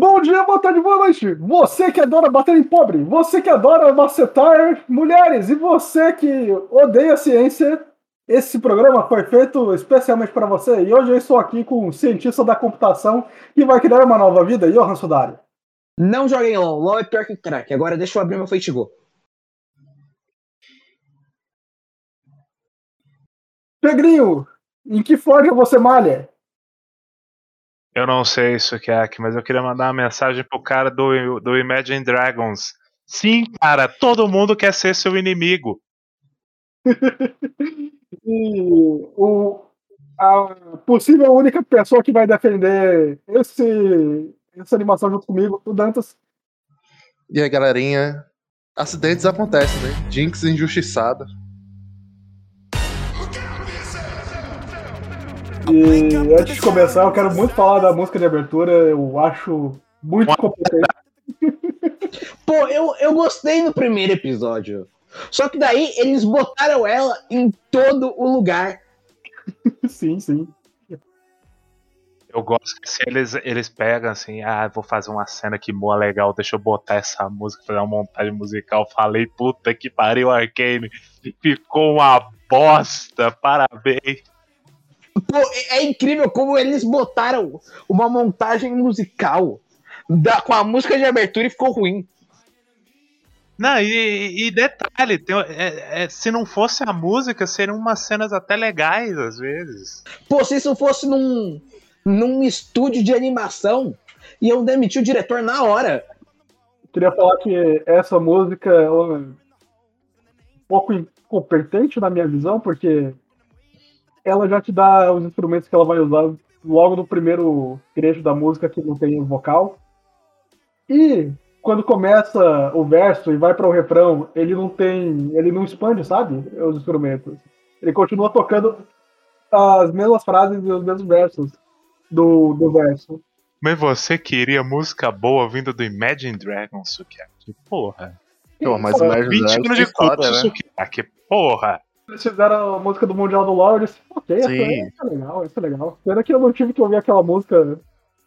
Bom dia, boa tarde, boa noite. Você que adora bater em pobre, você que adora macetar mulheres e você que odeia ciência, esse programa foi feito especialmente para você. E hoje eu estou aqui com um cientista da computação que vai criar uma nova vida, Johan Sudari. Não joguem LOL, LOL é pior que crack. Agora deixa eu abrir meu Go. Pegrinho, em que forja você malha? Eu não sei isso, aqui, mas eu queria mandar uma mensagem pro cara do, do Imagine Dragons. Sim, cara, todo mundo quer ser seu inimigo. e o, a possível única pessoa que vai defender esse, essa animação junto comigo, o Dantas. E aí, galerinha, acidentes acontecem, né? Jinx injustiçada. E antes de começar, eu quero muito falar da música de abertura. Eu acho muito competente. Pô, eu, eu gostei do primeiro episódio. Só que daí eles botaram ela em todo o lugar. sim, sim. Eu gosto que se eles, eles pegam assim, ah, vou fazer uma cena aqui boa legal, deixa eu botar essa música, fazer uma montagem musical. Falei, puta que pariu, Arcane. Ficou uma bosta, parabéns. Pô, é, é incrível como eles botaram uma montagem musical da, com a música de abertura e ficou ruim. Não, e, e detalhe, tem, é, é, se não fosse a música, seriam umas cenas até legais às vezes. Pô, se isso fosse num, num estúdio de animação, iam demitir o diretor na hora. Queria falar que essa música é um pouco incompetente na minha visão, porque ela já te dá os instrumentos que ela vai usar logo no primeiro trecho da música que não tem vocal. E quando começa o verso e vai para o refrão, ele não tem, ele não expande, sabe? Os instrumentos. Ele continua tocando as mesmas frases e os mesmos versos do, do verso. Mas você queria música boa vinda do Imagine Dragons, Sukiyaki? Porra. Pô, mas Imagine Dragons anos de culto, né? Sukiyaki. Porra. Eles fizeram a música do Mundial do LoL e eu disse, ok, essa, essa, é legal, essa é legal. Pena que eu não tive que ouvir aquela música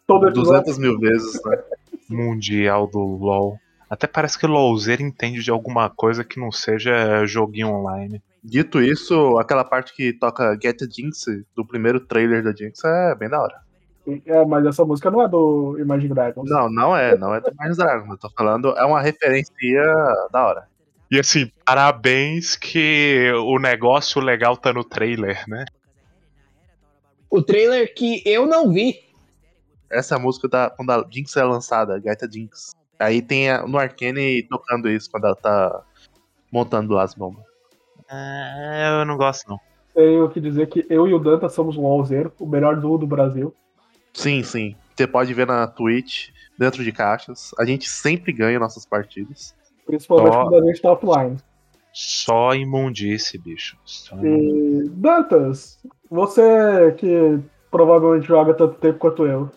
toda 200 mil vezes, né? Mundial do LoL. Até parece que o LoLzer entende de alguma coisa que não seja joguinho online. Dito isso, aquela parte que toca Get the Jinx do primeiro trailer da Jinx é bem da hora. É, mas essa música não é do Imagine Dragons. Não, não é, não é do Imagine Dragons. Eu tô falando, é uma referência da hora. E assim, parabéns que o negócio legal tá no trailer, né? O trailer que eu não vi. Essa música da, quando a Jinx é lançada, Gaita Jinx. Aí tem a, no Arcane tocando isso quando ela tá montando as bombas. É, eu não gosto não. Tenho que dizer que eu e o Danta somos um Alzeiro, o melhor duo do Brasil. Sim, sim. Você pode ver na Twitch, dentro de caixas. A gente sempre ganha nossas partidas. Principalmente Só... quando a gente tá offline. Só imundice, bicho. Só imundice. E, Dantas, você que provavelmente joga tanto tempo quanto eu.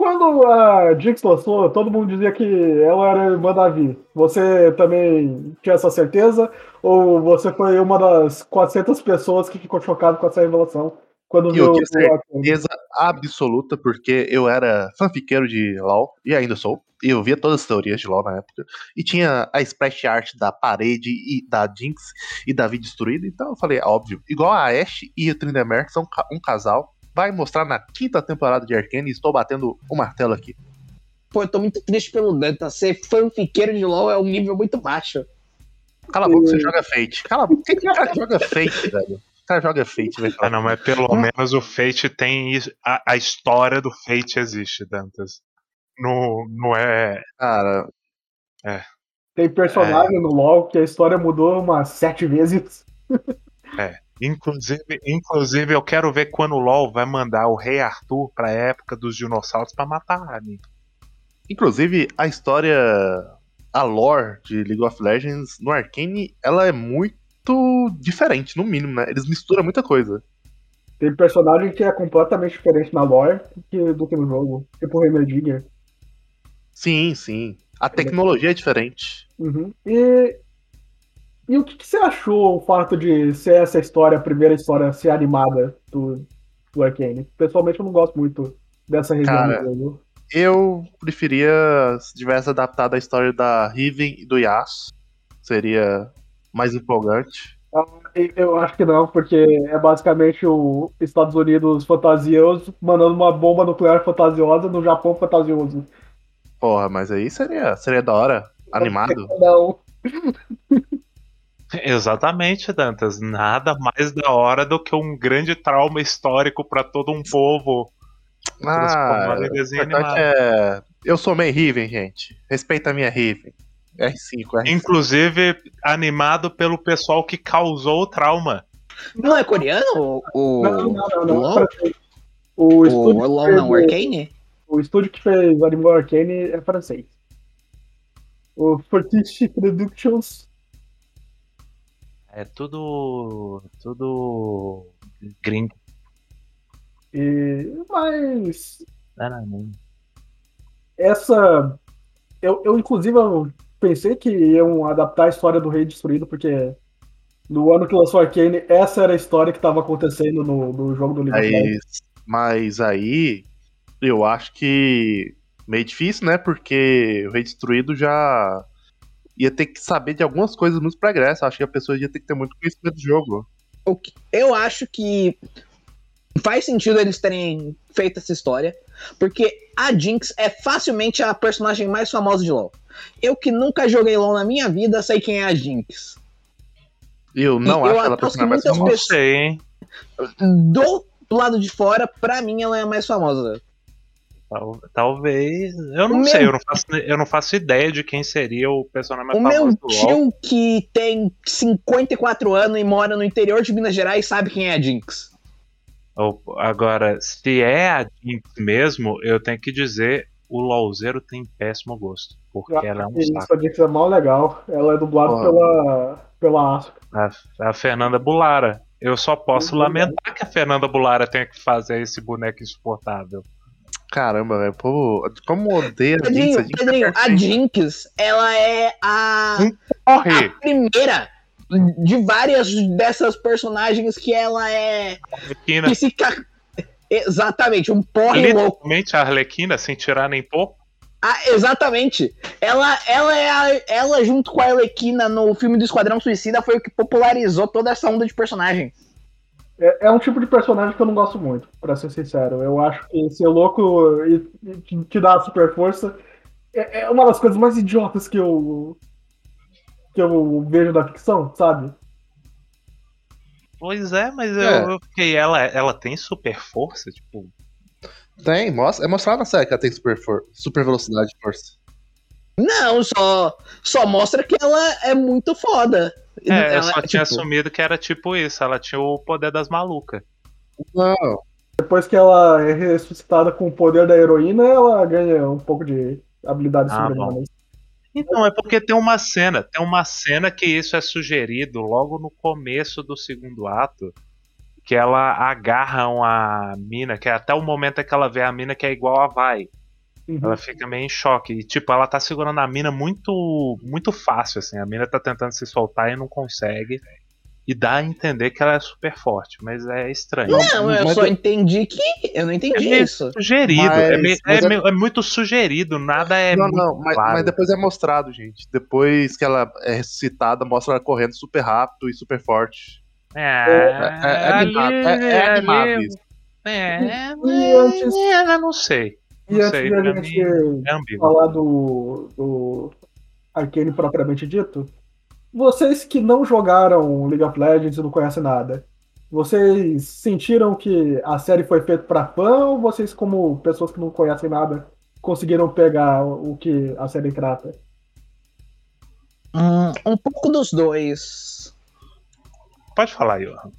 Quando a Jinx lançou, todo mundo dizia que ela era irmã da Vi. Você também tinha essa certeza? Ou você foi uma das 400 pessoas que ficou chocado com essa revelação? Quando eu tinha certeza absoluta, porque eu era fanfiqueiro de LoL, e ainda sou. E eu via todas as teorias de LoL na época. E tinha a splash art da parede e da Jinx e da Vi destruída. Então eu falei, óbvio, igual a Ashe e o Tryndamere são um casal, vai mostrar na quinta temporada de Arcane e estou batendo o martelo aqui. Pô, eu tô muito triste pelo Danta. Ser fanfiqueiro de LoL é um nível muito baixo. Cala a boca, você joga Fate. Cala a boca, quem cara joga Fate, velho? Cara joga Fate, vai falar. Ah, não, mas pelo hum? menos o Fate tem. A, a, história do Fate existe, Dantas. Não, não é. Cara. É. Tem personagem é... no LoL que a história mudou umas sete vezes. É. Inclusive, inclusive, eu quero ver quando o LoL vai mandar o Rei Arthur pra época dos dinossauros pra matar a Annie. Inclusive, a história. A lore de League of Legends no Arcane, ela é muito diferente, no mínimo, né? Eles misturam muita coisa. Tem personagem que é completamente diferente na lore do que no jogo. Tipo o Heimerdinger. Sim, sim. A tecnologia é diferente. Uhum. E, e o que, que, você achou o fato de ser essa história, a primeira história ser animada do, do Arcane? Pessoalmente eu não gosto muito dessa região Cara, do jogo. Eu preferia se tivesse adaptado a história da Riven e do Yasuo. Seria mais empolgante. Eu acho que não, porque é basicamente os Estados Unidos fantasioso mandando uma bomba nuclear fantasiosa no Japão fantasioso. Porra, mas aí seria, seria da hora. Animado. Não. Exatamente, Dantas. Nada mais da hora do que um grande trauma histórico pra todo um povo. Ah, em desenho é... Eu sou meio Riven, gente. Respeita a minha Riven. R5, R5. Inclusive, animado pelo pessoal que causou o trauma. Não é coreano? O, o, Não, não, não, não. LOL? O O, estúdio, o LOL que não, o fez- Arcane? o estúdio que fez Animal Arcane é francês. O Fortiche Productions. É tudo. Tudo. gringo. E, mas Não, não, não. essa. Eu, eu, inclusive, eu pensei que iam adaptar a história do Rei Destruído, porque no ano que lançou Arcane, essa era a história que estava acontecendo no, no jogo do Legends. Mas, mas aí eu acho que meio difícil, né? Porque o Rei Destruído já ia ter que saber de algumas coisas muito progresso. Acho que a pessoa ia ter que ter muito conhecimento do jogo. Eu acho que faz sentido eles terem feito essa história, porque a Jinx é facilmente a personagem mais famosa de LoL. Eu que nunca joguei LoL na minha vida, sei quem é a Jinx. Eu não eu acho ela a personagem mais famosa. pessoas- sei, hein? Do lado de fora, pra mim ela é a mais famosa. Tal- Talvez. Eu não O sei, meu- eu não, faço, eu não faço ideia de quem seria o personagem mais O meu famoso do LoL. tio que tem 54 anos e mora no interior de Minas Gerais sabe quem é a Jinx. Agora, se é a Jinx mesmo, eu tenho que dizer, o LOLzeiro tem péssimo gosto. Porque Eu ela é um saco. Essa Jinx é mal legal. Ela é dublada Porra. pela, pela Asuka. A, a Fernanda Bulara. Eu só posso Uhum. lamentar que a Fernanda Bulara tenha que fazer esse boneco insuportável. Caramba, velho. Pô, como odeia a Jinx? Pedrinho, A Jinx é Pedrinho, a. Jinx, ela é a, Hum? Corre! a primeira de várias dessas personagens que ela é. Arlequina. Que se ca... Exatamente, um porre louco. Literalmente a Arlequina, sem tirar nem pôr. Ah, exatamente. Ela, ela é a- ela junto com a Arlequina no filme do Esquadrão Suicida foi o que popularizou toda essa onda de personagem. É, é um tipo de personagem que eu não gosto muito, pra ser sincero. Eu acho que ser louco e, e te- te dar super força é, é uma das coisas mais idiotas que eu que eu vejo da ficção, sabe? Pois é, mas É. eu, eu fiquei. Ela, ela tem super força? Tipo, Tem, mostra, é mostrado na série que ela tem super, for- super velocidade de força. Não, só, só mostra que ela é muito foda. é, eu Ela, só tinha tipo, assumido que era tipo isso. Ela tinha o poder das malucas. Não, Depois que ela é ressuscitada com o poder da heroína, ela ganha um pouco de habilidade Ah. Então, é porque tem uma cena, tem uma cena que isso é sugerido logo no começo do segundo ato, que ela agarra uma mina, que é até o momento que ela vê a mina que é igual a Vai. Uhum. Ela fica meio em choque. E, tipo, ela tá segurando a mina muito muito fácil, assim. A mina tá tentando se soltar e não consegue. E dá a entender que ela é super forte, mas é estranho. Não, eu Mas só eu- entendi que. Eu não entendi É meio isso. sugerido, Mas- é, meio- mas é é- meio- é muito sugerido, nada é não, muito não, mas, claro. mas depois é mostrado, gente. Depois que ela é ressuscitada, mostra ela correndo super rápido e super forte. É, É, é animado, é, é animado ali- isso. É, antes- é, eu não sei. E Não antes sei, de a pra gente mim é falar do, do Arcane propriamente dito, vocês que não jogaram League of Legends e não conhecem nada, vocês sentiram que a série foi feita pra fã ou vocês, como pessoas que não conhecem nada, conseguiram pegar o que a série trata? Hum, um pouco dos dois. Pode falar, Johan.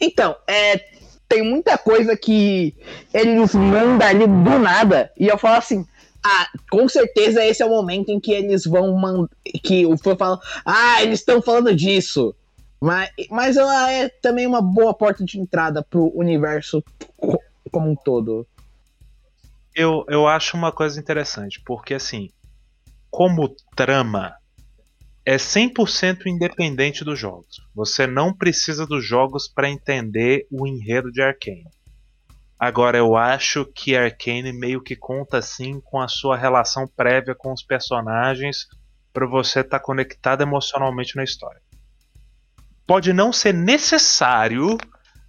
Então, é, tem muita coisa que eles mandam ali do nada. E eu falo assim. Ah, com certeza esse é o momento em que eles vão mandar. Que o fã fala. Ah, eles estão falando disso. Mas, mas ela é também uma boa porta de entrada pro universo co- como um todo. Eu, eu acho uma coisa interessante, porque assim, como trama, é 100% independente dos jogos. Você não precisa dos jogos para entender o enredo de Arcane. Agora eu acho que Arcane meio que conta assim com a sua relação prévia com os personagens para você estar tá conectado emocionalmente na história. Pode não ser necessário,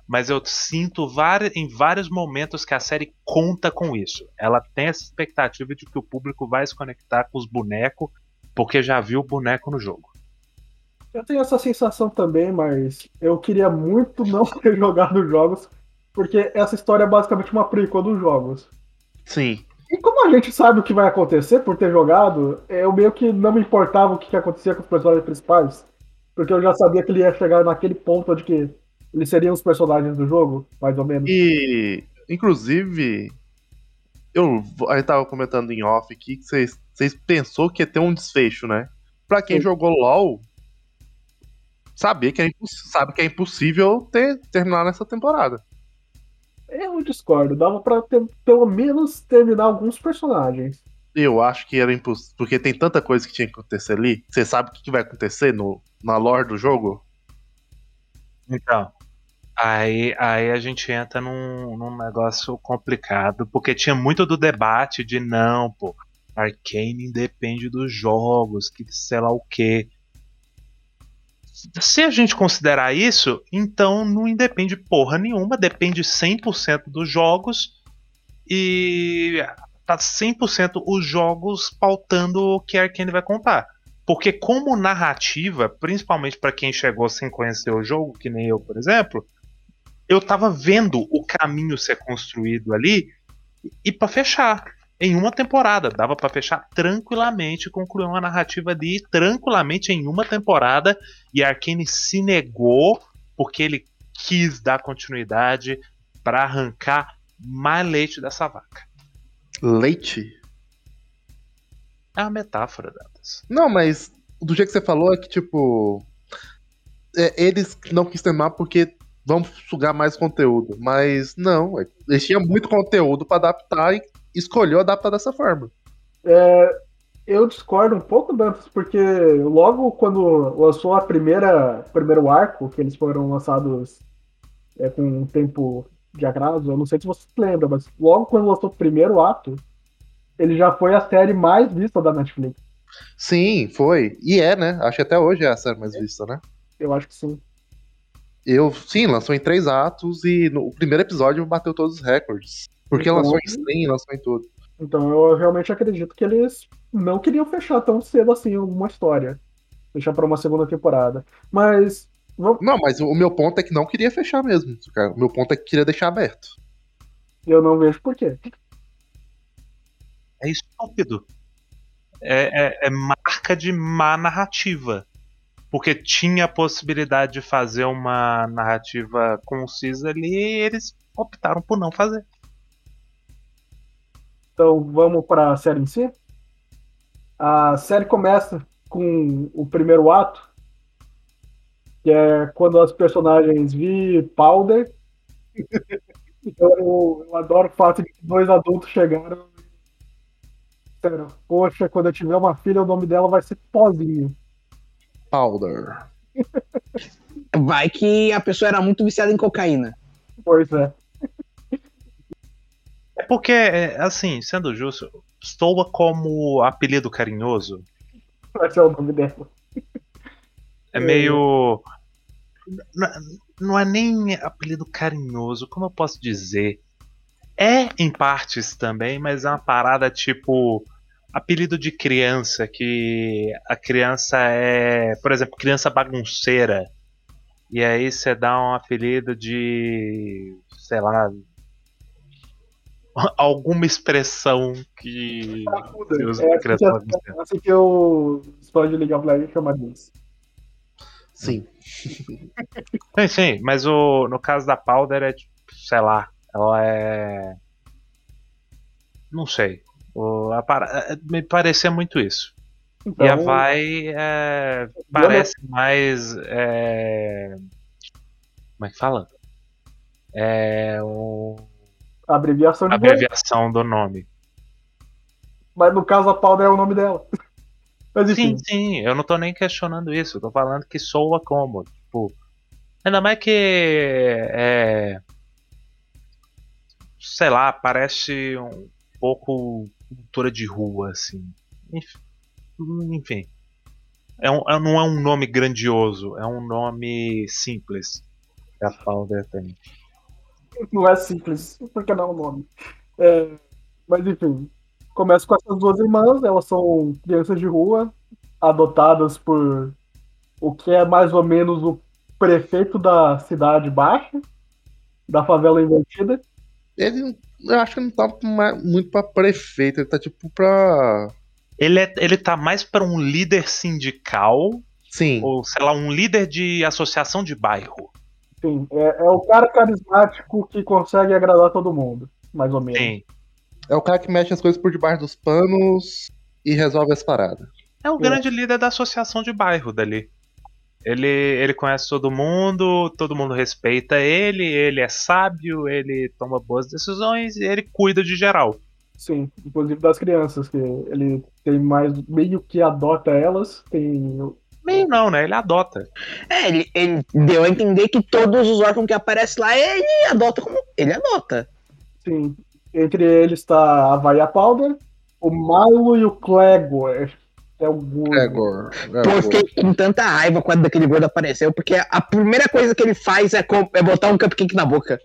mas eu sinto em vários momentos que a série conta com isso. Ela tem essa expectativa de que o público vai se conectar com os bonecos porque já viu o boneco no jogo. Eu tenho essa sensação também, mas eu queria muito não ter jogado os jogos, porque essa história é basicamente uma prequel dos jogos. Sim. E como a gente sabe o que vai acontecer por ter jogado, eu meio que não me importava o que, que acontecia com os personagens principais, porque eu já sabia que ele ia chegar naquele ponto de que eles seriam os personagens do jogo, mais ou menos. E, inclusive, eu a gente tava comentando em off aqui que vocês, vocês pensou que ia ter um desfecho, né? Pra quem Sim. jogou LoL, saber que é sabe que é impossível ter, terminar nessa temporada. Eu discordo, dava pra ter, pelo menos terminar alguns personagens. Eu acho que era impossível, porque tem tanta coisa que tinha que acontecer ali. Você sabe o que vai acontecer no, na lore do jogo? Então, aí, aí a gente entra num, num negócio complicado, porque tinha muito do debate de não, pô, Arcane depende dos jogos, que sei lá o que se a gente considerar isso, então não independe porra nenhuma, depende 100% dos jogos e tá 100% os jogos pautando o que a Arkane vai contar. Porque como narrativa, principalmente para quem chegou sem conhecer o jogo, que nem eu, por exemplo, eu tava vendo o caminho ser construído ali e para fechar em uma temporada. Dava para fechar tranquilamente, concluir uma narrativa ali tranquilamente em uma temporada. E Arkane se negou porque ele quis dar continuidade para arrancar mais leite dessa vaca. Leite? É uma metáfora, Dantas. Não, mas do jeito que você falou é que, tipo. É, eles não quis terminar porque vão sugar mais conteúdo. Mas não, eles tinham muito conteúdo para adaptar e escolheu adaptar dessa forma. É, eu discordo um pouco, Dantas, porque logo quando lançou a primeira primeiro arco, que eles foram lançados é, com um tempo de atraso, eu não sei se você lembra, mas logo quando lançou o primeiro ato, ele já foi a série mais vista da Netflix. Sim, foi. E é, né? Acho que até hoje é a série mais vista, né? Eu acho que sim. Eu, sim, lançou em três atos e no primeiro episódio bateu todos os recordes. Porque então, lançou em stream, lançou em tudo. Então eu realmente acredito que eles não queriam fechar tão cedo assim alguma história. Fechar para uma segunda temporada. Mas. Vamos... Não, mas o meu ponto é que não queria fechar mesmo. Cara. O meu ponto é que queria deixar aberto. Eu não vejo por quê. É estúpido. É, é, é marca de má narrativa. Porque tinha a possibilidade de fazer uma narrativa concisa ali e eles optaram por não fazer. Então vamos para a série em si. A série começa com o primeiro ato, que é quando as personagens Vi Powder. eu, eu, eu, adoro o fato de que dois adultos chegaram. Sério, poxa, quando eu tiver uma filha, o nome dela vai ser Pozinho. Powder. Vai que a pessoa era muito viciada em cocaína. Pois é. É porque, é, assim, sendo justo, soa como apelido carinhoso. Esse é o nome dela. É meio. Não é nem apelido carinhoso, como eu posso dizer? É em partes também, mas é uma parada tipo. Apelido de criança, que a criança é, por exemplo, criança bagunceira. E aí você dá um apelido de. sei lá, alguma expressão que Deus é, assim, que, assim que eu explode League of Legends chama disso. Sim. sim, sim, mas o, no caso da Powder é tipo, sei lá, ela é. Não sei. O, a, é, me parecia muito isso. Então, e a Vai é, parece mais. É, como é que fala? É o abreviação de abreviação do nome. Mas no caso a Powder é o nome dela. Mas, sim, sim, eu não tô nem questionando isso. Eu tô falando que soa como. Tipo, ainda mais que. É, sei lá, parece um pouco cultura de rua, assim. Enf- Enfim. É um, é- não é um nome grandioso, é um nome simples. Que a Powder tem. Não é simples, porque não é o nome. É, mas enfim, começa com essas duas irmãs, elas são crianças de rua, adotadas por o que é mais ou menos o prefeito da cidade baixa, da favela invertida. Ele, eu acho que não tá muito pra prefeito, ele tá tipo pra. Ele, é, ele tá mais para um líder sindical, Sim. ou sei lá, um líder de associação de bairro. Enfim, é, é o cara carismático que consegue agradar todo mundo, mais ou menos. Sim. É o cara que mexe as coisas por debaixo dos panos e resolve as paradas. É o grande líder da associação de bairro dali. Ele, ele conhece todo mundo, todo mundo respeita ele, ele é sábio, ele toma boas decisões e ele cuida de geral. Sim, inclusive das crianças, que ele tem mais, meio que adota elas, tem Meio não, né? Ele adota. É, ele, ele deu a entender que todos os órgãos que aparecem lá, ele adota como. Ele adota. Sim. Entre eles está a Vaia Powder, o Milo e o Clegor. É o gordo. Gregor. Pô, eu fiquei com tanta raiva quando aquele gordo apareceu, porque a primeira coisa que ele faz é, com- é botar um cupcake na boca.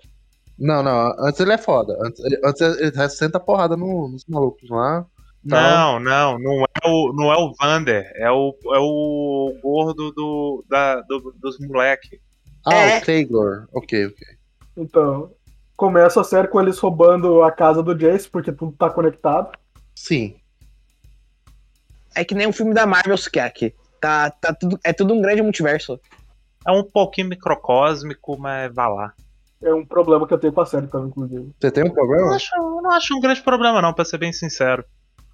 Não, não, antes ele é foda. Antes, ele, antes ele senta a porrada no- nos malucos lá. Tal. Não, não, não é o, não é o Vander, é o, é o gordo do, da, do- dos moleque. Ah, É. o Taylor. Ok, ok. Então, começa a série com eles roubando a casa do Jace, porque tudo tá conectado. Sim. É que nem um filme da Marvel aqui. Tá, tá tudo, é tudo um grande multiverso. É um pouquinho microcósmico, mas vá lá. É um problema que eu tenho com a série também, inclusive. Você tem um Eu não problema? acho, eu não acho um grande problema, não, pra ser bem sincero.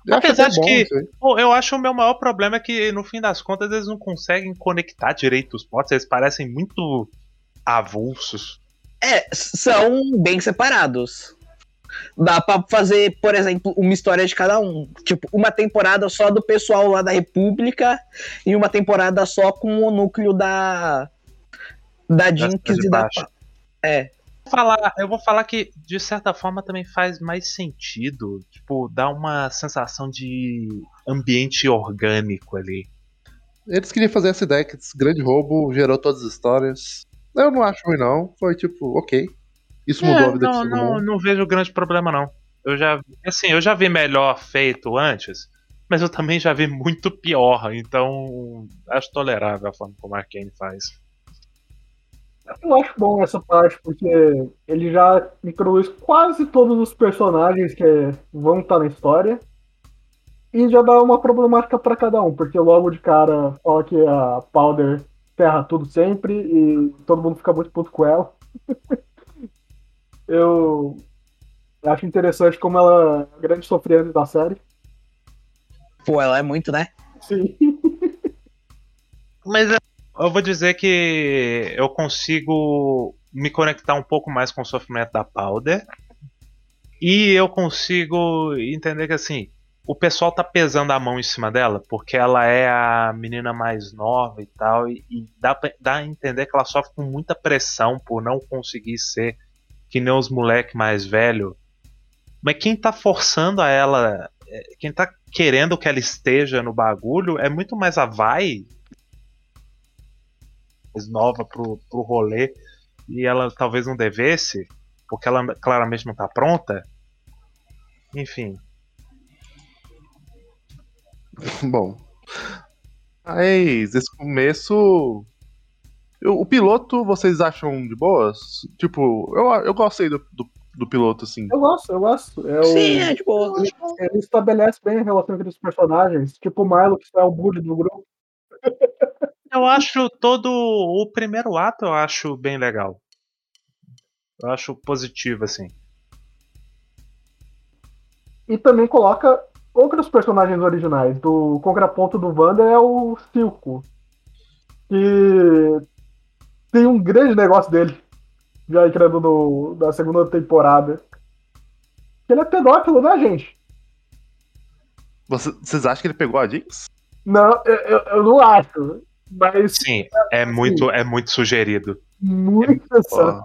Eu acho Apesar de bom que-. Pô, eu acho o meu maior problema é que, no fim das contas, eles não conseguem conectar direito os potes, eles parecem muito avulsos. É, são bem separados. Dá pra fazer, por exemplo, uma história de cada um. Tipo, uma temporada só do pessoal lá da República e uma temporada só com o núcleo da. Da Jinx e da. É. Falar, eu vou falar que, de certa forma, também faz mais sentido. Tipo, dá uma sensação de ambiente orgânico ali. Eles queriam fazer essa ideia que esse grande roubo gerou todas as histórias. Eu não acho ruim, não. Foi tipo, ok. Isso mudou É, a vida não, de todo não, mundo. não vejo grande problema, não. Eu já, assim, eu já vi melhor feito antes, mas eu também já vi muito pior, então acho tolerável a forma como a Arkane faz. Eu acho bom essa parte, porque ele já introduz quase todos os personagens que vão estar na história. E já dá uma problemática pra cada um, porque logo de cara fala que a Powder ferra tudo sempre e todo mundo fica muito puto com ela. Eu acho interessante como ela é a grande sofrendo da série. Pô, ela é muito, né? Sim. Mas eu- vou dizer que eu consigo me conectar um pouco mais com o sofrimento da Powder. E eu consigo entender que assim, o pessoal tá pesando a mão em cima dela, porque ela é a menina mais nova e tal, e, e dá, pra- dá a entender que ela sofre com muita pressão por não conseguir ser que nem os moleque mais velho. Mas quem tá forçando a ela, é, quem tá querendo que ela esteja no bagulho, é muito mais a Vai, mais nova pro, pro rolê, e ela talvez não devesse, porque ela claramente não tá pronta. Enfim, Bom. Mas esse começo. eu- o piloto, vocês acham de boas? Tipo, eu, eu gostei do, do, do piloto, assim. Eu gosto, eu gosto. É o... Sim, é de boa. Ele estabelece bem a relação entre os personagens, tipo o Milo, que é o bully do grupo. eu acho todo o primeiro ato eu acho bem legal. Eu acho positivo assim. E também coloca outros personagens originais. Do contraponto do Wanda é o Silco. Que tem um grande negócio dele. Já entrando no, na segunda temporada. Ele é pedófilo, né, gente? Você- Vocês acham que ele pegou a Jinx? Não, eu, eu, eu não acho. Mas Sim, é muito é muito sugerido. muito Ó, interessante.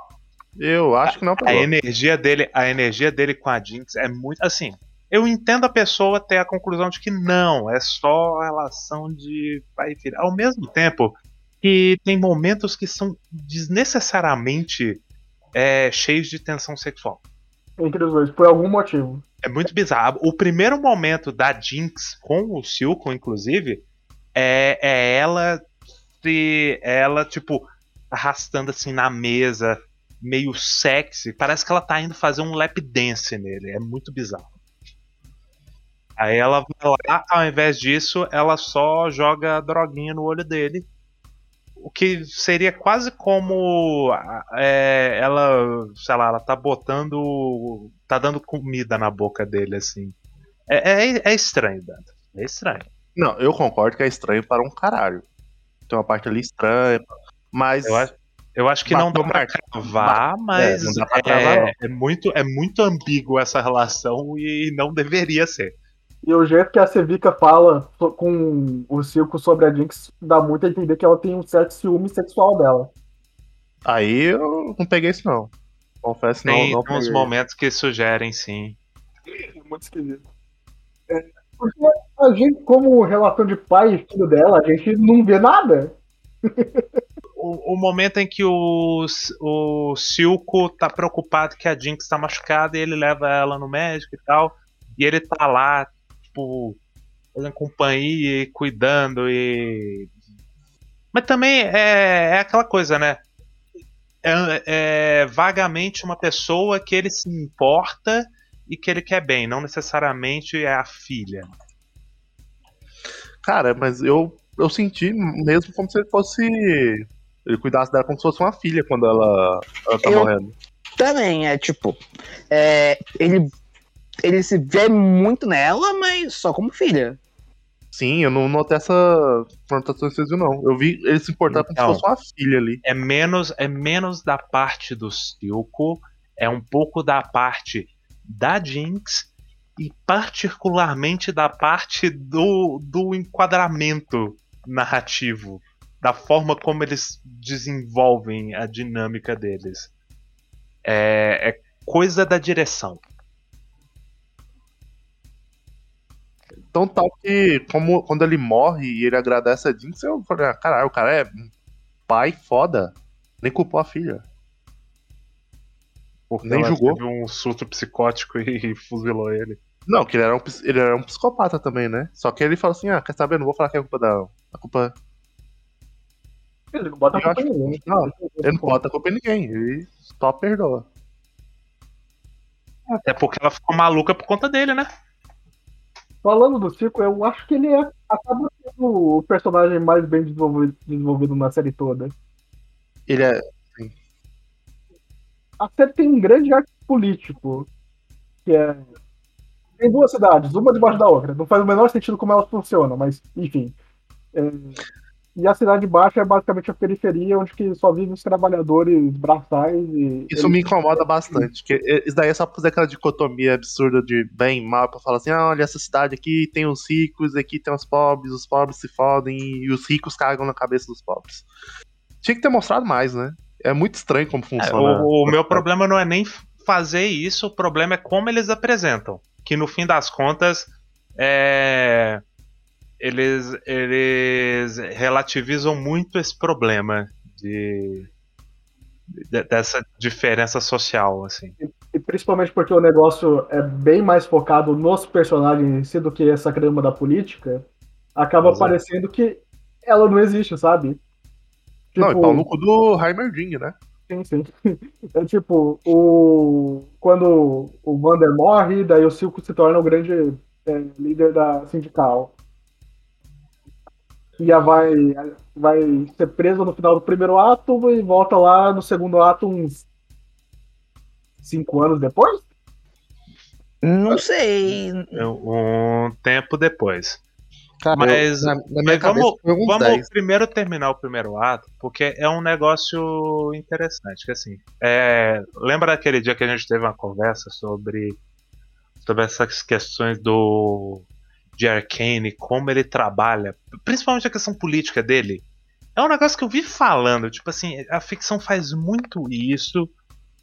Eu acho que não A pegou. energia dele, a energia dele com a Jinx é muito assim. Eu entendo a pessoa ter a conclusão de que não, é só relação de pai e filho. Ao mesmo tempo que tem momentos que são desnecessariamente é, cheios de tensão sexual. Entre os dois, por algum motivo. É muito bizarro. O primeiro momento da Jinx com o Silco, inclusive, é, é ela se. Ela, tipo, arrastando assim na mesa, meio sexy. Parece que ela tá indo fazer um lap dance nele. É muito bizarro. Aí ela vai lá, ao invés disso, ela só joga droguinha no olho dele. O que seria quase como é, ela, sei lá, ela tá botando. tá dando comida na boca dele, assim. É, é, é estranho, Danta. É estranho. Não, eu concordo que é estranho para um caralho. Tem uma parte ali estranha, mas Eu acho, eu acho que não dá pra cravar, mas É, não dá pra cravar, não. é, é muito, é muito ambíguo essa relação e não deveria ser. E o jeito que a Sevica fala com o Silco sobre a Jinx dá muito a entender que ela tem um certo ciúme sexual dela. aí eu não peguei isso não. Confesso, não, Tem não uns peguei. momentos que sugerem, sim. É muito esquisito. É, porque a gente, como relação de pai e filho dela, a gente não vê nada. O, o momento em que o, o Silco tá preocupado que a Jinx tá machucada e ele leva ela no médico e tal. E ele tá lá, tipo, fazendo companhia e cuidando e. Mas também é, é aquela coisa, né? É, é vagamente uma pessoa que ele se importa e que ele quer bem, não necessariamente é a filha. Cara, mas eu, eu senti mesmo como se ele fosse. Ele cuidasse dela como se fosse uma filha quando ela, ela tá Eu- morrendo. Também, é tipo. é, ele, ele se vê muito nela, mas só como filha. Sim, eu não notei essa vocês viram, não. Eu vi ele se importar Então. como se fosse uma filha ali. é menos é menos da parte do Silco, é um pouco da parte da Jinx e particularmente da parte do, do enquadramento narrativo, da forma como eles desenvolvem a dinâmica deles. É, é coisa da direção. Tão tal que, como, quando ele morre e ele agradece a Jinx, eu falei, ah, caralho, o cara é pai foda. Nem culpou a filha. Porque Nem julgou. teve um surto psicótico e fuzilou ele. Não, que ele era, um, ele era um psicopata também, né? Só que ele falou assim, ah, quer saber, não vou falar que é culpa da... A culpa... Ele não bota a Eu culpa acho- em ninguém. Não, ele não bota a culpa em ninguém. Ele só perdoa. Até porque ela ficou maluca por conta dele, né? Falando do Silco, eu acho que ele é, acaba sendo o personagem mais bem desenvolvido, desenvolvido na série toda. Ele é... A série tem um grande arco político, que é. Tem duas cidades, uma debaixo da outra. Não faz o menor sentido como elas funcionam, mas enfim. É, E a cidade baixa é basicamente a periferia, onde que só vivem os trabalhadores braçais e. Isso me incomoda bastante. Que isso daí é só fazer aquela dicotomia absurda de bem e mal, pra falar assim, ah, olha, essa cidade aqui tem os ricos, aqui tem os pobres, os pobres se fodem e os ricos cagam na cabeça dos pobres. Tinha que ter mostrado mais, né? É muito estranho como É, funciona. o, o meu problema não é nem fazer isso, o problema é como eles apresentam. Que no fim das contas, é, eles, eles relativizam muito esse problema de, de- dessa diferença social, assim. E principalmente porque o negócio é bem mais focado nos personagens em si do que essa crema da política, acaba Exato. parecendo que ela não existe, sabe? Não, Tipo, e pau no cu do Heimerding, né? Sim, sim. É tipo, o... quando o Vander morre, daí o Silco se torna o grande é, líder da sindical. E a vai, vai ser preso no final do primeiro ato e volta lá no segundo ato uns cinco anos depois? Não sei. Um tempo depois. Cara, Mas- eu- na, na mas vamos- Vamos 10. primeiro terminar o primeiro ato, porque é um negócio interessante. Que assim, é, lembra daquele dia que a gente teve uma conversa sobre, sobre essas questões do de Arcane, como ele trabalha, principalmente a questão política dele. É um negócio que eu vi falando, tipo assim, a ficção faz muito isso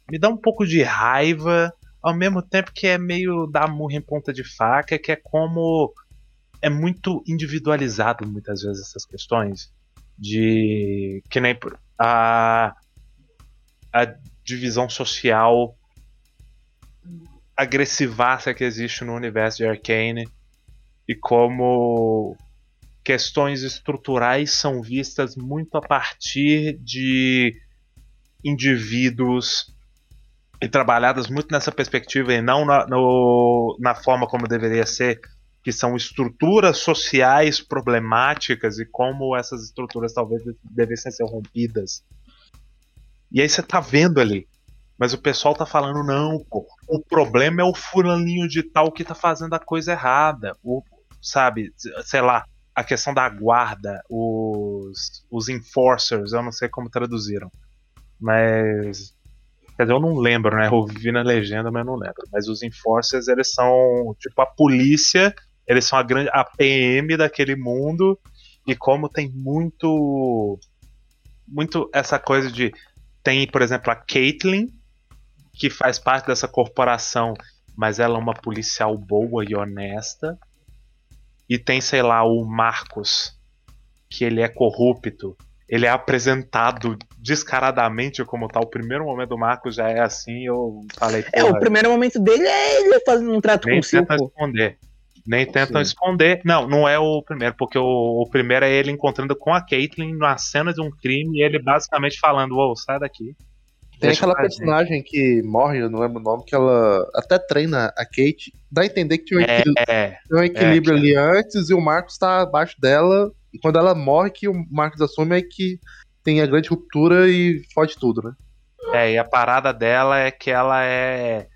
me dá um pouco de raiva, ao mesmo tempo que é meio dar murra em ponta de faca, que é como é muito individualizado muitas vezes essas questões de que nem a a divisão social agressivaça que existe no universo de Arcane e como questões estruturais são vistas muito a partir de indivíduos e trabalhadas muito nessa perspectiva e não na, no, na forma como deveria ser, que são estruturas sociais problemáticas e como essas estruturas talvez devessem ser rompidas. E aí você tá vendo ali. Mas o pessoal tá falando, não, pô, o problema é o fulaninho de tal que tá fazendo a coisa errada. O, sabe, sei lá, a questão da guarda, os, os enforcers, eu não sei como traduziram. Mas. Quer dizer, eu não lembro, né? Eu vi na legenda, mas eu não lembro. Mas os enforcers, eles são tipo a polícia, eles são a grande a PM daquele mundo. E como tem muito. Muito essa coisa de. Tem, por exemplo, a Caitlyn, que faz parte dessa corporação, mas ela é uma policial boa e honesta. E tem, sei lá, o Marcos, que ele é corrupto. Ele é apresentado descaradamente como tal. O primeiro momento do Marcos já é assim, eu falei. É, o primeiro momento dele é ele fazendo um trato nem com o esconder. Nem tentam Sim. esconder. Não, não é o primeiro, porque o, o primeiro é ele encontrando com a Caitlyn na cena de um crime e ele basicamente falando: Ô, sai daqui. Tem aquela eu fazer." personagem que morre, eu não lembro o nome, que ela até treina a Kate. Dá a entender que tinha um, equil- É, tem um equilíbrio que- ali antes e o Marcos tá abaixo dela. E quando ela morre, que o Marcos assume é que tem a grande ruptura e fode tudo, né? É, e a parada dela é que ela é.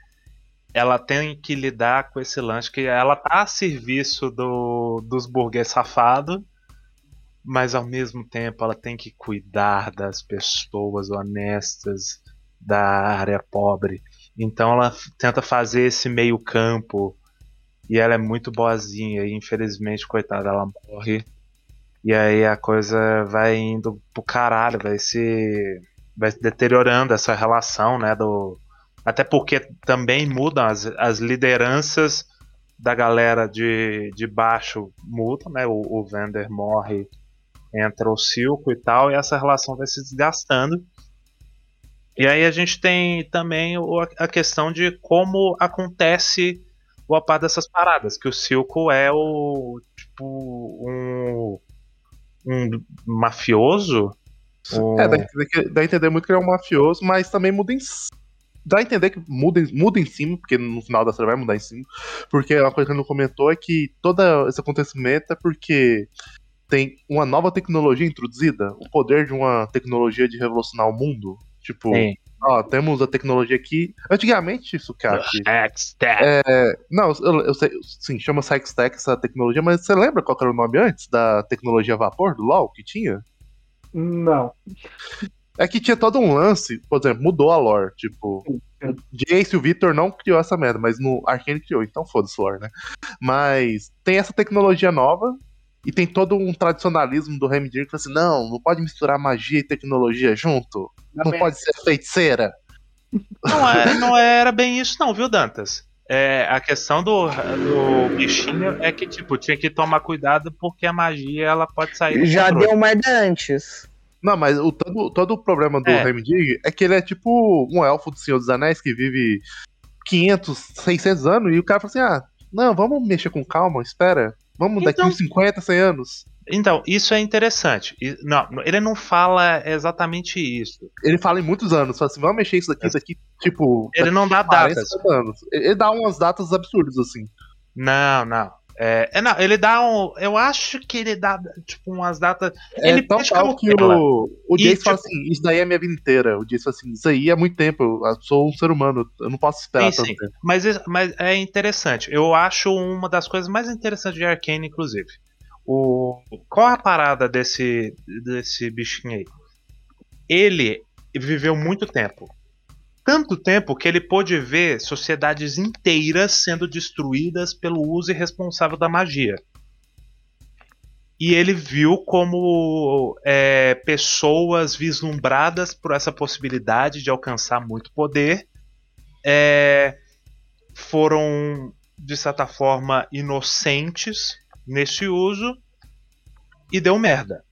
Ela tem que lidar com esse lance que ela tá a serviço do, dos burguês safados, mas ao mesmo tempo ela tem que cuidar das pessoas honestas da área pobre. Então ela tenta fazer esse meio campo e ela é muito boazinha e infelizmente, coitada, ela morre. E aí a coisa vai indo pro caralho, vai se vai se deteriorando essa relação, né, do até porque também mudam as, as lideranças da galera de, de baixo mudam, né? O, o Vander morre, entra o Silco e tal, e essa relação vai se desgastando. E aí a gente tem também o- a questão de como acontece boa parte dessas paradas, que o Silco é o tipo um, um mafioso. um- É, dá que- dá a entender muito que ele é um mafioso, mas também muda em. Dá a entender que muda, em- muda em cima, porque no final da série vai mudar em cima. Porque uma coisa que ele não comentou é que todo esse acontecimento é porque tem uma nova tecnologia introduzida, o poder de uma tecnologia de revolucionar o mundo. Tipo, Sim. ó, temos a tecnologia aqui. Antigamente, Sukaki. Hextech. É, não, eu, eu sei, sim, chama Sextech essa tecnologia, mas você lembra qual era o nome antes da tecnologia a vapor do LoL que tinha? Não. É que tinha todo um lance, por exemplo, mudou a lore. Tipo, o Jace e o Victor não criou essa merda, mas no Arkane criou, então foda-se lore, né? Mas tem essa tecnologia nova e tem todo um tradicionalismo do Remdir que fala assim: não, não pode misturar magia e tecnologia junto. Não pode ser feiticeira. Não, é- não era bem isso, não, viu, Dantas? É, a questão do, do bichinho é que, tipo, tinha que tomar cuidado porque a magia ela pode sair Já deu merda antes. Não, mas o, todo, todo o problema do É. Remdir é que ele é tipo um elfo do Senhor dos Anéis que vive 500, 600 anos e o cara fala assim: ah, não, vamos mexer com calma, espera. Vamos daqui Então- uns 50, 100 anos. Então, isso é interessante. Não, ele não fala exatamente isso. Ele fala em muitos anos, fala assim, vamos mexer isso daqui, isso daqui, tipo, Ele não dá daqui 40, datas. 50 anos. Ele dá umas datas absurdas, assim. Não, não. É, é, não, ele dá um. Eu acho que ele dá, tipo, umas datas. Ele é tão deixa tal que o, o Jace fala tipo- assim, isso daí é minha vida inteira. O Jace fala assim, isso aí é muito tempo, eu sou um ser humano, eu não posso esperar Sim, tanto sim. tempo. Mas, é- mas é interessante. Eu acho uma das coisas mais interessantes de Arcane, inclusive. O, qual a parada desse, desse bichinho aí? Ele viveu muito tempo. Tanto tempo que ele pôde ver sociedades inteiras sendo destruídas pelo uso irresponsável da magia. e ele viu como é, pessoas vislumbradas por essa possibilidade de alcançar muito poder é, foram, de certa forma, inocentes nesse uso e deu merda.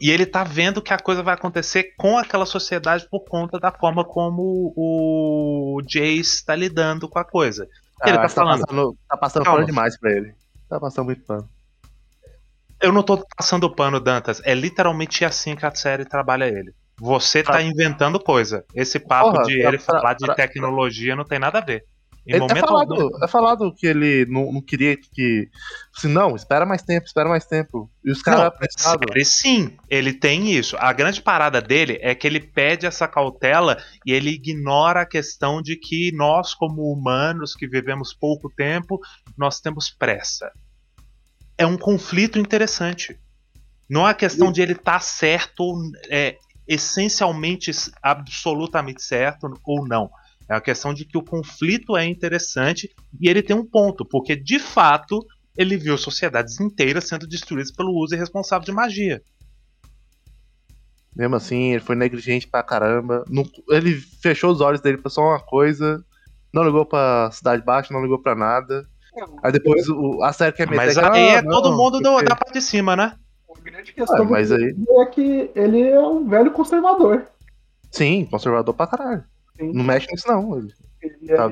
E ele tá vendo que a coisa vai acontecer com aquela sociedade por conta da forma como o Jace está lidando com a coisa. Ah, ele tá tá falando. passando, tá passando Calma. pano demais pra ele. Tá passando muito pano. Eu não tô passando pano, Dantas. É literalmente assim que a série trabalha ele. Você tá Pra- inventando coisa. Esse papo Porra, de pra- ele pra- falar de pra- tecnologia não tem nada a ver. Ele- é, momento falado, algum. é falado que ele não, não queria que. Assim, não, espera mais tempo, espera mais tempo. E os caras apressados. série, sim, ele tem isso. A grande parada dele é que ele pede essa cautela e ele ignora a questão de que nós, como humanos que vivemos pouco tempo, nós temos pressa. É um conflito interessante. Não é a questão de ele estar certo, ou, é, essencialmente, absolutamente certo ou não. É a questão de que o conflito é interessante e ele tem um ponto, porque de fato ele viu sociedades inteiras sendo destruídas pelo uso irresponsável de magia. Mesmo assim, ele foi negligente pra caramba. Não- ele fechou os olhos dele pra só uma coisa. Não ligou pra Cidade Baixa, não ligou pra nada. Aí depois o- a série quer meter Mas que, aí é ah, todo não, mundo do- porque- da parte de cima, né? A grande questão Ah, mas aí- é que ele é um velho conservador. Sim, conservador pra caralho. Sim. Não mexe nisso, não. Ele- Ele é Tá,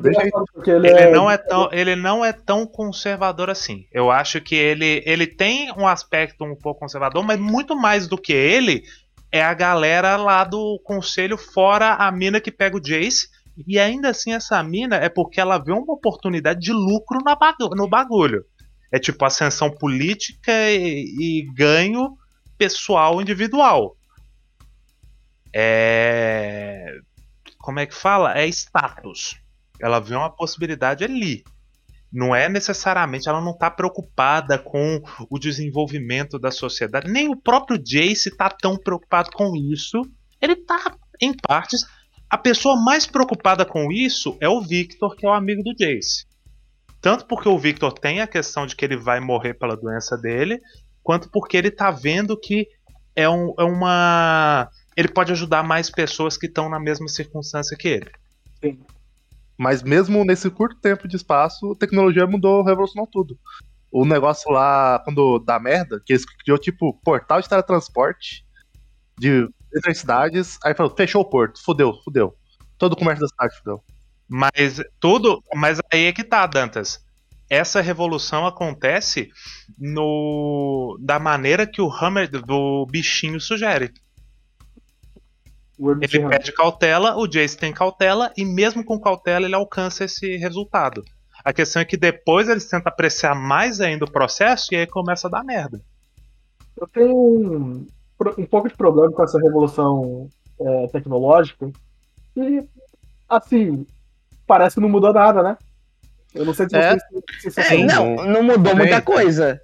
porque ele, Ele é, não é tão, ele não é tão conservador assim. Eu acho que ele, ele tem um aspecto um pouco conservador, mas muito mais do que ele é a galera lá do conselho fora a mina que pega o Jace. E ainda assim essa mina é porque ela vê uma oportunidade de lucro no bagulho. É tipo ascensão política e, e ganho pessoal individual. É como é que fala? É status. Ela vê uma possibilidade ali. Não é necessariamente, ela não tá preocupada com o desenvolvimento da sociedade. Nem o próprio Jace tá tão preocupado com isso. Ele tá, em partes. A pessoa mais preocupada com isso é o Victor, que é o amigo do Jace. Tanto porque o Victor tem a questão de que ele vai morrer pela doença dele, quanto porque ele tá vendo que é, um- é uma. Ele pode ajudar mais pessoas que estão na mesma circunstância que ele. Mas mesmo nesse curto tempo de espaço, a tecnologia mudou, revolucionou tudo. O negócio lá, quando dá merda, que eles criou tipo portal de teletransporte de entre as cidades, aí falou, fechou o porto, fudeu, fudeu. Todo o comércio da cidade fudeu. Mas tudo. Mas aí é que tá, Dantas. Essa revolução acontece no da maneira que o Hammer do bichinho sugere. Ele pede cautela, o Jace tem cautela, e mesmo com cautela ele alcança esse resultado. A questão é que depois eles tentam apreciar mais ainda o processo e aí começa a dar merda. Eu tenho um, um pouco de problema com essa revolução é, tecnológica. E, assim, parece que não mudou nada, né? Eu não sei se É. vocês têm É, sensação. não, não mudou Também. muita coisa.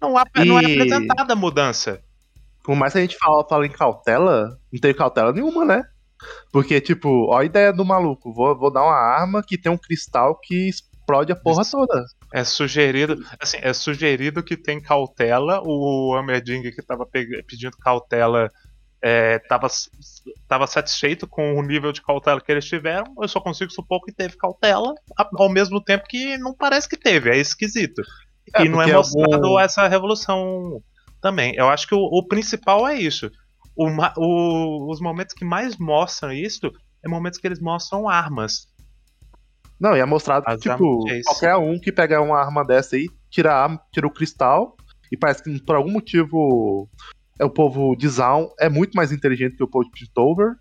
Não, há- não é E- apresentada a mudança. Por mais que a gente fala, fala em cautela, não teve cautela nenhuma, né? Porque, tipo, ó a ideia do maluco. Vou, vou dar uma arma que tem um cristal que explode a porra toda. É sugerido, assim, é sugerido que tem cautela. O Amerding que tava pe- pedindo cautela é, tava, tava satisfeito com o nível de cautela que eles tiveram. Eu só consigo supor que teve cautela, ao mesmo tempo que não parece que teve. É esquisito. É, e não é mostrado algum- essa revolução também. Eu acho que o, o principal é isso. O o- os momentos que mais mostram isso é momentos que eles mostram armas. Não, e é mostrado que, tipo, qualquer um que pegar uma arma dessa aí, tira, tira o cristal, e parece que por algum motivo é o povo de Zaun é muito mais inteligente que o povo de Piltover.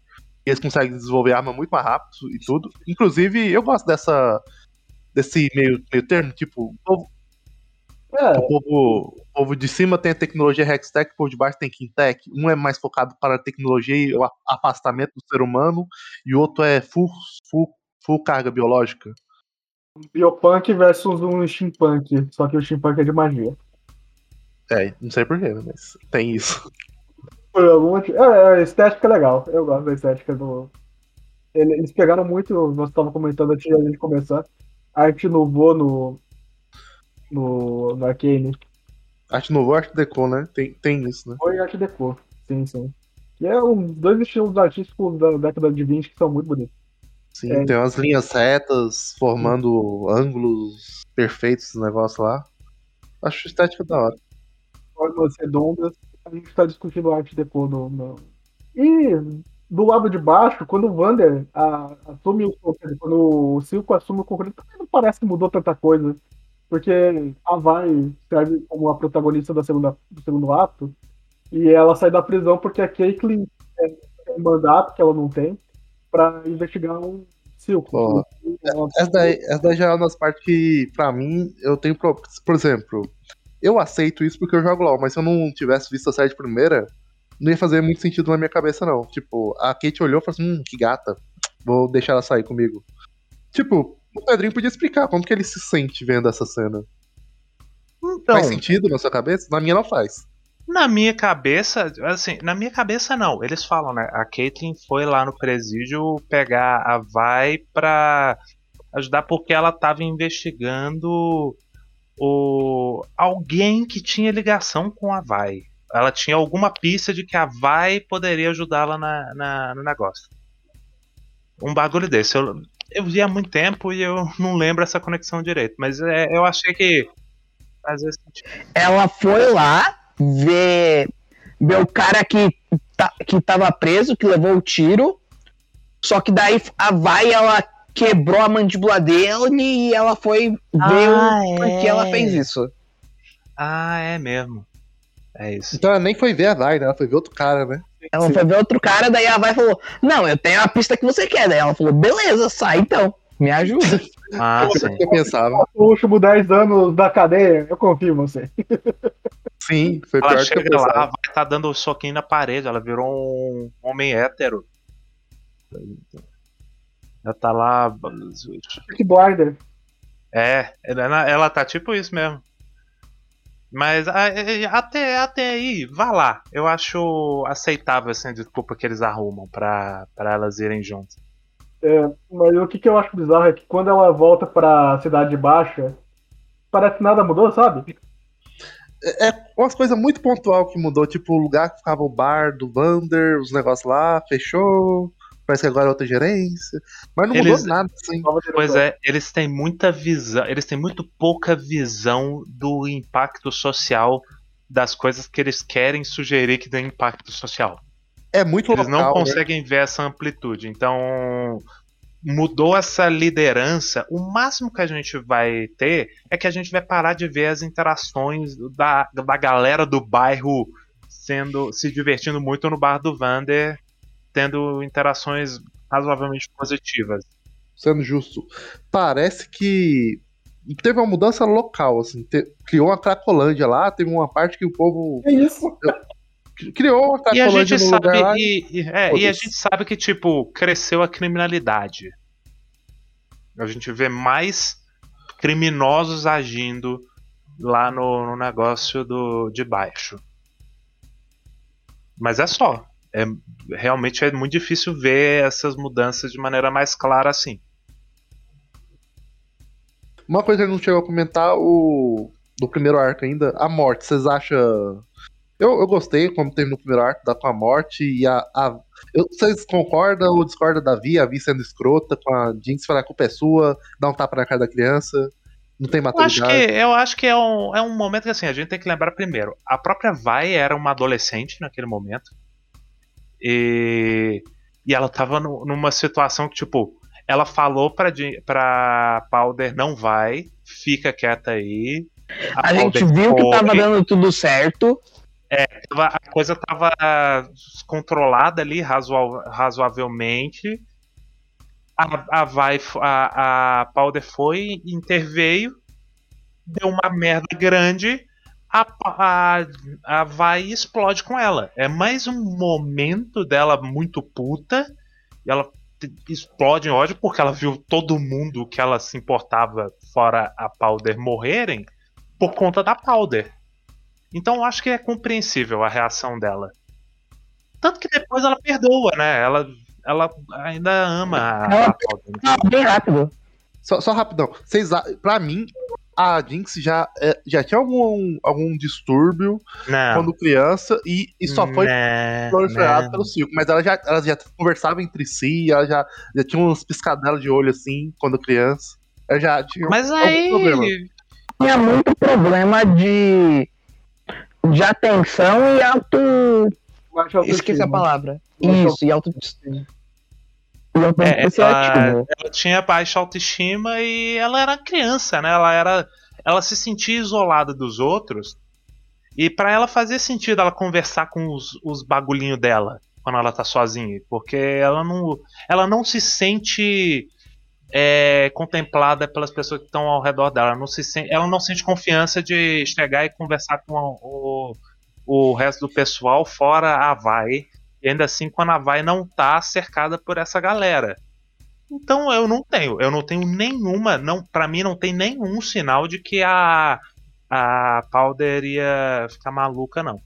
E eles conseguem desenvolver arma muito mais rápido e tudo. Inclusive, eu gosto dessa. desse meio, meio termo, tipo, o povo, É, o povo, o povo de cima tem a tecnologia Hextech, o povo de baixo tem Quintech. Um é mais focado para a tecnologia e o afastamento do ser humano, e o outro é full, full, full carga biológica. Biopunk versus um steampunk. Só que o steampunk é de magia. É, não sei porquê, mas tem isso. Por algum motivo. É, a estética é legal. Eu gosto da estética do. Ele- Eles pegaram muito. Nós estávamos comentando antes de a gente começar. A arte no Vô no. No, no Arcane. Arte Nouveau Arte Deco, né? Tem, tem isso, né? Foi Art Deco. Sim, sim. Que é um, dois estilos artísticos da década de 20 que são muito bonitos. Sim, É. tem umas linhas retas formando ângulos perfeitos esse negócio lá. Acho estética da hora. Formas redondas. A gente está discutindo Art Deco no, no- E do lado de baixo, quando o Vander a- assume o quando o Silco assume o controle, também não parece que mudou tanta coisa. Porque a Vai serve como a protagonista da segunda, do segundo ato. E ela sai da prisão porque a Caitlyn é, tem um mandato que ela não tem pra investigar um ela- Essa daí, essa daí já é uma das partes que, pra mim, eu tenho. Pro... Por exemplo, eu aceito isso porque eu jogo LOL, mas se eu não tivesse visto a série de primeira, não ia fazer muito sentido na minha cabeça, não. Tipo, a Kate olhou e falou assim: hum, que gata, vou deixar ela sair comigo. Tipo, o Pedrinho podia explicar como que ele se sente vendo essa cena. Então, Faz sentido na sua cabeça? Na minha não faz. na minha cabeça, assim, na minha cabeça não. Eles falam, né? A Caitlyn foi lá no presídio pegar a Vai pra ajudar porque ela tava investigando o alguém que tinha ligação com a Vai. Ela tinha alguma pista de que a Vai poderia ajudá-la na, na- no negócio. Um bagulho desse. Eu, eu vi há muito tempo e eu não lembro essa conexão direito. Mas é, eu achei que. Às vezes. Ela foi lá ver, ver o cara que, tá, que tava preso, que levou o tiro. Só que daí a vai, ela quebrou a mandíbula dele e ela foi ver Ah, o porquê é. ela fez isso. Ah, é mesmo. É isso. Então ela nem foi ver a Vai, né? Ela foi ver outro cara, né? Ela Sim. foi ver outro cara, daí a vai falou: Não, eu tenho a pista que você quer. Daí ela falou: Beleza, sai então. Me ajuda. Ah, Foi sim. o que eu pensava. Os últimos 10 anos da cadeia, eu confio em você. Sim, foi Ela pior do que eu chega lá, pensava. vai estar dando um soquinho na parede. Ela virou um homem hétero. Ela tá lá. Que Blinder. É, ela, ela tá tipo isso mesmo. Mas a- é, até, até aí, vá lá. Eu acho aceitável assim, a desculpa que eles arrumam pra, pra elas irem juntas. Mas o que, que eu acho bizarro é que quando ela volta pra Cidade Baixa, parece que nada mudou, sabe? Umas coisas muito pontual que mudou, tipo o lugar que ficava o bar do Vander, os negócios lá, fechou. Parece que agora é outra gerência. Mas não mudou Eles- nada, assim. Pois é, eles têm muita visão, eles têm muito pouca visão do impacto social das coisas que eles querem sugerir que tem impacto social. É muito Eles não local, né? conseguem ver essa amplitude. Então, mudou essa liderança. O máximo que a gente vai ter é que a gente vai parar de ver as interações da, da galera do bairro sendo se divertindo muito no bar do Vander, tendo interações razoavelmente positivas. Sendo justo. Parece que teve uma mudança local, assim. te- criou uma Cracolândia lá, teve uma parte que o povo É isso. criou uma E a Cracolândia gente no sabe, lugar lá. e, e- é, e a gente sabe que, tipo, cresceu a criminalidade. A gente vê mais criminosos agindo lá no, no negócio do, de baixo. Mas é só. É, realmente é muito difícil ver essas mudanças de maneira mais clara assim. Uma coisa que a gente não chegou a comentar, o. Do primeiro arco ainda, a morte, vocês acham. Eu, eu gostei como teve no primeiro arco, da com a morte e a. a- eu- vocês concordam ou discordam da Vi, a Vi sendo escrota com a Jinx falar que a culpa é sua, dar um tapa na cara da criança, não tem Eu acho maturidade. que, eu acho que é, um, é um momento que assim, a gente tem que lembrar primeiro. A própria Vai era uma adolescente naquele momento. E, e ela tava nu- numa situação que, tipo, ela falou pra, pra Powder, não vai, fica quieta aí. A gente Powder viu que tava dando tudo certo. tava- A coisa tava controlada ali razoa- razoavelmente. A, a, vai, a, a Powder foi, interveio, deu uma merda grande, a, a, a vai e explode com ela. É mais um momento dela muito puta, e ela explode em ódio porque ela viu todo mundo que ela se importava, fora a Powder, morrerem por conta da Powder. Então eu acho que é compreensível a reação dela. Tanto que depois ela perdoa, né? Ela, ela ainda ama a, a Powder. Bem rápido. Só, só rapidão, vocês, pra mim, a Jinx já, é, já tinha algum, algum distúrbio Não. quando criança e, e só foi proliferado pelo circo. Mas ela já, ela já conversava entre si, ela já, já tinha uns piscadelas de olho assim, quando criança. Ela já tinha Mas algum aí. problema. Tinha muito problema de, de atenção e auto. Esqueci a palavra. Isso, e autoestima. É, ela, tipo, ela tinha baixa autoestima e ela era criança, né? Ela era, ela se sentia isolada dos outros. E pra ela fazia sentido ela conversar com os, os bagulhinhos dela quando ela tá sozinha, porque ela não, ela não se sente é, contemplada pelas pessoas que estão ao redor dela. Ela não, se sente, ela não sente confiança de chegar e conversar com o, o resto do pessoal, fora a Vai. E ainda assim, quando a Vai não tá cercada por essa galera. Então eu não tenho, eu não tenho nenhuma, não, para mim não tem nenhum sinal de que a a Powder ia ficar maluca não.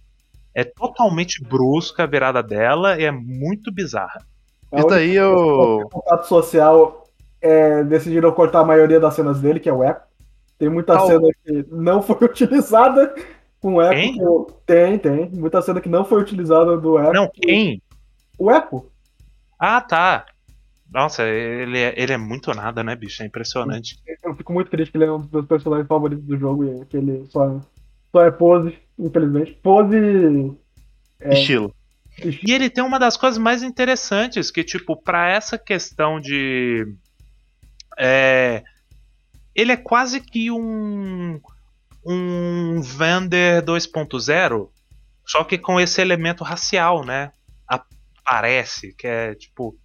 É totalmente brusca a virada dela e é muito bizarra. Isso daí eu. contato social é, decidiram cortar a maioria das cenas dele, que é o Echo. Tem muita Qual? cena que não foi utilizada com o Echo. Tem? Tem, tem. Muita cena que não foi utilizada do Echo. Não, quem? O Echo. Ah, tá. Nossa, ele é, ele é muito nada, né, bicho? É impressionante. Eu fico muito triste que ele é um dos meus personagens favoritos do jogo e que ele só, só é pose, infelizmente. Pose. É. Estilo. E ele tem uma das coisas mais interessantes, que, tipo, pra essa questão de. É, ele é quase que um. Um Vander 2.0, só que com esse elemento racial, né? Aparece, que é tipo.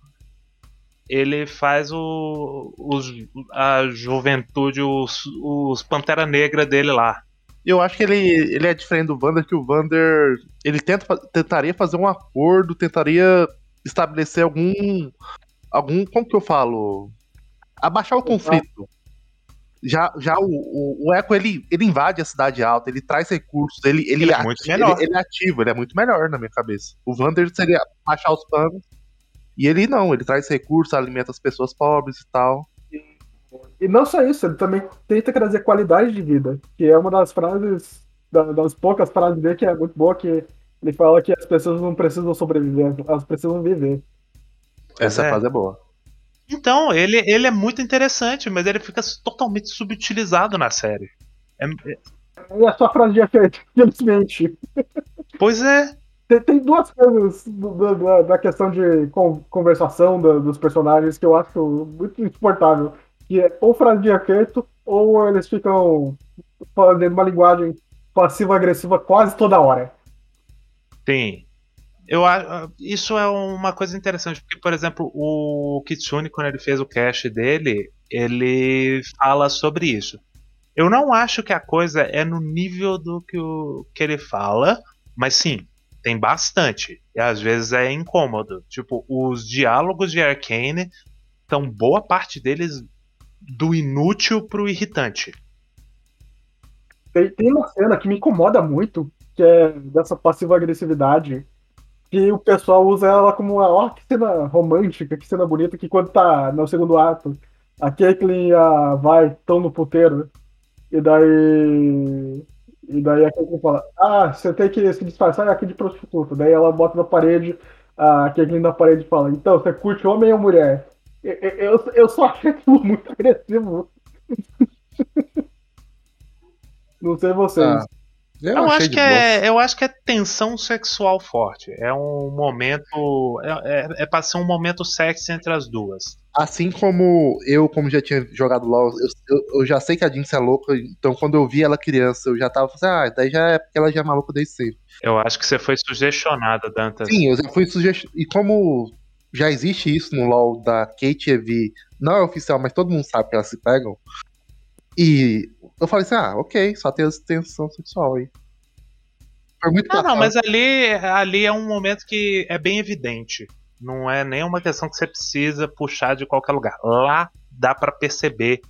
Ele faz o, os, a juventude, os, os Pantera Negra dele lá. Eu acho que ele, ele é diferente do Vander, que o Vander. Ele tenta, tentaria fazer um acordo, tentaria estabelecer algum. Algum. Como que eu falo? Abaixar o conflito. Já, já o, o, o Echo, ele, ele invade a cidade alta, ele traz recursos, ele, ele, Ele é ati- muito melhor. Ele, ele é ativo, ele é muito melhor na minha cabeça. O Vander seria baixar os panos. E ele não, ele traz recursos, alimenta as pessoas pobres e tal. E não só isso, ele também tenta trazer qualidade de vida, que é uma das frases, da- das poucas frases dele que é muito boa, que ele fala que as pessoas não precisam sobreviver, elas precisam viver. Essa é. frase é boa. Então, ele, ele é muito interessante, mas ele fica totalmente subutilizado na série. É- é- a sua frase de efeito, infelizmente. pois é. Tem, tem duas coisas do- do- da, questão de con- conversação dos personagens que eu acho muito insuportável. Que é ou frase de efeito, ou eles ficam fazendo uma linguagem passiva-agressiva quase toda hora. Sim. Eu, isso é uma coisa interessante, porque, por exemplo, o Kitsune, quando ele fez o cast dele, ele fala sobre isso. Eu não acho que a coisa é no nível do que, o, que ele fala, mas sim, tem bastante. E às vezes é incômodo. Tipo, os diálogos de Arcane são boa parte deles do inútil pro irritante. Tem, tem uma cena que me incomoda muito, que é dessa passiva-agressividade, que o pessoal usa ela como uma, ó, que cena romântica, que cena bonita, que quando tá no segundo ato, a Caitlyn e a Vai estão no puteiro, e daí. E daí a Caitlyn fala, ah, você tem que se disfarçar aqui de prostituta. Daí ela bota na parede, a Caitlyn na parede fala, então, você curte homem ou mulher? Eu, eu, eu só achei aquilo muito agressivo. Não sei vocês. Ah, Eu, achei acho que boa. é, eu acho que é tensão sexual forte. É um momento. É, é, é pra ser um momento sexy entre as duas. Assim como eu, como já tinha jogado LOL, eu, eu, eu já sei que a Jinx é louca, então quando eu vi ela criança, eu já tava assim, ah, daí já é porque ela já é maluca desde sempre. Eu acho que você foi sugestionado, Dantas. Sim, eu fui sugestivo. E como já existe isso no LoL da Kate e Evi, não é oficial, mas todo mundo sabe que elas se pegam. E eu falei assim, ah, ok, só tem tensão sexual aí. Foi muito Não, não, mas ali, ali é um momento que é bem evidente. Não é nenhuma questão que você precisa puxar de qualquer lugar. Lá dá pra perceber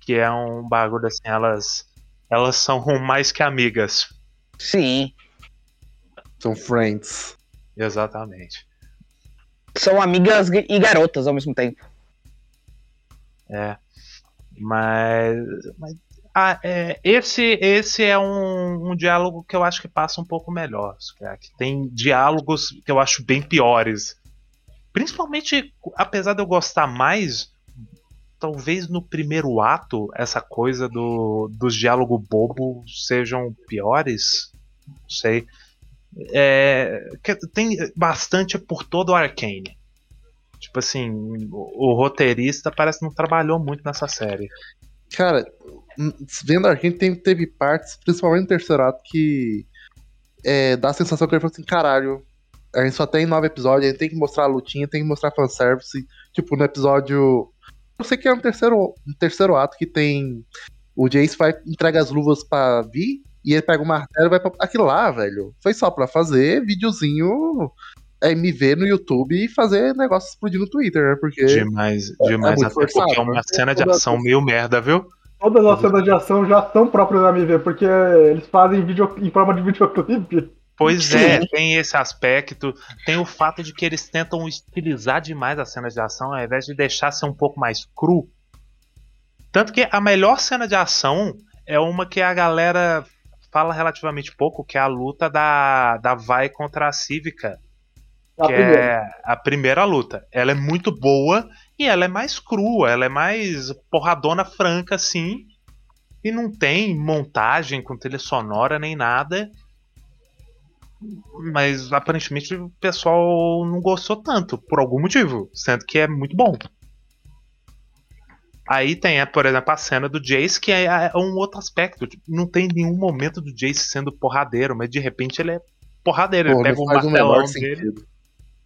que é um bagulho assim, elas, elas são mais que amigas. Sim. São friends. Exatamente. São amigas e garotas ao mesmo tempo. É. Mas, mas Ah, é, esse, esse é um, um diálogo que eu acho que passa um pouco melhor. Que tem diálogos que eu acho bem piores. Principalmente, apesar de eu gostar mais, talvez no primeiro ato, essa coisa do, dos diálogos bobo sejam piores. Não sei. É, tem bastante por todo o Arcane. Tipo assim, o, o roteirista parece que não trabalhou muito nessa série. Cara, vendo Arkane tem, teve partes, principalmente no terceiro ato, que é, dá a sensação que ele falou assim, caralho, a gente só tem nove episódios, a gente tem que mostrar a lutinha, tem que mostrar fanservice. Tipo, no episódio. Eu sei que é no terceiro, no terceiro ato que tem. O Jace vai entrega as luvas pra Vi e ele pega o martelo e vai pra. Aquilo lá, velho. Foi só pra fazer videozinho MV no YouTube e fazer negócio explodir no Twitter, né? Porque. Demais, é, demais. É até forçado, porque é uma né? cena de ação meio merda, viu? Todas as cenas de ação já são próprias da MV, porque eles fazem vídeo em forma de videoclipe. Pois é, tem esse aspecto. Tem o fato de que eles tentam estilizar demais as cenas de ação, ao invés de deixar ser um pouco mais cru. Tanto que a melhor cena de ação é uma que a galera fala relativamente pouco, que é a luta da, da Vai contra a Cívica. A que primeira. é a primeira luta. Ela é muito boa e ela é mais crua, ela é mais porradona franca, assim. E não tem montagem com trilha sonora nem nada. Mas aparentemente o pessoal não gostou tanto, por algum motivo, sendo que é muito bom. Aí tem, por exemplo, a cena do Jace, que é, é um outro aspecto. Tipo, não tem nenhum momento do Jace sendo porradeiro, mas de repente ele é porradeiro. Pô, ele pega um martelão dele.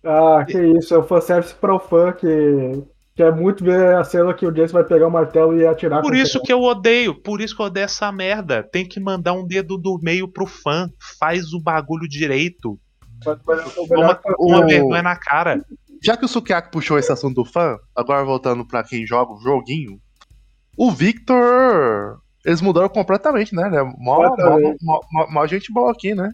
Ah, que isso, é o fanservice para o fã que Quer muito ver a cena que o Jason vai pegar o martelo e atirar. Por isso que eu odeio, por isso que eu odeio essa merda. Tem que mandar um dedo do meio pro fã. Faz o bagulho direito. Uma, uma vergonha na cara. Já que o Sukiaki puxou esse assunto do fã, agora voltando pra quem joga o joguinho, o Victor eles mudaram completamente, né? Mó, mó, mó, mó, gente boa aqui, né?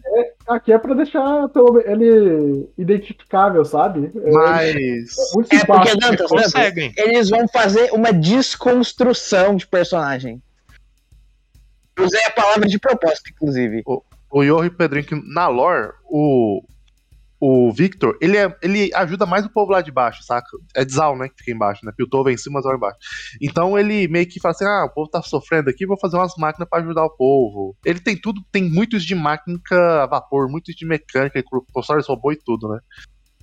Aqui é pra deixar ele identificável, sabe? É, Mas. É, é porque, Dantas, conseguem. eles vão fazer uma desconstrução de personagem. Usei a palavra de propósito, inclusive. O, o Yohi Pedrinho, que na lore, o, o Victor, ele, é, ele ajuda mais o povo lá de baixo, saca? É Dzal, né, que fica embaixo, né? Piltover em cima, Zal embaixo. Então ele meio que fala assim, ah, o povo tá sofrendo aqui, vou fazer umas máquinas para ajudar o povo. Ele tem tudo, tem muitos de máquina a vapor, muitos de mecânica, professores robô e tudo, né?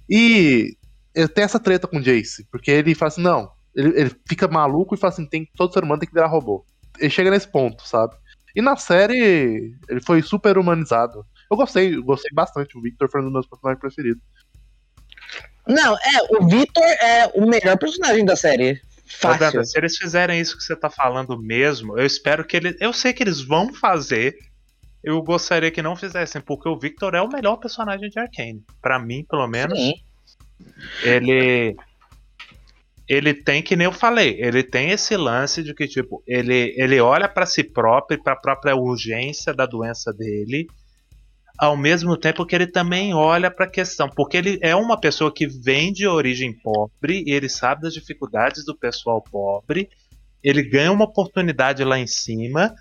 E ele tem essa treta com o Jace, porque ele fala assim, não, ele, ele fica maluco e fala assim, tem, todo ser humano tem que virar robô. Ele chega nesse ponto, sabe? E na série, ele foi super humanizado. Eu gostei, eu gostei bastante. O Victor foi um dos meus personagens preferidos. Não, é, o Victor é o melhor personagem da série. Fácil. se eles fizerem isso que você tá falando mesmo, eu espero que eles. Eu sei que eles vão fazer. Eu gostaria que não fizessem, porque o Victor é o melhor personagem de Arkane. para mim, pelo menos. Sim. Ele. Ele tem, que nem eu falei, ele tem esse lance de que, tipo, ele, ele olha para si próprio, para a própria urgência da doença dele, ao mesmo tempo que ele também olha para a questão, porque ele é uma pessoa que vem de origem pobre e ele sabe das dificuldades do pessoal pobre. Ele ganha uma oportunidade lá em cima,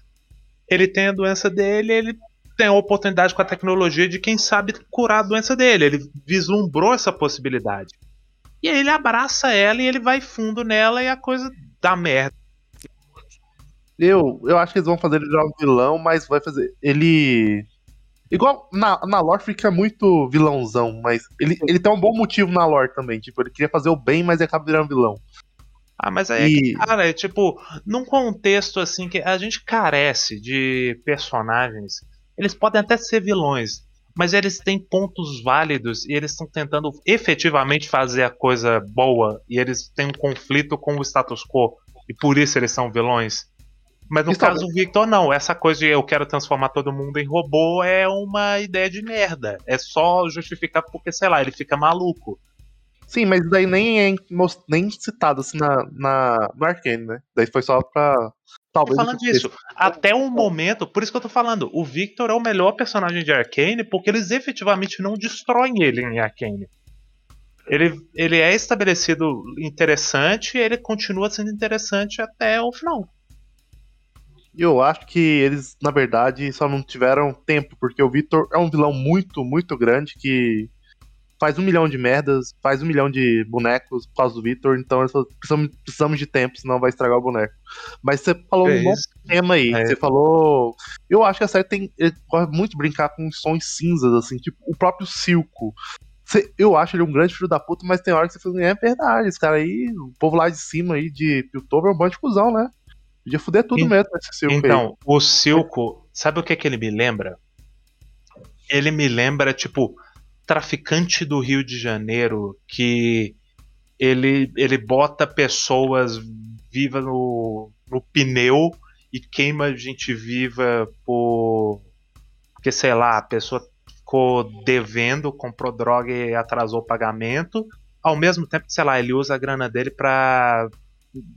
ele tem a doença dele, ele tem a oportunidade com a tecnologia de quem sabe curar a doença dele. Ele vislumbrou essa possibilidade. E aí ele abraça ela e ele vai fundo nela e a coisa dá merda. Eu, eu acho que eles vão fazer ele virar um vilão, mas vai fazer. Ele Igual na, na lore fica muito vilãozão, mas ele, ele tem um bom motivo na lore também. Tipo, ele queria fazer o bem, mas acaba virando vilão. Ah, mas aí, e... cara, é tipo, num contexto assim que a gente carece de personagens, eles podem até ser vilões, mas eles têm pontos válidos e eles estão tentando efetivamente fazer a coisa boa e eles têm um conflito com o status quo e por isso eles são vilões. Mas no caso do Victor, não. Essa coisa de eu quero transformar todo mundo em robô é uma ideia de merda. É só justificar porque, sei lá, ele fica maluco. Sim, mas daí nem é nem citado assim na, na, no Arcane, né? Daí foi só pra. Talvez. Tô falando disso. Até o momento, por isso que eu tô falando, o Victor é o melhor personagem de Arcane porque eles efetivamente não destroem ele em Arcane. Ele, ele é estabelecido interessante e ele continua sendo interessante até o final. Eu acho que eles, na verdade, só não tiveram tempo, porque o Victor é um vilão muito, muito grande que faz um milhão de merdas, faz um milhão de bonecos por causa do Victor, então eles precisamos, precisamos de tempo, senão vai estragar o boneco. Mas você falou É um bom tema aí, É. você falou. Eu acho que a série tem. Ele corre muito brincar com sons cinzas, assim, tipo o próprio Silco. Você- eu acho ele um grande filho da puta, mas tem hora que você fala, é verdade, esse cara aí, o povo lá de cima aí de Piltover é um bando de cuzão, né? Podia fuder tudo En- mesmo esse Silco aí. Então, o Silco, sabe o que, que ele me lembra? Ele me lembra, tipo, traficante do Rio de Janeiro que ele, ele bota pessoas vivas no, no pneu e queima gente viva por. Porque, sei lá, a pessoa ficou devendo, comprou droga e atrasou o pagamento. Ao mesmo tempo, sei lá, ele usa a grana dele pra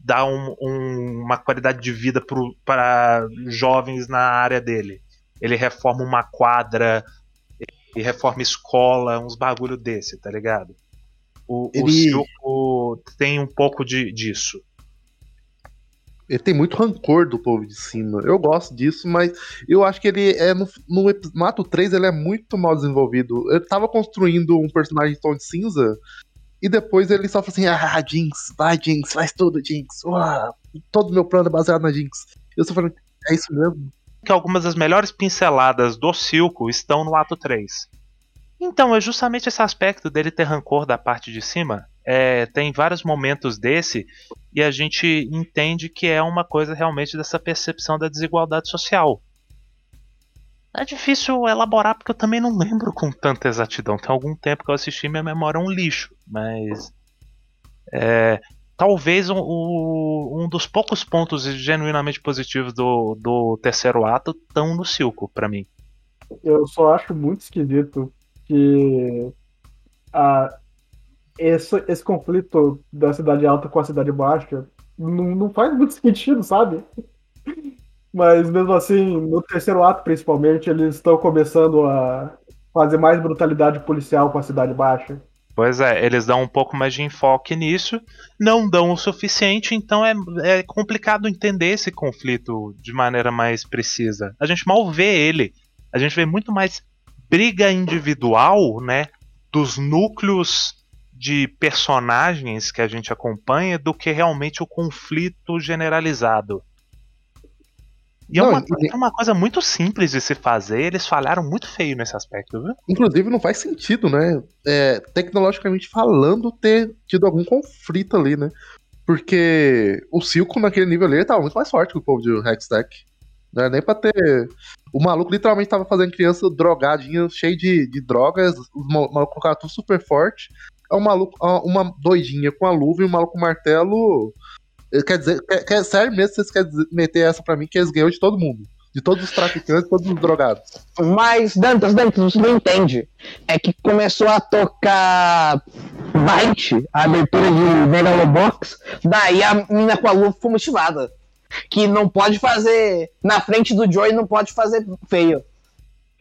dar um- um- uma qualidade de vida para jovens na área dele. Ele reforma uma quadra, ele reforma escola, uns bagulho desse, tá ligado? O, o Ele- Silco tem um pouco de, disso. Ele tem muito rancor do povo de cima. Eu gosto disso, mas eu acho que ele é no, no, no ato 3 ele é muito mal desenvolvido. Ele tava construindo um personagem em tom de cinza e depois ele só fala assim: "Ah, Jinx, vai Jinx, faz tudo, Jinx. Uau, todo meu plano é baseado na Jinx". Eu só falando: "É isso mesmo". Que algumas das melhores pinceladas do Silco estão no ato 3. Então, é justamente esse aspecto dele ter rancor da parte de cima. É, tem vários momentos desse e a gente entende que é uma coisa realmente dessa percepção da desigualdade social. É difícil elaborar porque eu também não lembro com tanta exatidão. Tem algum tempo que eu assisti minha memória é um lixo, mas é, talvez um, um dos poucos pontos genuinamente positivos do, do terceiro ato estão no Silco pra mim. Eu só acho muito esquisito que a, esse, esse conflito da cidade alta com a cidade baixa não, não faz muito sentido, sabe? Mas mesmo assim, no terceiro ato principalmente, eles estão começando a fazer mais brutalidade policial com a cidade baixa. Pois é, eles dão um pouco mais de enfoque nisso, não dão o suficiente, então é, é complicado entender esse conflito de maneira mais precisa. A gente mal vê ele, a gente vê muito mais briga individual, né, dos núcleos de personagens que a gente acompanha do que realmente o conflito generalizado. E é Não, uma, e- é uma coisa muito simples de se fazer, eles falharam muito feio nesse aspecto, viu? Inclusive, não faz sentido, né? É, tecnologicamente falando, ter tido algum conflito ali, né? Porque o Silco naquele nível ali ele tava muito mais forte que o povo de Hextech. Não era nem pra ter. O maluco literalmente tava fazendo criança drogadinha, cheio de, de drogas. Os ma- malucos colocaram tudo super forte. É um maluco, uma doidinha com a luva e um maluco com martelo. Quer dizer, quer, quer- sério mesmo vocês querem meter essa pra mim que eles ganhou de todo mundo? De todos os traficantes, todos os drogados. Mas, Dantas, Dantas, você não entende. É que começou a tocar Byte, a abertura de Megalobox, daí a mina com a luva foi motivada. Que não pode fazer. Na frente do Joey não pode fazer feio.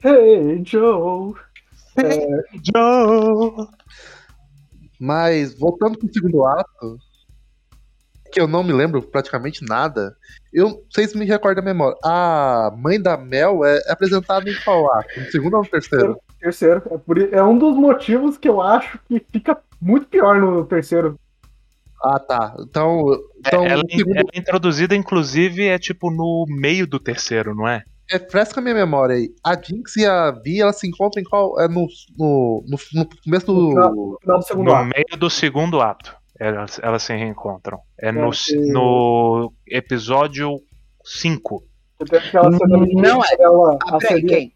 Hey, Joe! Joe! Mas, voltando pro segundo ato, que eu não me lembro praticamente nada, eu vocês me recordam a memória. A mãe da Mel é apresentada em qual ato? No segundo ou no terceiro? Terceiro. É, por, i- é um dos motivos que eu acho que fica muito pior no terceiro. Ah, tá. Então, então ela, no segundo, ela é introduzida, inclusive, é tipo no meio do terceiro, não é? refresca a minha memória aí. A Jinx e a Vi, elas se encontram em qual? É no, no, no, no começo do. No final do segundo No ato. meio do segundo ato. Elas, elas se reencontram. É no, no episódio 5. E tem aquela cena Não lindíssima é. dela Ah, peraí, quem?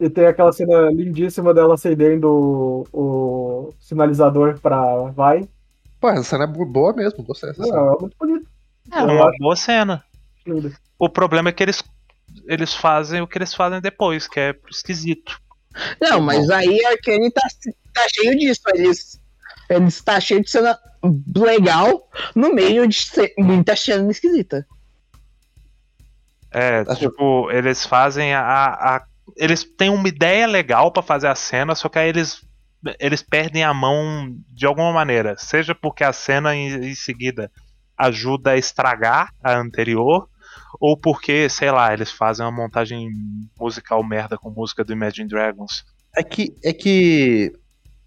E tem aquela cena lindíssima dela acendendo o, o sinalizador pra vai. Pô, essa cena é bo- boa mesmo, gostei dessa Não, cena. é muito bonito. É Eu uma acho boa cena. lindo. O problema é que eles, eles fazem o que eles fazem depois, que é esquisito. Não, mas aí a Arkane tá, tá cheio disso. Eles, eles tá cheio de cena legal no meio de muita cena esquisita. É, Acho- tipo, eles fazem a, a- Eles têm uma ideia legal pra fazer a cena, só que aí eles. Eles perdem a mão de alguma maneira. Seja porque a cena em, em seguida ajuda a estragar a anterior, ou porque, sei lá, eles fazem uma montagem musical merda com música do Imagine Dragons. É que, é que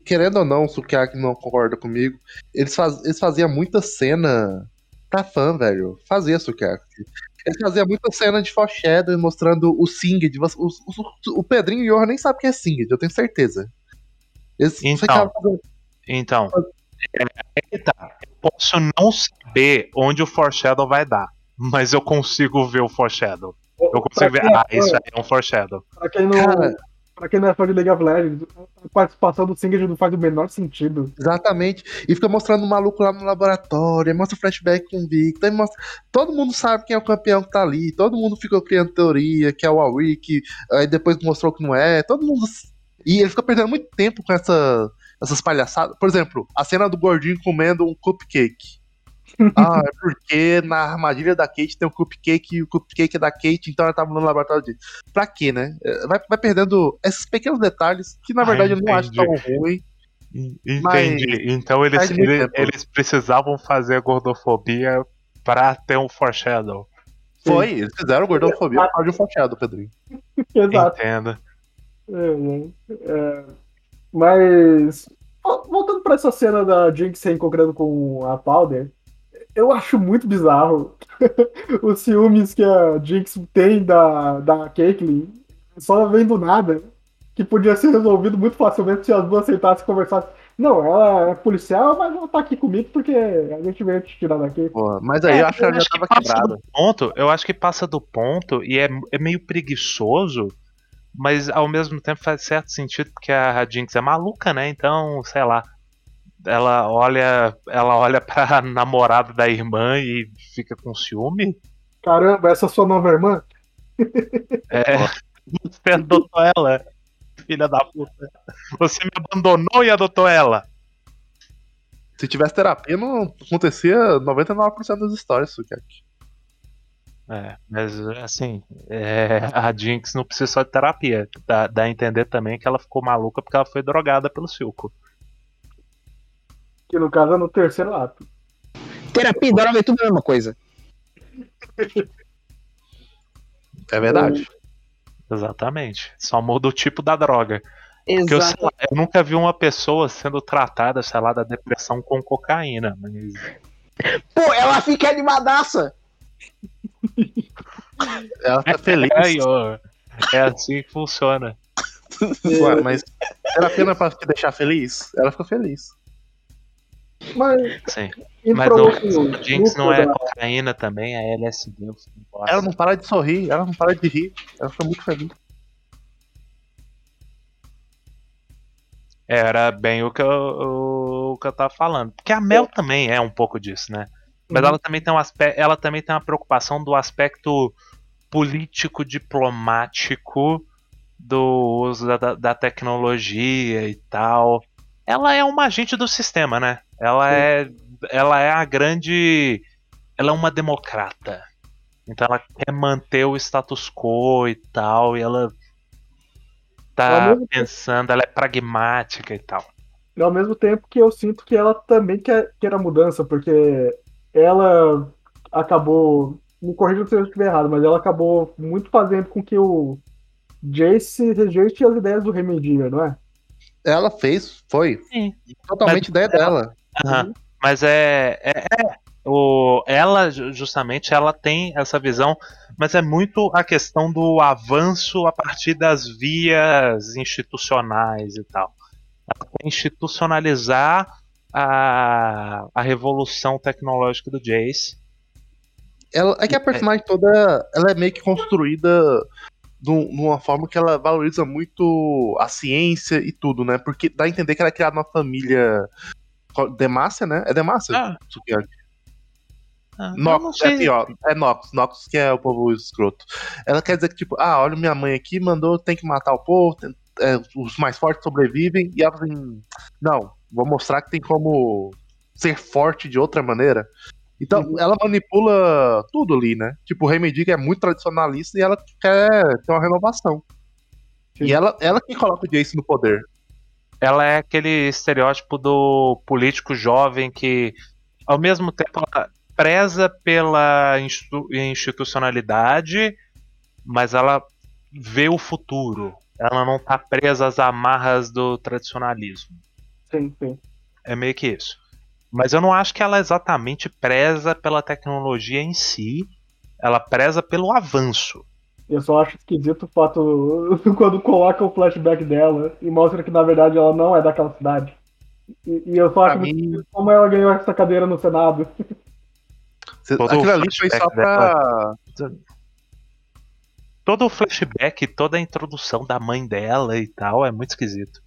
querendo ou não, o Sukiyaki não concorda comigo, eles, faz, eles faziam muita cena pra fã, velho. Fazia Sukiyaki. Eles faziam muita cena de foreshadow mostrando o Singed. O, o, o Pedrinho e o Johan nem sabem o que é Singed, eu tenho certeza. Eles então, então é, é tá. Eu posso não saber onde o foreshadow vai dar, mas eu consigo ver o foreshadow. Eu consigo ver, ah, isso aí é um foreshadow. Pra quem não, Cara, Pra quem não é fã de League of Legends, a participação do Singed não faz o menor sentido. Exatamente. E fica mostrando o maluco lá no laboratório, mostra flashback com o Victor, mostra... todo mundo sabe quem é o campeão que tá ali, todo mundo ficou criando teoria, que é o Warwick, aí depois mostrou que não é, todo mundo. E ele fica perdendo muito tempo com essa, essas palhaçadas. Por exemplo, a cena do gordinho comendo um cupcake. Ah, é porque na armadilha da Kate tem o cupcake e o cupcake é da Kate, então ela tava no laboratório de. Pra quê, né? É, vai, vai perdendo esses pequenos detalhes que na verdade ah, eu não acho tão ruim. Entendi. Mas... Então eles, eles, eles, precisavam fazer gordofobia pra ter um foreshadow. Foi, Sim. eles fizeram gordofobia por causa de um foreshadow, Pedrinho. Exato. Entendo. É, é, mas voltando para essa cena da Jinx reencontrando com a Powder, eu acho muito bizarro os ciúmes que a Jinx tem da, da Caitlyn, só vem do nada, que podia ser resolvido muito facilmente se as duas aceitassem conversar. Não, ela é policial, mas ela tá aqui comigo porque a gente veio te tirar daqui. Porra, mas aí é, eu acho que ela já tava quebrada. Ponto, eu acho que passa do ponto e é, é meio preguiçoso, mas ao mesmo tempo faz certo sentido porque a Jinx é maluca, né? Então, sei lá, ela olha, ela olha pra namorada da irmã e fica com ciúme. Caramba, essa é sua nova irmã? É. Você adotou ela, filha da puta. Você me abandonou e adotou ela. Se tivesse terapia, não acontecia 99% das histórias, Sukiyaki. É, mas assim, é, a Jinx não precisa só de terapia. Dá, dá a entender também que ela ficou maluca porque ela foi drogada pelo Silco. Que no caso é no terceiro ato. Terapia e droga é tudo a mesma coisa. É verdade. Exatamente. Só muda o tipo da droga. Porque eu, lá, eu, nunca vi uma pessoa sendo tratada, sei lá, da depressão com cocaína. Mas... Pô, ela fica animadaça. ela tá feliz. É, é assim que funciona. Ué, mas era pena pra te deixar feliz? Ela ficou feliz. Mas, Sim. Mas o Jinx não é da... cocaína também, é LSD. Ela não para de sorrir, ela não para de rir. Ela foi muito feliz. Era bem o que, eu, o que eu tava falando. Porque a Mel também é um pouco disso, né? Mas uhum. ela também tem um aspecto. Ela também tem uma preocupação do aspecto político diplomático do uso da, da tecnologia e tal. Ela é uma agente do sistema, né? Ela é, ela é a grande. Ela é uma democrata. Então ela quer manter o status quo e tal, e ela tá pensando, ela é pragmática e tal. E ao mesmo tempo que eu sinto que ela também quer, quer a mudança, porque ela acabou. Me corrija se eu estiver errado, mas ela acabou muito fazendo com que o Jace rejeite as ideias do Remedier, não é? Ela fez, foi. Sim. Totalmente mas, ideia dela. Uhum. Mas é, é, é, o, ela justamente ela tem essa visão, mas é muito a questão do avanço a partir das vias institucionais e tal. Institucionalizar a, a revolução tecnológica do Jace. Ela, é que a personagem toda ela é meio que construída de uma forma que ela valoriza muito a ciência e tudo, né? Porque dá a entender que ela é criada numa família Demacia, né? É Demacia? Ah. Ah, Nox, é pior. É Nox. Nox que é o povo escroto. Ela quer dizer que, tipo, ah, olha minha mãe aqui, mandou, tem que matar o povo, tem, é, os mais fortes sobrevivem, e ela assim, não, vou mostrar que tem como ser forte de outra maneira. Então, uhum. ela manipula tudo ali, né? Tipo, o Remedy é muito tradicionalista e ela quer ter uma renovação. Sim. E ela, ela que coloca o Jace no poder ela é aquele estereótipo do político jovem que, ao mesmo tempo, ela, preza pela institu- institucionalidade, mas ela vê o futuro. Ela não tá presa às amarras do tradicionalismo. Sim, sim. É meio que isso. Mas eu não acho que ela exatamente preza pela tecnologia em si. Ela preza pelo avanço. Eu só acho esquisito o fato quando coloca o flashback dela e mostra que na verdade ela não é daquela cidade. E, e eu só acho mim- esquisito como ela ganhou essa cadeira no Senado. Todo Aquilo o ali foi só flashback pra. Todo o flashback, toda a introdução da mãe dela e tal é muito esquisito.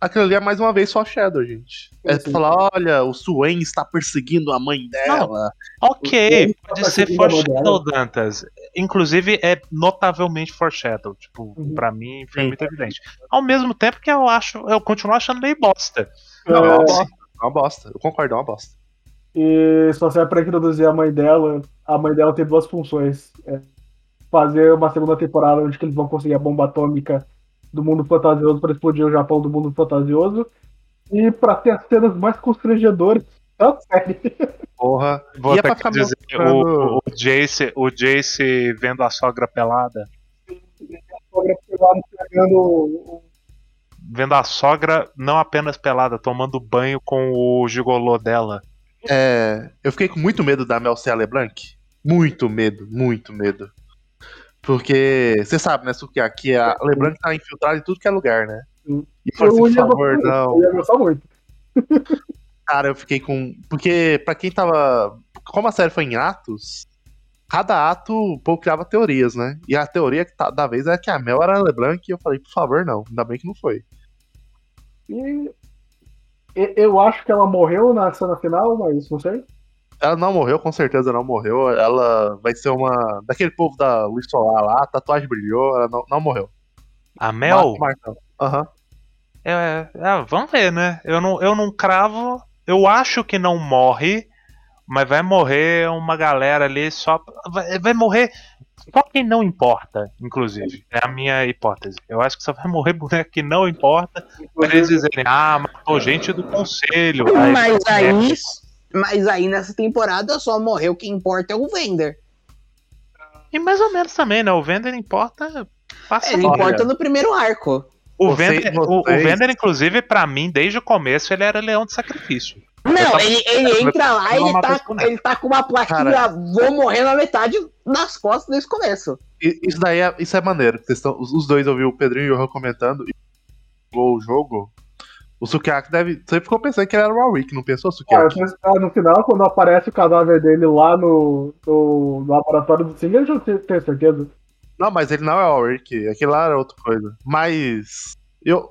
Aquilo ali é mais uma vez só Shadow, gente. É Sim, falar, olha, o Swain está perseguindo a mãe dela. Ok, Ele pode ser foreshadow, Dantas. Inclusive, é notavelmente foreshadow. Tipo, Uhum. pra mim foi Sim. muito evidente. Ao mesmo tempo que eu acho, eu continuo achando meio bosta. Não, é É, uma bosta. É uma bosta. Eu concordo, é uma bosta. E só serve pra introduzir a mãe dela. A mãe dela tem duas funções. É fazer uma segunda temporada onde que eles vão conseguir a bomba atômica do mundo fantasioso para explodir o Japão do mundo fantasioso. E pra ter as cenas mais constrangedoras série. Porra. Vou E é até pra que ficar dizer, mostrando- o, o, Jace, o Jace vendo a sogra pelada. pegando Vendo a sogra não apenas pelada, tomando banho com o gigolô dela. É, eu fiquei com muito medo da Mel Cea LeBlanc. Muito medo, muito medo. Porque você sabe, né, Suki, aqui a LeBlanc tá infiltrada em tudo que é lugar, né? E por ia favor, não. Eu ia gostar muito. Cara, eu fiquei com. Porque, pra quem tava. Como a série foi em atos, cada ato o povo criava teorias, né? E a teoria que tá- da vez era que a Mel era a LeBlanc e eu falei, por favor, não. Ainda bem que não foi. E eu acho que ela morreu na cena final, mas não sei. Ela não morreu, com certeza não morreu. Ela vai ser uma. Daquele povo da Luz Solar lá, a tatuagem brilhou, ela não, não morreu. A Mel. Aham. é, é, vamos ver, né? Eu não, eu não cravo. Eu acho que não morre, mas vai morrer uma galera ali só. Vai, vai morrer só quem não importa, inclusive. É a minha hipótese. Eu acho que só vai morrer boneco que não importa. Pra eles dizerem, ah, matou gente do conselho. Aí- Mas aí, mas aí nessa temporada só morreu quem importa é o Vender. E mais ou menos também, né? O Vender importa. Passa Ele importa no primeiro arco. O, Vocês- Vender, o, o vocês- Vender, inclusive, pra mim, desde o começo, ele era leão de sacrifício. Não, tava- ele, ele entra lá e ele tá, ele tá com uma plaquinha, Cara. vou morrer na metade das costas desse começo. E- Isso daí é, isso é maneiro. Vocês estão, os, os dois ouviram o Pedrinho e o Johan comentando e jogou o jogo. O Sukiyaki deve. Você ficou pensando que ele era o Warwick, não pensou, Sukiyaki? ah, no final, quando aparece o cadáver dele lá no, no laboratório do Singer, eu já te- tenho certeza. Não, mas ele não é o Warwick. Aquele lá era outra coisa. Mas. Eu.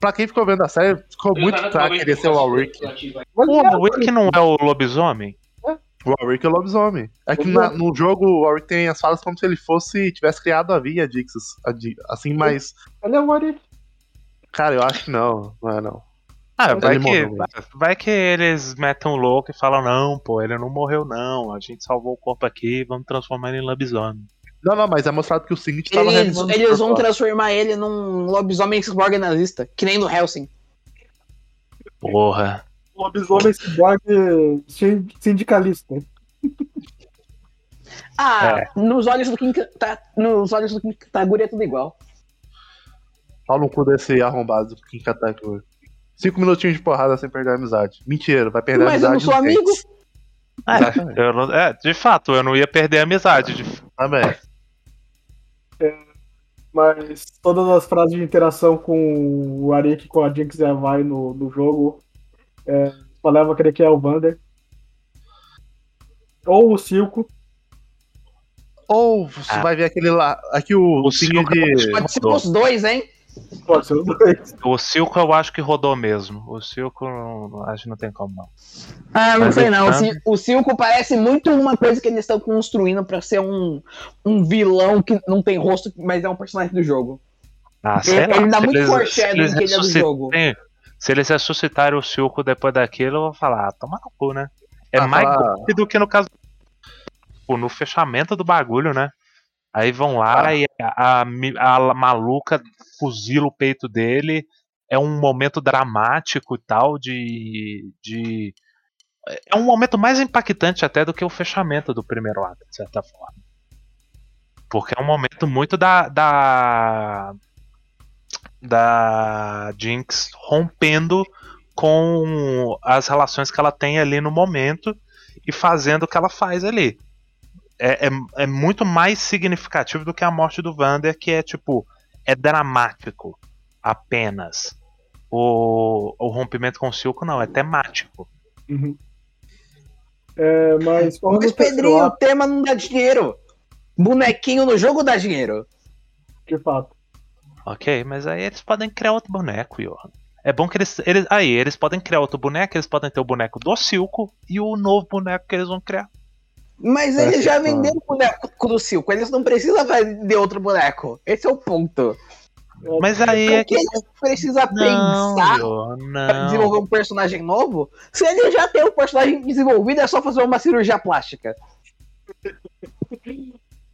Pra quem ficou vendo a série, ficou muito claro que ele ia ser o Warwick. Mas O é, Warwick não é o lobisomem? O Warwick é o lobisomem. É que na- no jogo o Warwick tem as falas como se ele fosse. tivesse criado a Via Dixis. a Di- Assim, mas. ele é o Warwick. Cara, eu acho que não. Não é não. Ah, Ele vai que, morreu, vai que eles metem um louco e falam, não, pô, ele não morreu não, a gente salvou o corpo aqui, vamos transformar ele em lobisomem. Não, não, mas é mostrado que o Signet tava Eles, eles vão transformar ele num lobisomem cyborg nazista, que nem no Helsing. Porra. Lobisomem cyborg sin- sindicalista. Ah, É. nos olhos do Kim tá, nos olhos do Kim Kataguri é tudo igual. Pau no cu desse arrombado do Kim Katakuri. Cinco minutinhos de porrada sem perder a amizade. Mentira, vai perder a Mas eu amizade. não sou amigo. É, não- é, de fato, eu não ia perder a amizade. de- Também. Mas todas as frases de interação com o Arik, com a Jinx e a Vai no, no jogo, é, só leva a crer que é o Vander. Ou o Silco. Ou você Ah. vai ver aquele lá. Aqui o, O Silco é de. Pode ser os dois, hein? Pode ser os dois. O Silco eu acho que rodou mesmo. O Silco não- acho que não tem como não. Ah, não Mas sei não. O, Sil- o Silco parece muito uma coisa que eles estão construindo pra ser um, um vilão que não tem rosto, mas é um personagem do jogo. Ah, sei Ele, lá. ele dá se muito eles- eles que ele é do ressuscitarem- jogo. Se eles ressuscitarem o Silco depois daquilo, eu vou falar, ah, toma no cu, né? É Ah, mais falar- do que no caso. Pô, no fechamento do bagulho, né? Aí vão lá Ah. e a, a a maluca fuzila o peito dele. É um momento dramático e tal de. de É um momento mais impactante até do que o fechamento do primeiro ato, de certa forma. Porque é um momento muito da. da. da Jinx rompendo com as relações que ela tem ali no momento e fazendo o que ela faz ali. É, é, é muito mais significativo do que a morte do Vander, que é tipo. é dramático apenas. O, o rompimento com o Silco não, é temático. Uhum. É, mas Mas, Pedrinho, o ato, tema não dá dinheiro. Bonequinho no jogo dá dinheiro. de fato. Ok, mas aí eles podem criar outro boneco, Johan. É bom que eles, eles. Aí, eles podem criar outro boneco, eles podem ter o boneco do Silco e o novo boneco que eles vão criar. Mas Parece eles já que- venderam o boneco do Silco, eles não precisam vender outro boneco. Esse é o ponto. Mas aí é Por que que. eles precisam Não, pensar Johan, pra desenvolver um personagem novo? Se ele já tem o personagem desenvolvido, é só fazer uma cirurgia plástica.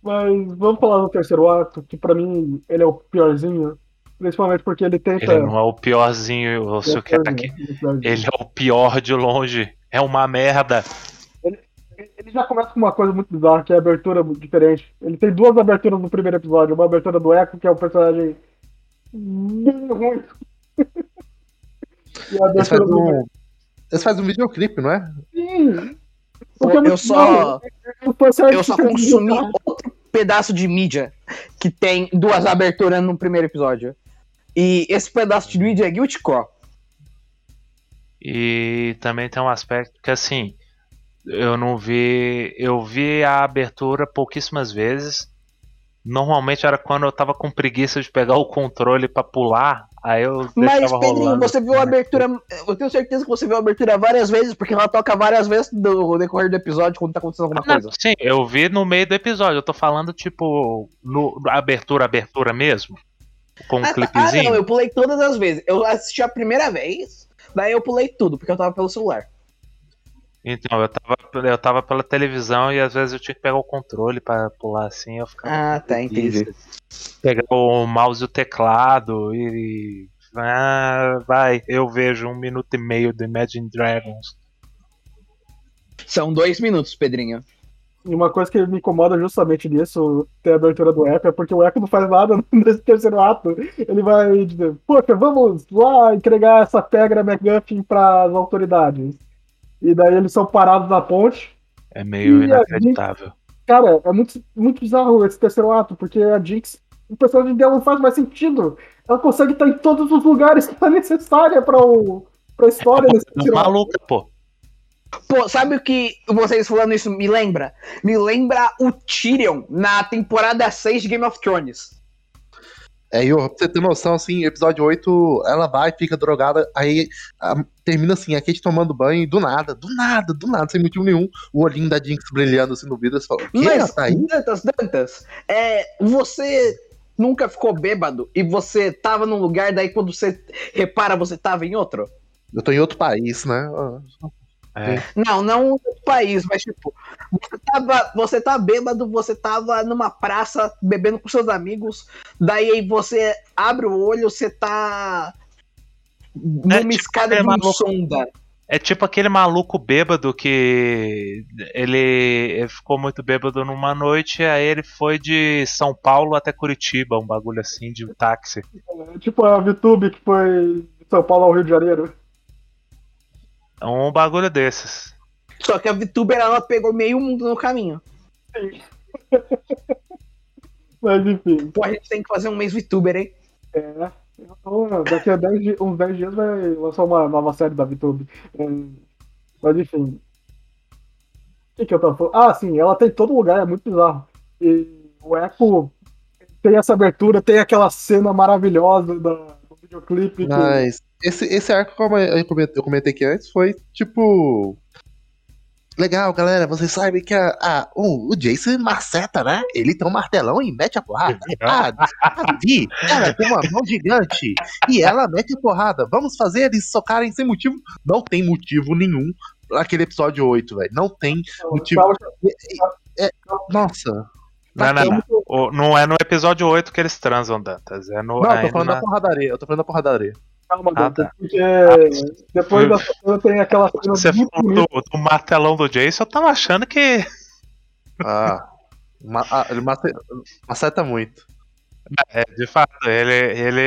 Mas vamos falar do terceiro ato, que pra mim ele é o piorzinho. Principalmente porque ele tenta. Ele não é o piorzinho, o ele é o Silqueta piorzinho, aqui. ele é. Ele é o pior de longe. É uma merda. Ele já começa com uma coisa muito bizarra, que é a abertura diferente. Ele tem duas aberturas no primeiro episódio. Uma abertura do Echo, que é um personagem muito ruim. e a abertura fazem do um, eles fazem um videoclipe, não é? Sim! Eu, é muito só, eu só consumi outro pedaço de mídia que tem duas aberturas no primeiro episódio. E esse pedaço de mídia é Guilty Core. E também tem um aspecto que assim, eu não vi, eu vi a abertura pouquíssimas vezes. Normalmente era quando eu tava com preguiça de pegar o controle pra pular, aí eu Mas, Pedrinho, rolando. você viu a abertura. Eu tenho certeza que você viu a abertura várias vezes, porque ela toca várias vezes no decorrer do episódio quando tá acontecendo alguma Não, coisa. sim, eu vi no meio do episódio. Eu tô falando, tipo, no abertura, abertura mesmo. Com um Ah, tá. Ah, clipezinho. não, eu pulei todas as vezes. Eu assisti a primeira vez, daí eu pulei tudo, porque eu tava pelo celular. Então, eu tava, eu tava pela televisão e às vezes eu tinha que pegar o controle pra pular assim. Eu ficava. Ah, tá, entendi. Pegar o mouse e o teclado e. Ah, vai, eu vejo um minuto e meio do Imagine Dragons. São dois minutos, Pedrinho. E uma coisa que me incomoda justamente nisso, ter a abertura do Echo, é porque o Echo não faz nada nesse terceiro ato. Ele vai dizer, poxa, vamos lá entregar essa pedra McGuffin para as autoridades. E daí eles são parados na ponte. É meio a inacreditável. Cara, é muito, muito bizarro esse terceiro ato, porque a Jinx, o personagem dela não faz mais sentido. Ela consegue estar em todos os lugares que é necessária para a história desse É terceiro ato. maluca, pô. Pô, sabe o que vocês falando isso me lembra? Me lembra o Tyrion na temporada 6 de Game of Thrones. É, e pra você ter noção, assim, episódio 8, ela vai, fica drogada, aí ah, termina assim, a Kate tomando banho, e do nada, do nada, do nada, sem motivo nenhum, o olhinho da Jinx brilhando assim no vidro, você fala? Ela Mas, tá aí? Dantas, Dantas, é, você nunca ficou bêbado e você tava num lugar, daí quando você repara, você tava em outro? Eu tô em outro país, né? É. Não, não em outro país, mas tipo, você tava, você tá bêbado, você tava numa praça bebendo com seus amigos, daí aí você abre o olho, você tá numa tipo escada de um maluco- sonda. É tipo aquele maluco bêbado que ele, ficou muito bêbado numa noite, aí ele foi de São Paulo até Curitiba, um bagulho assim, de táxi. É tipo a VTube que foi de São Paulo ao Rio de Janeiro. É um bagulho desses. Só que a VTuber ela pegou meio mundo no caminho. Mas enfim. Pô, a gente tem que fazer um mês VTuber, hein? É. Daqui a 10 di- uns 10 dias vai lançar uma nova série da VTube. É, mas enfim. O que, que eu tava falando? Ah, sim, ela tem em todo lugar, é muito bizarro. E o Echo tem essa abertura, tem aquela cena maravilhosa da, do videoclipe. que- Mas esse, esse arco, como eu comentei aqui antes, foi tipo. Legal, galera, vocês sabem que a, a- o, o Jason maceta, né? Ele tem um martelão e mete a porrada. A, a Vi, ela tem uma mão gigante e ela mete a porrada. Vamos fazer eles socarem sem motivo. Não tem motivo nenhum naquele episódio 8, velho. Não tem motivo. Nossa. Não, não, é não. O- não é no episódio 8 que eles transam, Dantas. É no. Não, eu tô falando na- da porradaria. Eu tô falando da porradaria. Calma, Ah, tá. porque depois dessa cena tem aquela cena Você muito falou do, do martelão do Jason, eu tava achando que. Ah, ma- ah, ele mace- maceta muito. É, de fato, ele, ele,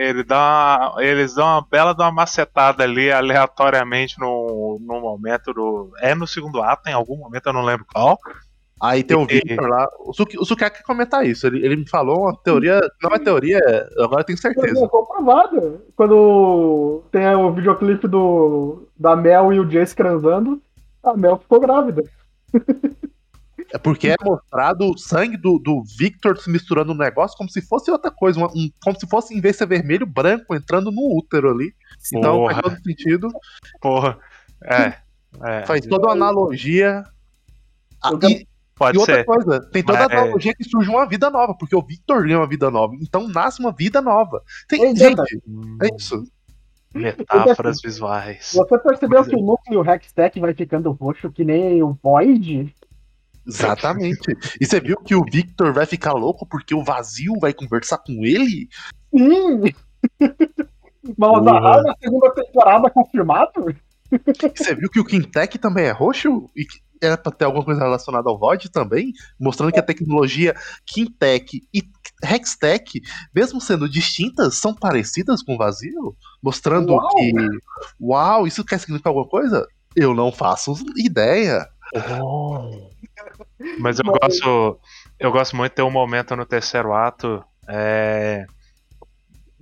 ele dá uma, eles dão uma bela de uma macetada ali aleatoriamente no, no momento do. É no segundo ato, em algum momento, eu não lembro qual. Aí tem o E- Victor lá. O Suki, o Sukiyaki comentar isso. Ele, ele me falou uma teoria. Não é teoria, agora eu tenho certeza. É comprovado. Quando tem o videoclipe do, da Mel e o Jace transando, a Mel ficou grávida. É porque é mostrado o sangue do, do Victor se misturando no negócio como se fosse outra coisa. uma- um- como se fosse, em vez de ser vermelho, branco entrando no útero ali. Então Porra. faz todo sentido. Porra. É. é, Faz toda uma analogia. Eu e, Pode e outra ser. coisa, tem toda a Mas- analogia que surge uma vida nova, porque o Victor ganha uma vida nova. Então nasce uma vida nova. Tem, Exato. gente, é isso. Metáforas visuais. Você percebeu é. que o núcleo Hextech vai ficando roxo que nem o Void? Exatamente. E você viu que o Victor vai ficar louco porque o vazio vai conversar com ele? Sim! Mas a na segunda temporada confirmado? E você viu que o Quintec também é roxo? E que era pra ter alguma coisa relacionada ao Void também? Mostrando que a tecnologia Quintec e Hextech, mesmo sendo distintas, são parecidas com o vazio? Mostrando Uau. que. Uau, isso quer significar alguma coisa? Eu não faço ideia. Mas eu Mas- gosto. Eu gosto muito de ter um momento no terceiro ato. É.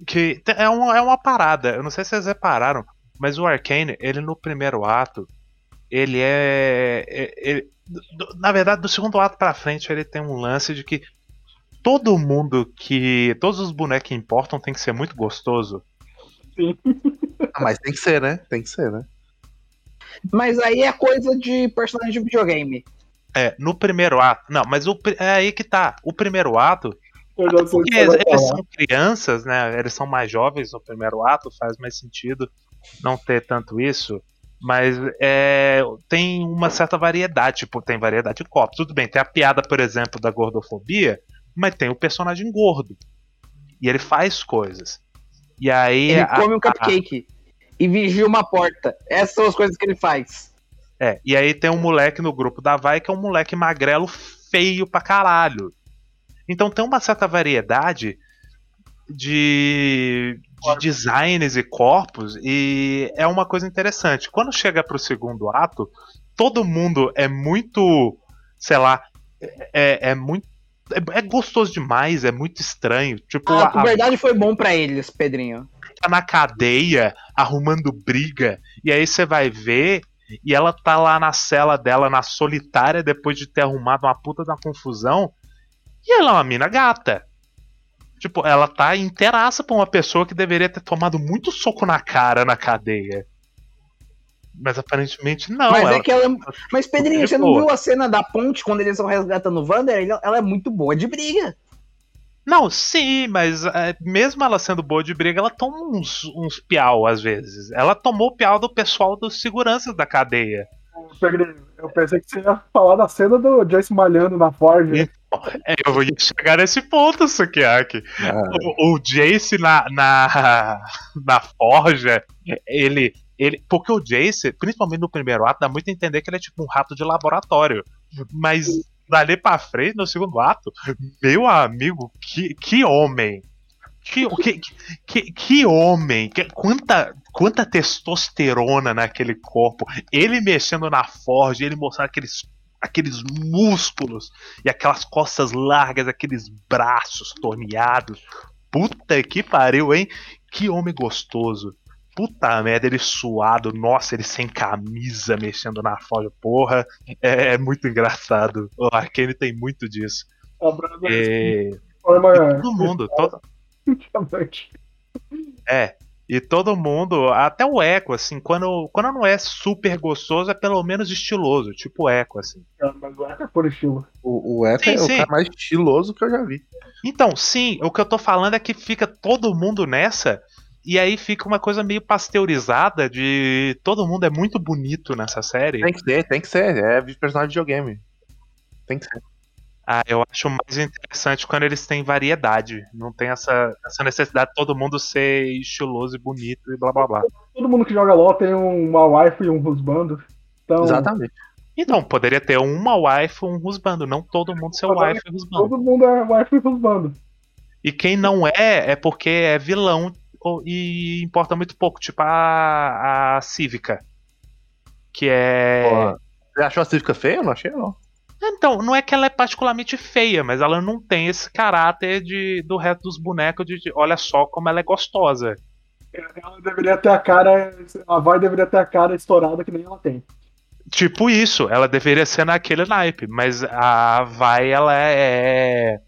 Que é, um, é uma parada. Eu não sei se vocês repararam, mas o Arcane, ele no primeiro ato, ele é. é- ele- na verdade, do segundo ato pra frente, ele tem um lance de que todo mundo que. Todos os bonecos que importam tem que ser muito gostoso. Ah, mas tem que ser, né? Tem que ser, né? Mas aí é coisa de personagem de videogame. É, no primeiro ato. Não, mas o, é aí que tá. O primeiro ato, Porque eles falar. são crianças, né? Eles são mais jovens no primeiro ato, faz mais sentido não ter tanto isso. Mas é, tem uma certa variedade, tipo, tem variedade de corpos. Tudo bem, tem a piada, por exemplo, da gordofobia, mas tem o personagem gordo. E ele faz coisas. E aí. Ele a- come um cupcake e vigia uma porta. Essas são as coisas que ele faz. É, e aí tem um moleque no grupo da Vai que é um moleque magrelo feio pra caralho. Então tem uma certa variedade de, de designs e corpos e é uma coisa interessante. Quando chega pro segundo ato, todo mundo é muito, sei lá, é, é muito é, é gostoso demais, é muito estranho. Tipo, A a, a puberdade foi bom pra eles, Pedrinho. tá na cadeia arrumando briga, e aí você vai ver, e ela tá lá na cela dela, na solitária, depois de ter arrumado uma puta da confusão, e ela é uma mina gata. Tipo, ela tá inteiraça pra uma pessoa que deveria ter tomado muito soco na cara na cadeia. Mas aparentemente não. mas ela- é que ela. é- Mas, Pedrinho, você não viu a cena da ponte quando eles estão resgatando o Wander? Ela é muito boa de briga. Não, sim, mas é, mesmo ela sendo boa de briga, ela toma uns, uns piau às vezes. Ela tomou o piau do pessoal dos seguranças da cadeia. Pedrinho, Eu pensei que você ia falar da cena do Jace malhando na Ford. É, eu ia chegar nesse ponto, Sukiyaki. O, o Jace na, na, na forja, ele, ele. Porque o Jace, principalmente no primeiro ato, dá muito a entender que ele é tipo um rato de laboratório. Mas dali pra frente, no segundo ato, meu amigo, que, que homem. Que, que, que, que homem. Que- quanta, quanta testosterona naquele corpo. Ele mexendo na forja, ele mostrando aqueles aqueles músculos e aquelas costas largas, aqueles braços torneados. Puta que pariu, hein? Que homem gostoso. Puta merda, ele suado, nossa, ele sem camisa mexendo na folha, porra. É, é muito engraçado. O Arkane tem muito disso. De forma e todo mundo, todo, é. E todo mundo, até o Echo, assim, quando, quando não é super gostoso, é pelo menos estiloso, tipo o Echo, assim. Echo é por estilo. O, o Echo Sim, é sim. o cara mais estiloso que eu já vi. Então, sim, o que eu tô falando é que fica todo mundo nessa, e aí fica uma coisa meio pasteurizada de todo mundo é muito bonito nessa série. Tem que ser, tem que ser. É personagem de videogame. Tem que ser. Ah, eu acho mais interessante quando eles têm variedade. Não tem essa, essa necessidade de todo mundo ser estiloso e bonito e blá blá blá. Todo mundo que joga LOL tem uma wife e um husbando. Então, Exatamente. Então, poderia ter uma wife e um husbando, não todo mundo ser wife e husbando. todo mundo é wife e husbando. E quem não é, é porque é vilão e importa muito pouco. Tipo a, a Cívica. Que é. Porra. Você achou a Cívica feia? Eu não achei, não. Então, não é que ela é particularmente feia, mas ela não tem esse caráter de, do resto dos bonecos de, de olha só como ela é gostosa. Ela deveria ter a cara. A vai deveria ter a cara estourada que nem ela tem. Tipo isso, ela deveria ser naquele naipe, mas a Vai, ela é.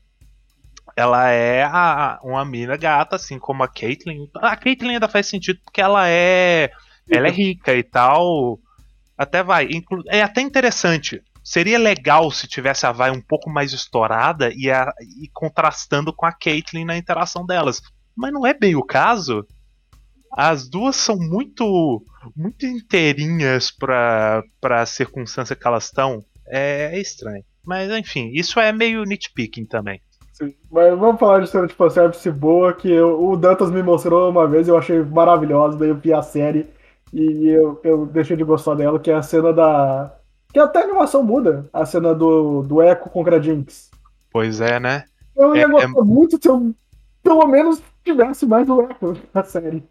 Ela é a- uma mina gata, assim como a Caitlyn. A Caitlyn ainda faz sentido porque ela é. Ela é rica e tal. Até vai. É até interessante. Seria legal se tivesse a Vai um pouco mais estourada e, a- e contrastando com a Caitlyn na interação delas. Mas não é bem o caso. As duas são muito muito inteirinhas pra, pra circunstância que elas estão. É, é estranho. Mas enfim, isso é meio nitpicking também. Sim. Mas vamos falar de cena de fanservice boa, que eu- o Dantas me mostrou uma vez eu achei maravilhosa, daí eu vi a série e eu, eu deixei de gostar dela, que é a cena da. Que até a animação muda, a cena do, do Echo contra a Jinx. Pois é, né? Eu ia É- gostar muito se eu pelo menos tivesse mais o Echo na série.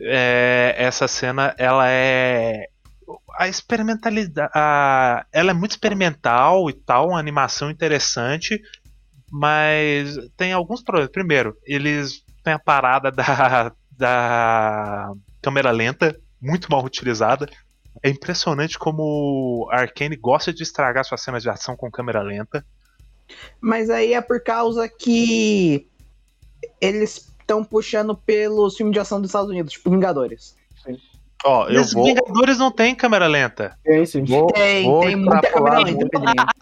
É, essa cena, ela é. A experimentalidade. A, ela é muito experimental e tal, uma animação interessante, mas tem alguns problemas. Primeiro, eles têm a parada da, da câmera lenta, muito mal utilizada. É impressionante como a Arkane gosta de estragar suas cenas de ação com câmera lenta. Mas aí é por causa que eles estão puxando pelos filmes de ação dos Estados Unidos, tipo Vingadores. Ó, eu Os vou. Vingadores não tem câmera lenta. Tem sim. vou, Tem, vou tem muita câmera lenta.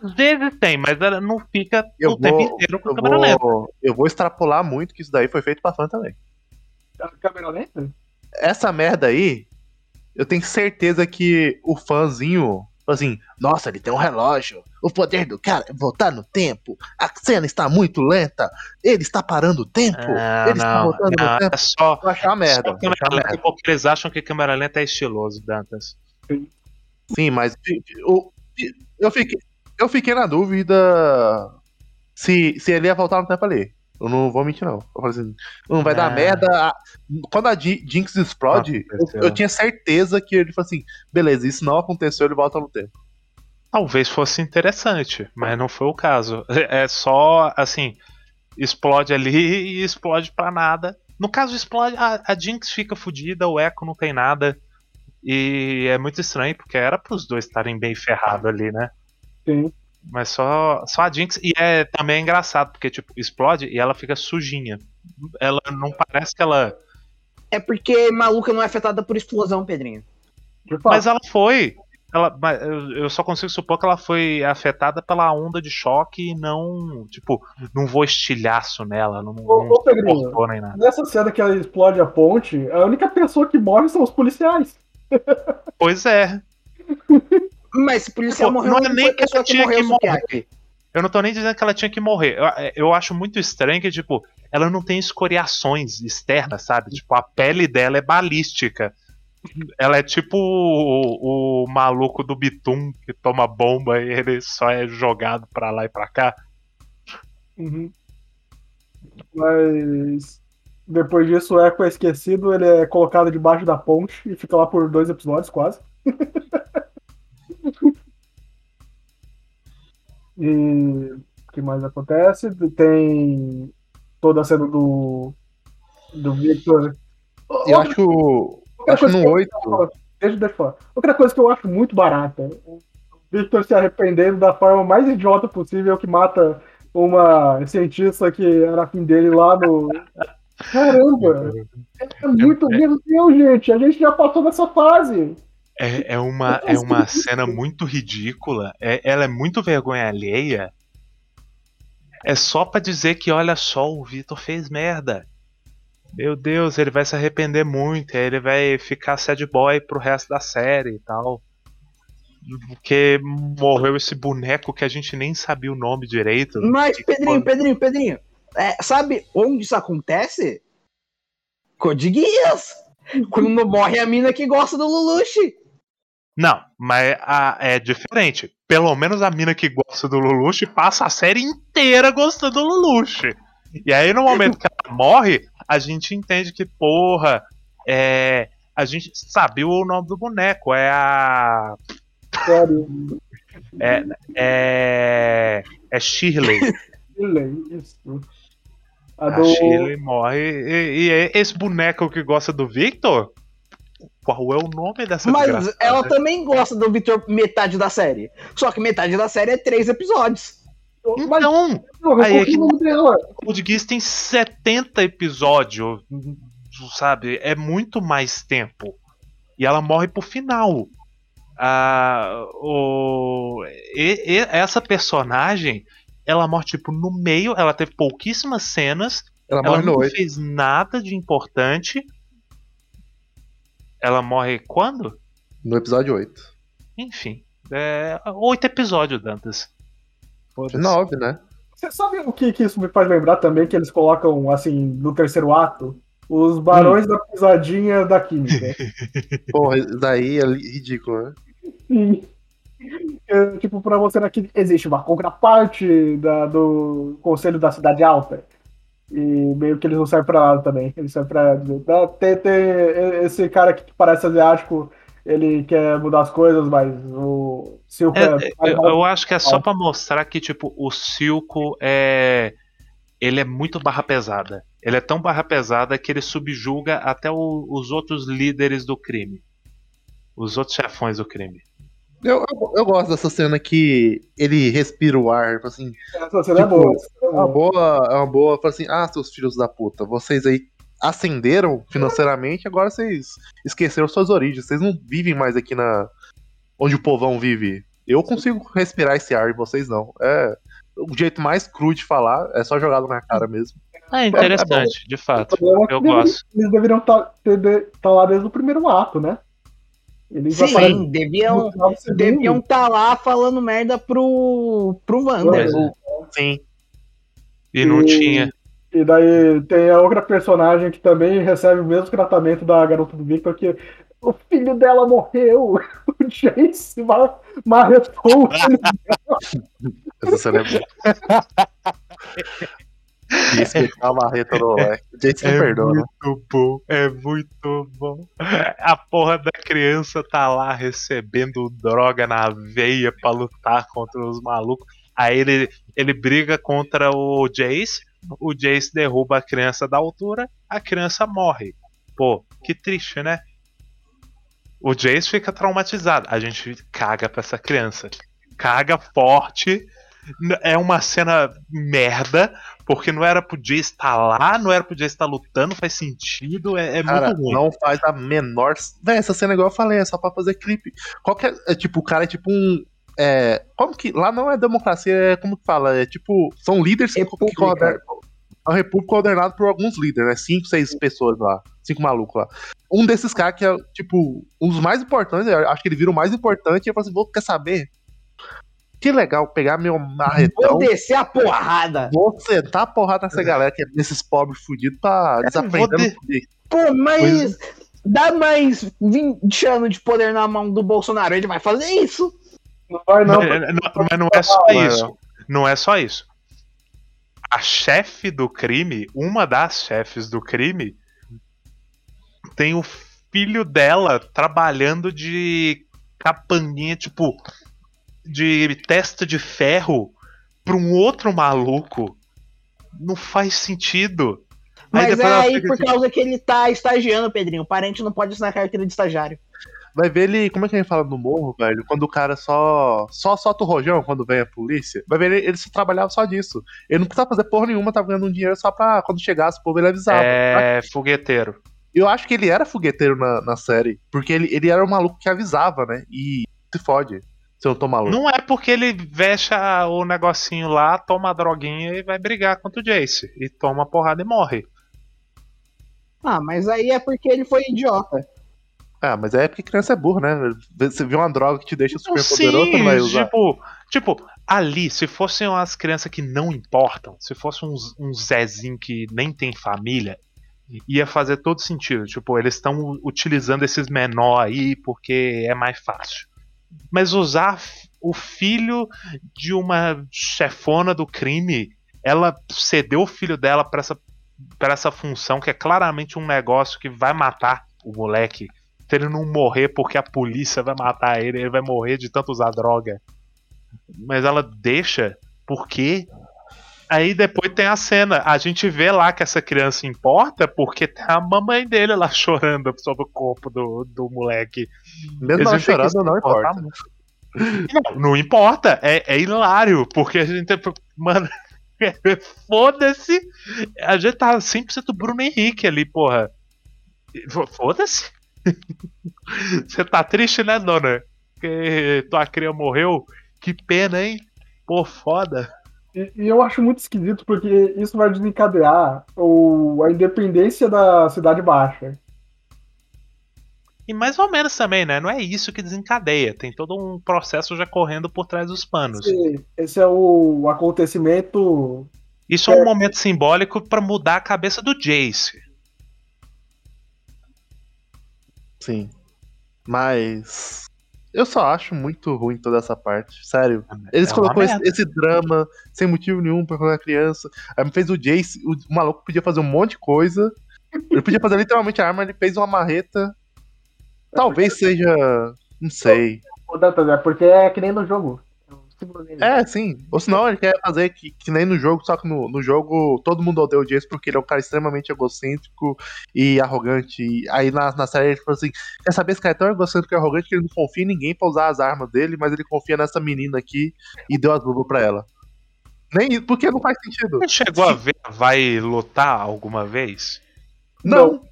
Às vezes tem, mas ela não fica Eu o tempo vou, inteiro com câmera lenta. eu vou extrapolar muito que isso daí foi feito pra fã também. A câmera lenta? Essa merda aí, eu tenho certeza que o fãzinho, assim, nossa, ele tem um relógio. O poder do cara é voltar no tempo. A cena está muito lenta. Ele está parando o tempo. Ah, ele está não, voltando não, no tempo. é só, Eu achei uma merda. só lenta merda. porque eles acham que câmera lenta é estiloso, Dantas. Sim, mas eu, eu, fiquei, eu fiquei na dúvida se, se ele ia voltar no tempo ali. Eu não vou mentir, não. Eu falei assim, não vai dar Ah. merda. Quando a Ji- Jinx explode, eu, eu tinha certeza que ele falou assim: beleza, isso não aconteceu, ele volta no tempo. Talvez fosse interessante, mas não foi o caso. É só, assim, explode ali e explode pra nada. No caso, explode, a, a Jinx fica fodida, o Echo não tem nada. E é muito estranho, porque era pros dois estarem bem ferrados ali, né? Sim. Mas só, só a Jinx. E é também engraçado, porque, tipo, explode e ela fica sujinha. Ela não parece que ela. É porque maluca não é afetada por explosão, Pedrinho. Mas ela foi. Ela, mas eu só consigo supor que ela foi afetada pela onda de choque e não. Tipo, não vou estilhaço nela. Não, Ô, não ô, Pedrinho. nem nada. Nessa cena que ela explode a ponte, a única pessoa que morre são os policiais. Pois é. Mas se o policial Pô, morreu, não é nem que ela que tinha morreu, que morrer. Sukiaki. Eu não tô nem dizendo que ela tinha que morrer. Eu, eu acho muito estranho que, tipo, ela não tem escoriações externas, sabe? Tipo, a pele dela é balística. Ela é tipo o, o maluco do Bitum que toma bomba e ele só é jogado pra lá e pra cá. Uhum. Mas depois disso o Echo é esquecido, ele é colocado debaixo da ponte e fica lá por dois episódios quase. e o que mais acontece? Tem toda a cena do do Victor. Eu acho que o. Outra Acho no que eu- 8. Deixa, deixa eu falar. Outra coisa que eu acho muito barata. O Victor se arrependendo da forma mais idiota possível que mata uma cientista que era afim dele lá no. Caramba! É muito. Meu Deus, gente! A gente já passou dessa fase! É, é uma, é uma cena muito ridícula. É, ela é muito vergonha alheia. É só pra dizer que, olha só, o Vitor fez merda. Meu Deus, ele vai se arrepender muito. Ele vai ficar sad boy pro resto da série e tal. Porque morreu esse boneco que a gente nem sabia o nome direito. Mas, Pedrinho, quando- Pedrinho, Pedrinho, é, sabe onde isso acontece? Code Geass. Quando morre a mina que gosta do Lelouch. Não, mas a- é diferente. Pelo menos a mina que gosta do Lelouch passa a série inteira gostando do Lelouch. E aí, no momento que ela morre, a gente entende que, porra, é. A gente sabe o nome do boneco. É a. Sério. É. É. É Shirley. Shirley, isso. A A do. Shirley morre. E, e esse boneco que gosta do Victor? Qual é o nome dessa Mas desgraçada? ela também gosta do Victor metade da série. Só que metade da série é três episódios. Mas Então, não, aí é que- o. Code Geass tem 70 episódios, sabe? É muito mais tempo. E ela morre pro final. Ah, o, e- e- essa personagem, ela morre tipo no meio, ela teve pouquíssimas cenas, Ela ela não 8. fez nada de importante. Ela morre quando? No episódio 8. Enfim, é, oito episódios, Dantas. 9, né? Você sabe o que, que isso me faz lembrar também? Que eles colocam, assim, no terceiro ato? Os barões da pisadinha da química. Porra, isso daí é ridículo, né? Sim. É, tipo, pra você aqui existe uma contraparte da, do Conselho da Cidade Alta. E meio que eles não servem pra nada também. Eles servem pra dizer, "Ah, tem, tem esse cara que parece asiático, ele quer mudar as coisas, mas o Silco É, é. eu, eu acho que é só pra mostrar que, tipo, o Silco é. Ele é muito barra pesada. Ele é tão barra pesada que ele subjuga até o- os outros líderes do crime. Os outros chefões do crime. Eu, eu, eu gosto dessa cena que ele respira o ar, tipo assim, Essa cena é tipo, boa. é uma boa, é uma boa, fala assim, ah, seus filhos da puta, vocês aí ascenderam financeiramente, agora vocês esqueceram suas origens, vocês não vivem mais aqui na onde o povão vive. Eu consigo respirar esse ar e vocês não. É o jeito mais cru de falar, é só jogado na cara mesmo. É interessante, de fato. Problema é que Eu eles- gosto. Eles deveriam estar lá desde o primeiro ato, né? Eles aparecem Sim, deviam deviam estar lá falando merda pro, pro Wander. É. Sim. E não E- tinha. E daí tem a outra personagem que também recebe o mesmo tratamento da garota do Victor, que o filho dela morreu. O Jace ma- marretou o filho Essa cena é boa. E espetar a marreta no moleque. O Jason não perdoa, né? muito bom, é muito bom. A porra da criança tá lá recebendo droga na veia pra lutar contra os malucos. Aí ele, ele briga contra o Jace, o Jace derruba a criança da altura, a criança morre. Pô, que triste, né? O Jace fica traumatizado. A gente caga pra essa criança. Caga forte. É uma cena merda, porque não era pro Jace estar lá, não era pro Jace estar lutando, faz sentido, é, é Cara, muito ruim. não faz a menor. Véi, essa cena, igual eu falei, é só pra fazer clipe. Qualquer. É, tipo, o cara é tipo um. É, como que. Lá não é democracia, é como que fala? É tipo. São líderes que, que República. coordenam. É uma república coordenada por alguns líderes, né? Cinco, seis pessoas lá. Cinco malucos lá. Um desses caras que é, tipo, um dos mais importantes, eu acho que ele vira o mais importante, e ele fala assim: vou, quer saber? Que legal pegar meu marretão. Vou descer a porrada. Vou sentar a porrada nessa galera, que é desses pobres fudidos, pra desaprender. de-. Pô, mas dá mais 20 anos de poder na mão do Bolsonaro, ele vai fazer isso. Não vai não. mas, não, mas não é só isso. Não é só isso. A chefe do crime, uma das chefes do crime, tem o filho dela trabalhando de capanguinha, tipo, de testa de ferro pra um outro maluco. Não faz sentido. Mas é depois ela aí por assim, causa que ele tá estagiando, Pedrinho. O parente não pode assinar carteira de estagiário. Vai ver ele. Como é que a gente fala no morro, velho? Quando o cara só. Só solta o rojão quando vem a polícia. Vai ver ele, ele só trabalhava só disso. Ele não precisava fazer porra nenhuma, tava ganhando um dinheiro só pra quando chegasse o povo ele avisava. É fogueteiro. Eu acho que ele era fogueteiro na, na série. Porque ele, ele era o maluco que avisava, né? E se fode. Se eu tô maluco. Não é porque ele vexa o negocinho lá, toma a droguinha e vai brigar contra o Jace. E toma a porrada e morre. Ah, mas aí é porque ele foi idiota. Ah, mas é porque criança é burro, né? Você vê uma droga que te deixa super poderoso, não vai Sim, usar. tipo, tipo, ali, se fossem umas crianças que não importam, se fosse um, um Zezinho que nem tem família, ia fazer todo sentido. Tipo, eles estão utilizando esses menor aí porque é mais fácil. Mas usar o filho de uma chefona do crime, ela cedeu o filho dela pra essa, pra essa função que é claramente um negócio que vai matar o moleque. Se ele não morrer porque a polícia vai matar ele, ele vai morrer de tanto usar droga. Mas ela deixa porque. Aí depois tem a cena. A gente vê lá que essa criança importa porque tem a mamãe dele lá chorando sobre o corpo do, do moleque. Mesmo ela chorando, não importa. Não, não importa, é, é hilário, porque a gente. Mano, foda-se. A gente tá 100% Bruno Henrique ali, porra. Foda-se. Você tá triste, né, dona? Que tua cria morreu? Que pena, hein? Pô, foda. E, e eu acho muito esquisito porque isso vai desencadear o, a independência da Cidade Baixa. E mais ou menos também, né? Não é isso que desencadeia. Tem todo um processo já correndo por trás dos panos. Esse, esse é o acontecimento. Isso é um momento simbólico pra mudar a cabeça do Jace. Sim. Mas. Eu só acho muito ruim toda essa parte. Sério. Eles É uma colocou esse, esse drama sem motivo nenhum pra colocar criança. Aí fez o Jace. O, o maluco podia fazer um monte de coisa. Ele podia fazer literalmente a arma, ele fez uma marreta. Talvez seja. Não sei. Ô, Dantas, É porque é que nem no jogo. É sim. Ou senão ele quer fazer que, que nem no jogo, só que no, no jogo todo mundo odeia o Jace porque ele é um cara extremamente egocêntrico e arrogante. E aí na, na série ele falou assim: quer saber esse cara é tão egocêntrico e arrogante que ele não confia em ninguém pra usar as armas dele, mas ele confia nessa menina aqui e deu as luvas pra ela. Nem isso, porque não faz sentido. Você chegou a ver Vai lutar alguma vez? Não.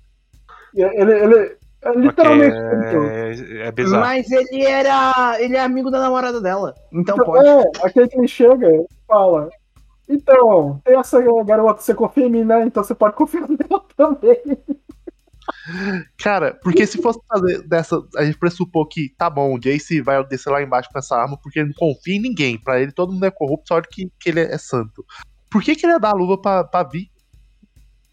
Ele, ele é literalmente. Porque é, é bizarro. Mas ele era. Ele é amigo da namorada dela. Então Então, pode. É, aquele que ele chega e fala. Então, tem essa garota, você confia em mim, né? Então você pode confiar nela também. Cara, porque se fosse fazer dessa. A gente pressupor que tá bom, o Jace vai descer lá embaixo com essa arma porque ele não confia em ninguém. Pra ele todo mundo é corrupto, só que, que ele é santo. Por que, que ele ia dar a luva pra, pra Vi?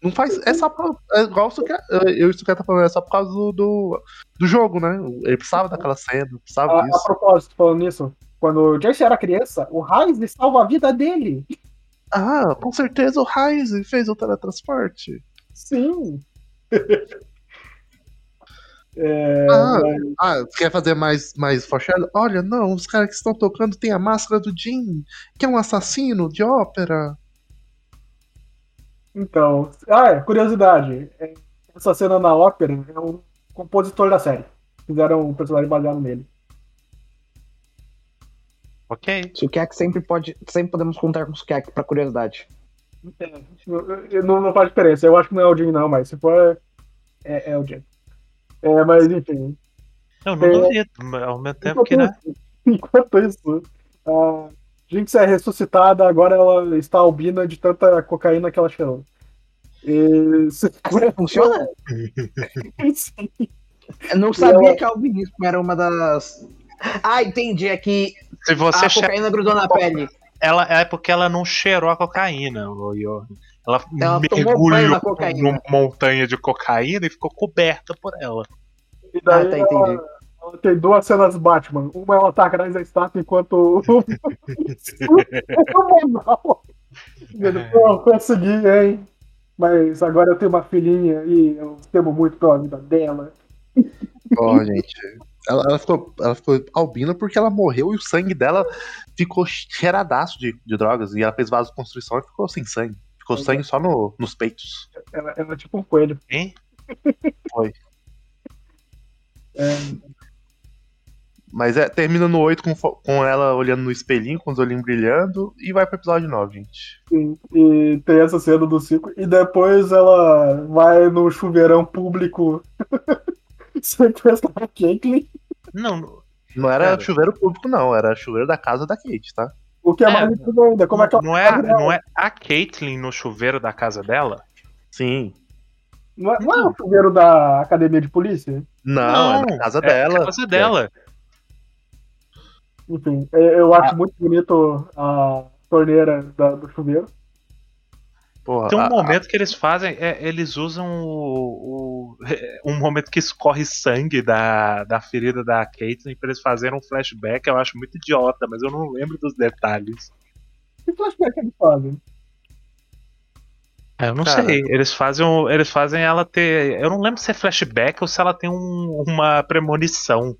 Não faz. É só pra. É igual isso que eu isso que tá falando, é só por causa do, do, do jogo, né? Ele precisava daquela cena, precisava A, a disso. propósito, falando nisso, quando o Jace era criança, o Raiz salva a vida dele. Ah, com certeza o Ryze fez o teletransporte. Sim. É, Ah, mas- ah, quer fazer mais, mais foreshadow? Olha, não, os caras que estão tocando tem a máscara do Jim, que é um assassino de ópera. Então. Ah, é, curiosidade. é, essa cena na ópera é o compositor da série. Fizeram um personagem baseado nele. Ok. Sukiyaki sempre pode. Sempre podemos contar com o Sukiyaki pra curiosidade. É, não, não, não faz diferença. Eu acho que não é o Jim, não, mas se for, é, é o Jim. É, mas enfim. Eu não É. duvido, ao mesmo tempo que, né? Enquanto isso, a Jinx é ressuscitada, agora ela está albina de tanta cocaína que ela cheirou. E... se- Funciona? Sim. Eu não sabia que albinismo era uma das. Ah, entendi. É que Se você a cocaína grudou na pele. ela é porque ela não cheirou a cocaína, o Yo. Ela, Ela mergulhou numa montanha de cocaína e ficou coberta por ela. E daí Ah, tá, entendi. ela, ela tem duas cenas Batman. Uma ela tá atrás da estátua enquanto. Ele, Pô, consegui, hein? Mas agora eu tenho uma filhinha e eu temo muito pela vida dela. Ó, gente. Ela, ela ficou, ela ficou albina porque ela morreu e o sangue dela ficou cheiradaço de, de drogas. E ela fez vasoconstrição e ficou sem sangue. Ficou sangue só no- nos peitos. Ela, ela é tipo um coelho. Hein? Foi. É, Mas é, termina no 8 com, com ela olhando no espelhinho, com os olhinhos brilhando, e vai pro episódio 9, gente. sim. E tem essa cena do ciclo. E depois ela vai no chuveirão público sequestrar a Caitlyn. Não, Não era Cara. chuveiro público, não, era chuveiro da casa da Kate, tá? O que é, É. mais incrível ainda. Como é que ela não, é, não é a Caitlyn no chuveiro da casa dela? Sim. Não é, não é o chuveiro da academia de polícia? Não, é na casa dela. É a casa dela. Enfim, é- eu acho Ah. muito bonito a torneira da- do chuveiro. Porra, Tem um a- momento que eles fazem, é, eles usam o, o- um momento que escorre sangue da, da ferida da Caitlyn pra eles fazerem um flashback. Eu acho muito idiota, mas eu não lembro dos detalhes. Que flashback eles fazem? É, Eu não Cara. sei. Eles fazem, eles fazem ela ter. Eu não lembro se é flashback ou se ela tem um- uma premonição.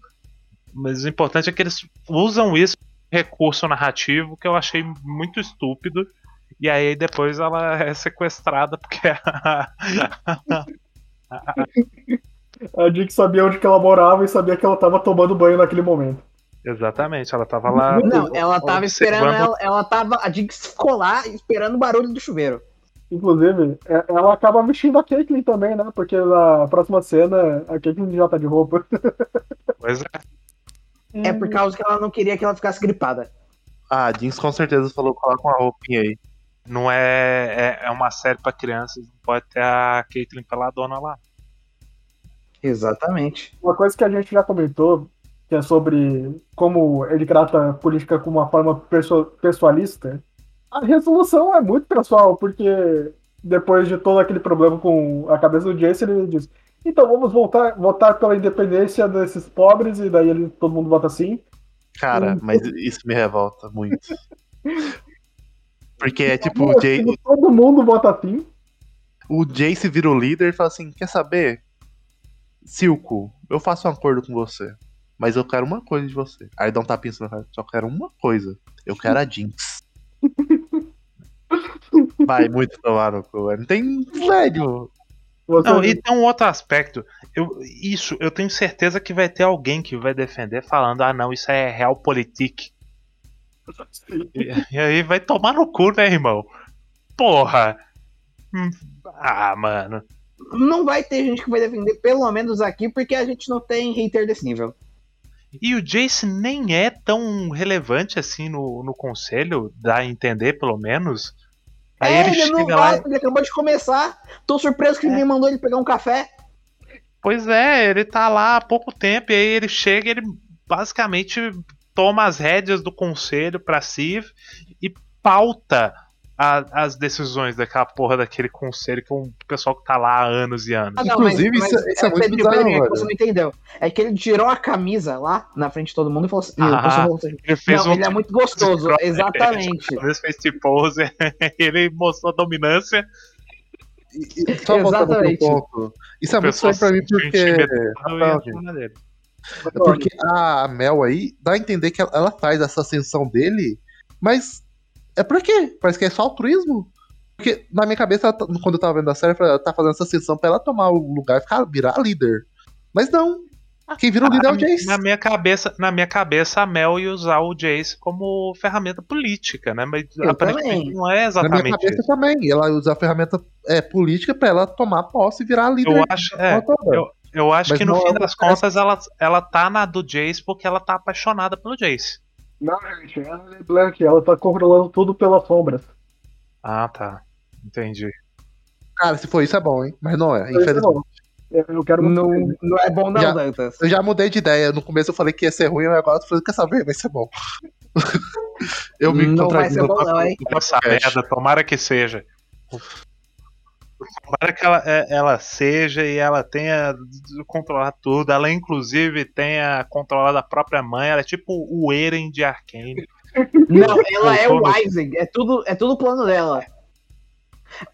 Mas o importante é que eles usam isso como recurso narrativo que eu achei muito estúpido. E aí depois ela é sequestrada porque a, A Dick sabia onde que ela morava e sabia que ela tava tomando banho naquele momento. Exatamente, ela tava lá. Não, ela tava esperando, ela, ela tava. A ficou lá esperando o barulho do chuveiro. Inclusive, é- ela acaba vestindo a Caitlyn também, né? Porque na próxima cena a Caitlyn já tá de roupa. Pois é. É por causa que ela não queria que ela ficasse gripada. Ah, a Jinx com certeza falou coloca uma roupinha aí. Não é, é. é uma série pra crianças, não pode ter a Caitlyn peladona lá. Exatamente. Uma coisa que a gente já comentou, que é sobre como ele trata a política com uma forma pessoalista, a resolução é muito pessoal, porque depois de todo aquele problema com a cabeça do Jason, ele diz: então vamos voltar, votar pela independência desses pobres, e daí ele, todo mundo vota sim. Cara, Hum. mas isso me revolta muito. Porque é tipo, o, Jay, todo mundo vota sim. o Jace vira o líder e fala assim: quer saber? Silco, eu faço um acordo com você. Mas eu quero uma coisa de você. Aí dá um tapinha assim na cara, só quero uma coisa. Eu quero a Jinx. Vai muito tomar no cu. Não tem. Velho. Você, Não, e tem um outro aspecto. Eu, isso, eu tenho certeza que vai ter alguém que vai defender falando, ah não, isso é realpolitik. E, e aí vai tomar no cu, né, irmão? Porra! Hum, Ah, mano. Não vai ter gente que vai defender, pelo menos aqui, porque a gente não tem hater desse nível. E o Jace nem é tão relevante assim no, no conselho, dá a entender, pelo menos. Aí é, ele, não chega vai, lá. ele acabou de começar. Tô surpreso que ninguém mandou ele pegar um café. Pois é, ele tá lá há pouco tempo, e aí ele chega e ele basicamente toma as rédeas do conselho pra si e pauta a- as decisões daquela porra daquele conselho é um pessoal que tá lá há anos e anos. Ah, Inclusive, isso é- isso é muito Pedrinho, bizarro, Pedrinho, é você não entendeu. É que ele tirou a camisa lá na frente de todo mundo e falou assim. Ah, o assim, Ele fez não, um ele é muito gostoso. Exatamente. Ele fez tipo pose, ele mostrou a dominância. E- e- Só Exatamente. ponto. Isso é muito estranho pra mim porque. É porque a Mel aí dá a entender que ela, ela faz essa ascensão dele, mas é por quê? Parece que é só altruísmo. Porque na minha cabeça, tá- quando eu tava vendo a série, ela tá fazendo essa ascensão pra ela tomar o lugar e ficar, virar líder. Mas não. Quem vira o líder é o Jace. Na minha cabeça, na minha cabeça, a Mel ia usar o Jace como ferramenta política, né? Mas Eu aparentemente também. não é Na minha exatamente cabeça isso. também. Ela usa a ferramenta é, política pra ela tomar posse e virar líder. Eu acho, é, eu- eu acho Mas que no não fim é das contas ela, ela tá na do Jace porque ela tá apaixonada pelo Jace. Não, gente, ela é Black, ela tá controlando tudo pelas sombras. Ah, tá. Entendi. Cara, se for isso é bom, hein? Mas não é, é infelizmente. bom. Eu, quero muito. Não, não é bom, não, Já- Dantas. Eu já mudei de ideia. No começo eu falei que ia ser ruim, mas agora eu tô falando, quer saber? Vai ser bom. eu me Não vai ser bom, não, hein? cast. merda, tomara que seja. Tomara que ela, é- ela seja e ela tenha controlar tudo. Ela, inclusive, tenha controlado a própria mãe. Ela é tipo o Eren de Arkane. Não, ela é o Isaac. É tudo, é tudo plano dela.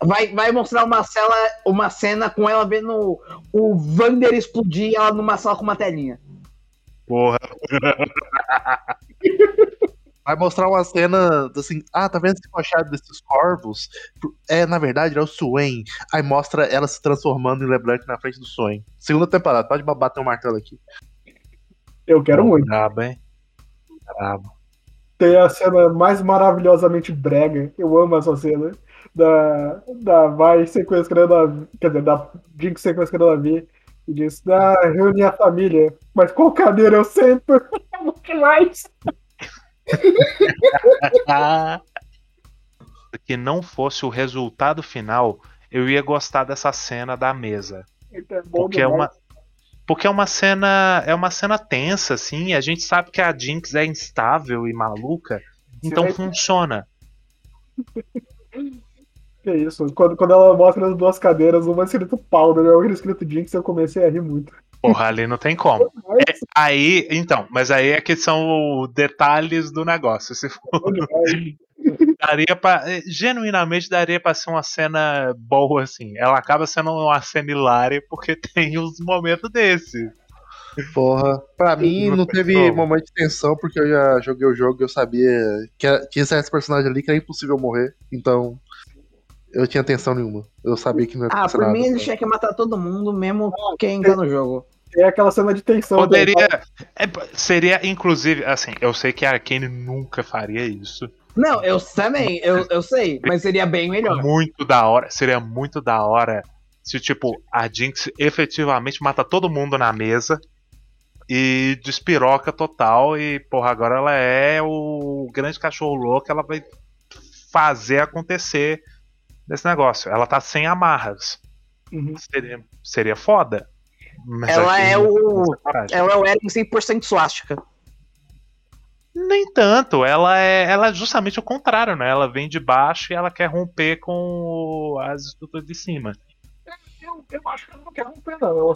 Vai, vai mostrar uma cena, uma cena com ela vendo o Vander explodir ela numa sala com uma telinha. Porra. Vai mostrar uma cena assim, ah, tá vendo esse machado desses corvos? É, na verdade, é o Swain. Aí mostra ela se transformando em LeBlanc na frente do Swain. Segunda temporada, pode bater o martelo aqui. Eu quero muito. Brabo, hein? Brabo. Tem a cena mais maravilhosamente brega. Eu amo essa cena. Da, da Vai sequestrando a. Quer dizer, da Jinx sequestrando a Vi. E diz: Ah, reunir a família. Mas qual cadeira eu sento? O que mais? Que não fosse o resultado final, eu ia gostar dessa cena da mesa. É bom Porque é uma. Porque é uma cena. É uma cena tensa, assim. A gente sabe que a Jinx é instável e maluca. Então Sim. funciona. Que isso, quando, quando ela mostra as duas cadeiras, uma escrito Powder, e outra escrito Jinx, eu comecei a rir muito. Porra, ali não tem como. Mas, Aí, então, mas aí é que são detalhes do negócio. Se for, daria pra, eh, genuinamente daria pra ser uma cena boa assim. Ela acaba sendo uma cena hilária porque tem uns momentos desses. Porra, pra mim Não teve momento de tensão, porque eu já joguei o jogo e eu sabia que era- tinha esse personagem ali que era impossível morrer. Então, eu tinha tensão nenhuma. Eu sabia que não ia Ah, por nada. mim ele tinha que matar todo mundo, mesmo quem tá no jogo. É aquela cena de tensão. Poderia. é, seria, inclusive, assim, eu sei que a Arkane nunca faria isso. Não, eu também, eu, eu sei, mas seria bem melhor. Muito da hora. Seria muito da hora se, tipo, a Jinx efetivamente mata todo mundo na mesa e despiroca total. E, porra, agora ela é o grande cachorro louco. Ela vai fazer acontecer nesse negócio. Ela tá sem amarras. Uhum. Seria, seria foda. Mas Ela é o-. Ela é o Eren 100% suástica. Nem tanto, ela é, ela é justamente o contrário, né? Ela vem de baixo e ela quer romper com as estruturas de cima. Eu, eu acho que ela não quer romper, não. Ela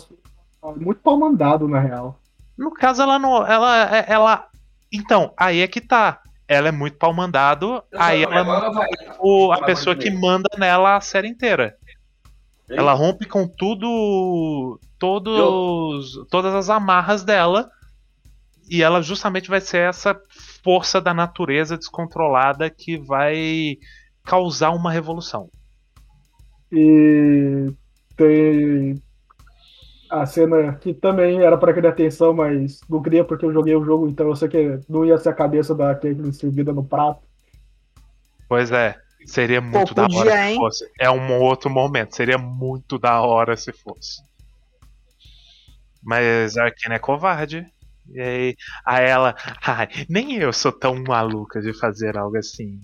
ela é muito pau mandado, na real. No caso, ela não. Ela. é- ela então, aí é que tá. Ela é muito pau mandado, aí ela não é o, a pessoa que manda nela a série inteira. Ela rompe com tudo. Todos, todas as amarras dela. E ela justamente vai ser essa força da natureza descontrolada que vai causar uma revolução. E tem a cena que também era pra criar atenção, mas não queria porque eu joguei o jogo, então eu sei que não ia ser a cabeça da Caitlyn servida no prato. Pois é. Seria muito da podia, hora se hein? fosse. É um outro momento. Seria muito da hora se fosse. Mas a Arkane é covarde. E aí, a ela. Ai, nem eu sou tão maluca de fazer algo assim.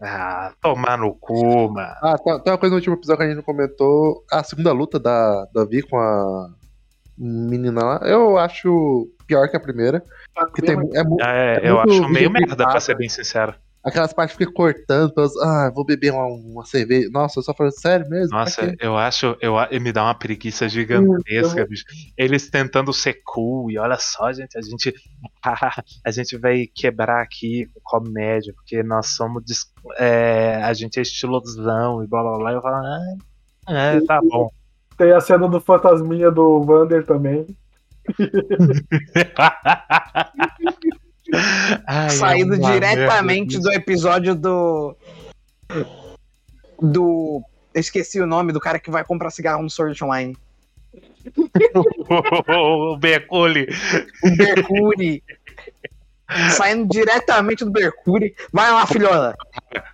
Ah, tomar no cu, mano. Ah, tem, tem uma coisa no último episódio que a gente não comentou. A segunda luta da, da Vi com a menina lá, eu acho pior que a primeira. Porque tem, é, mu- É, É eu acho meio merda, pra ser bem sincero. Aquelas partes que fica cortando, ah, vou beber uma, uma cerveja. Nossa, eu só falando sério mesmo? Nossa, eu acho. Eu, me dá uma preguiça gigantesca, eu- bicho. Eles tentando ser cool, e olha só, gente, a gente. a gente vai quebrar aqui com comédia, porque nós somos. é, a gente é estilosão e blá blá blá. Eu falo, ah, é, tá bom. Tem a cena do fantasminha do Vander também. Ai, Saído é uma diretamente do episódio do. Do. Eu esqueci o nome do cara que vai comprar cigarro no Sword Online. o Beculi. O Mercury. Saindo diretamente do Mercury. Vai lá, filhona.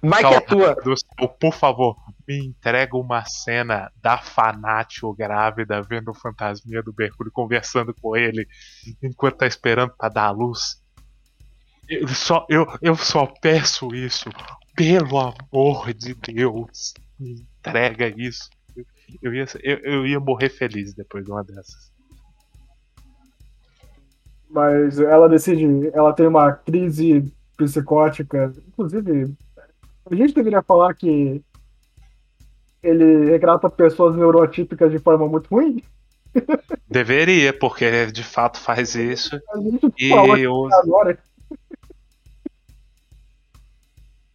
Vai que é tua. céu, por favor, me entrega uma cena da Fanatio grávida vendo o fantasminha do Mercúrio conversando com ele enquanto tá esperando pra dar a luz. Eu só, eu, eu só peço isso. Pelo amor de Deus, me entrega isso. Eu ia, eu, eu ia morrer feliz depois de uma dessas. Mas ela decide, ela tem uma crise psicótica. Inclusive, a gente deveria falar que ele retrata pessoas neurotípicas de forma muito ruim. Deveria, porque de fato faz isso. A gente E fala usa. agora.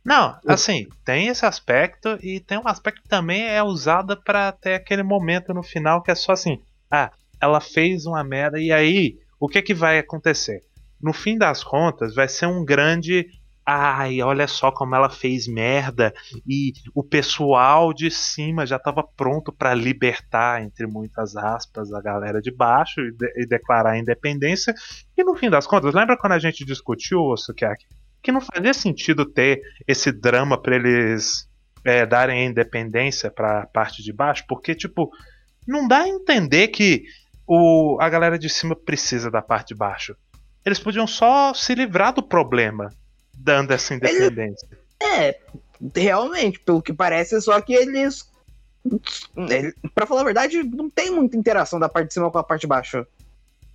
Não, assim, tem esse aspecto e tem um aspecto que também é usado pra ter aquele momento no final que é só assim, ah, ela fez uma merda e aí, o que que vai acontecer? No fim das contas, vai ser um grande ai, olha só como ela fez merda e o pessoal de cima já estava pronto pra libertar, entre muitas aspas, a galera de baixo e, de- e declarar a independência. E no fim das contas, lembra quando a gente discutiu, o Sukiyaki, que não fazia sentido ter esse drama pra eles é, darem a independência pra parte de baixo, porque, tipo, não dá a entender que o, a galera de cima precisa da parte de baixo. Eles podiam só se livrar do problema dando essa independência. É, realmente, pelo que parece, só que eles. ele- Pra falar a verdade, não tem muita interação da parte de cima com a parte de baixo.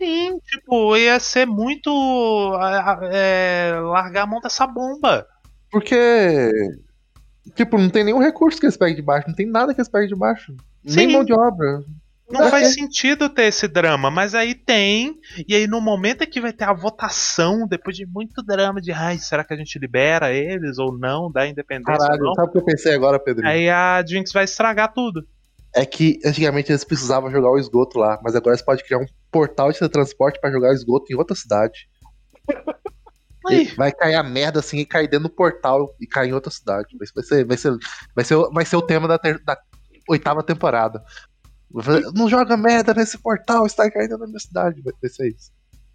Sim, tipo, ia ser muito. é, largar a mão dessa bomba. Porque. Tipo, não tem nenhum recurso que eles peguem de baixo, não tem nada que eles peguem de baixo. Nem Sim. mão de obra. Não É. faz sentido ter esse drama, mas aí tem. E aí no momento é que vai ter a votação, depois de muito drama de ai, será que a gente libera eles ou não, dá independência Caralho, não? sabe o que eu pensei agora, Pedro? Aí a Jinx vai estragar tudo. É que antigamente eles precisavam jogar o esgoto lá, mas agora eles podem criar um portal de teletransporte pra jogar esgoto em outra cidade. Vai cair a merda assim e cair dentro do portal e cair em outra cidade. Vai vai ser, vai ser, vai ser, vai ser o tema da, ter- da oitava temporada. Não joga merda nesse portal, está caindo na minha cidade. Vai ser isso.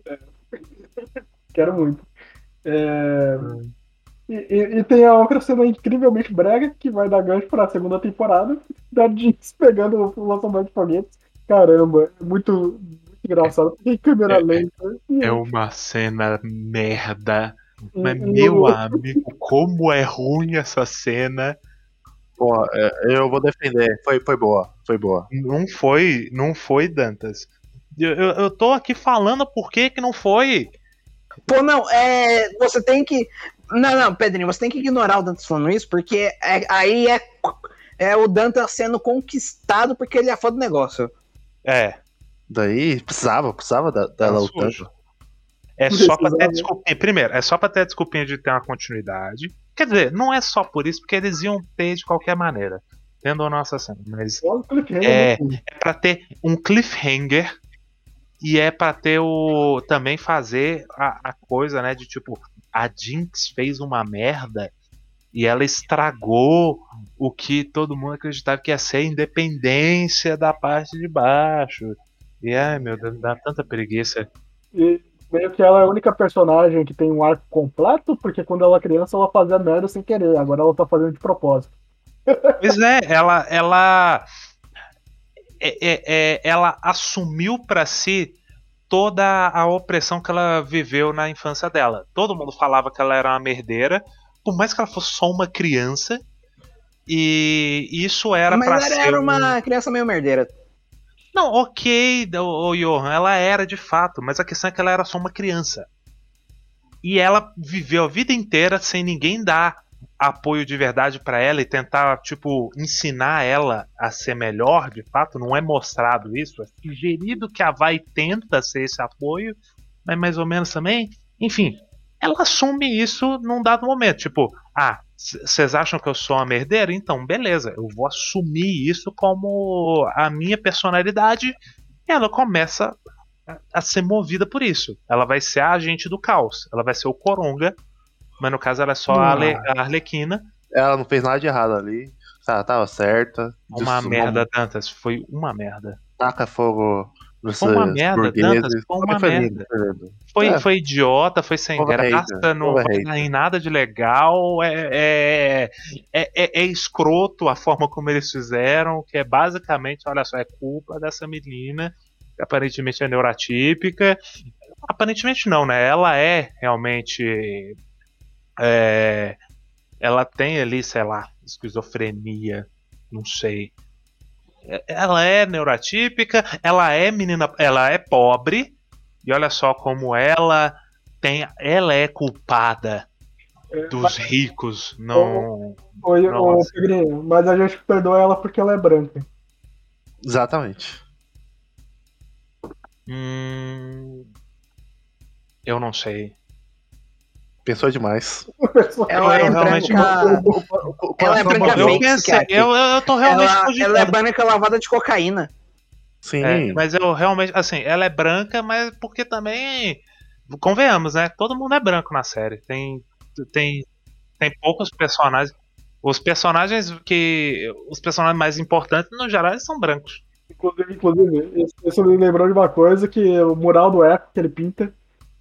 Quero muito. É, E, e- e tem a outra cena incrivelmente brega que vai dar gancho pra segunda temporada da Jinx pegando o lançamento de foguetes. Caramba, é muito, engraçado. Tem câmera É- lenta. E- é uma cena merda. e- Mas, e meu o- amigo, como é ruim essa cena. Pô, é, eu vou defender. Foi, foi boa, foi boa. Não foi, não foi, Dantas. Eu, eu, eu tô aqui falando por que que não foi. Pô, não, é. Você tem que. Não, não, Pedrinho, você tem que ignorar o Dantas falando isso, porque é- aí é, é o Dantas sendo conquistado porque ele é fã do negócio. É, Daí precisava, precisava da- dela lutando. sujo. é só pra ter desculpinha. Primeiro, é só pra ter a desculpinha de ter uma continuidade. Quer dizer, não é só por isso, porque eles iam ter de qualquer maneira. Tendo ou não essa cena. Mas o É. né? é pra ter um cliffhanger e é pra ter o também fazer a, a coisa, né, de tipo, a Jinx fez uma merda e ela estragou o que todo mundo acreditava que ia ser a independência da parte de baixo. E ai meu Deus, dá tanta preguiça. E meio que ela é a única personagem que tem um arco completo, porque quando ela é criança ela fazia merda sem querer, agora ela tá fazendo de propósito. Pois é, ela ela é- é- é- ela assumiu pra si toda a opressão que ela viveu na infância dela. Todo mundo falava que ela era uma merdeira, por mais que ela fosse só uma criança. E isso era Mas pra ela ser era um- uma criança meio merdeira. Não, ok, ô, Johan, ela era de fato, mas a questão é que ela era só uma criança. E ela viveu a vida inteira sem ninguém dar apoio de verdade pra ela e tentar, tipo, ensinar ela a ser melhor, de fato, não é mostrado isso, é sugerido que a Vai tenta ser esse apoio, mas mais ou menos também. Enfim, ela assume isso num dado momento, tipo, ah, vocês acham que eu sou uma merdeira? Então, beleza, eu vou assumir isso como a minha personalidade. E ela começa a- ser movida por isso. Ela vai ser a agente do caos. Ela vai ser o Coronga. Mas no caso ela é só a, Ale- a Arlequina. Ela não fez nada de errado ali. Tá, tava certa. Uma merda, Dantas. Foi uma merda. Taca fogo Foi uma eh, merda. Dantas, foi uma merda. foi É. foi idiota, foi sem graça, não vai overrated. dar em nada de legal. É, é, é, é- é escroto a forma como eles fizeram, que é basicamente, olha só, é culpa dessa menina, que aparentemente é neurotípica. Aparentemente não, né? Ela é realmente. é, ela tem ali, sei lá, esquizofrenia, não sei. É- Ela é neurotípica, ela é menina, ela é pobre, e olha só como ela tem, ela é culpada É, dos ricos, não. Foi o Nossa. Pedrinho, mas a gente perdoa ela porque ela é branca. Exatamente. Hum, eu não sei. Pensou demais. Ela é realmente branca. O Ela é coração branca fake, eu, eu tô realmente Ela, cogitando. ela é branca lavada de cocaína. Sim. É, mas eu realmente, assim, ela é branca, mas porque também, convenhamos, né? Todo mundo é branco na série. Tem, tem, tem poucos personagens. Os personagens que, os personagens mais importantes no geral eles são brancos. Inclusive, inclusive isso, isso me lembrou de uma coisa que o mural do Echo que ele pinta,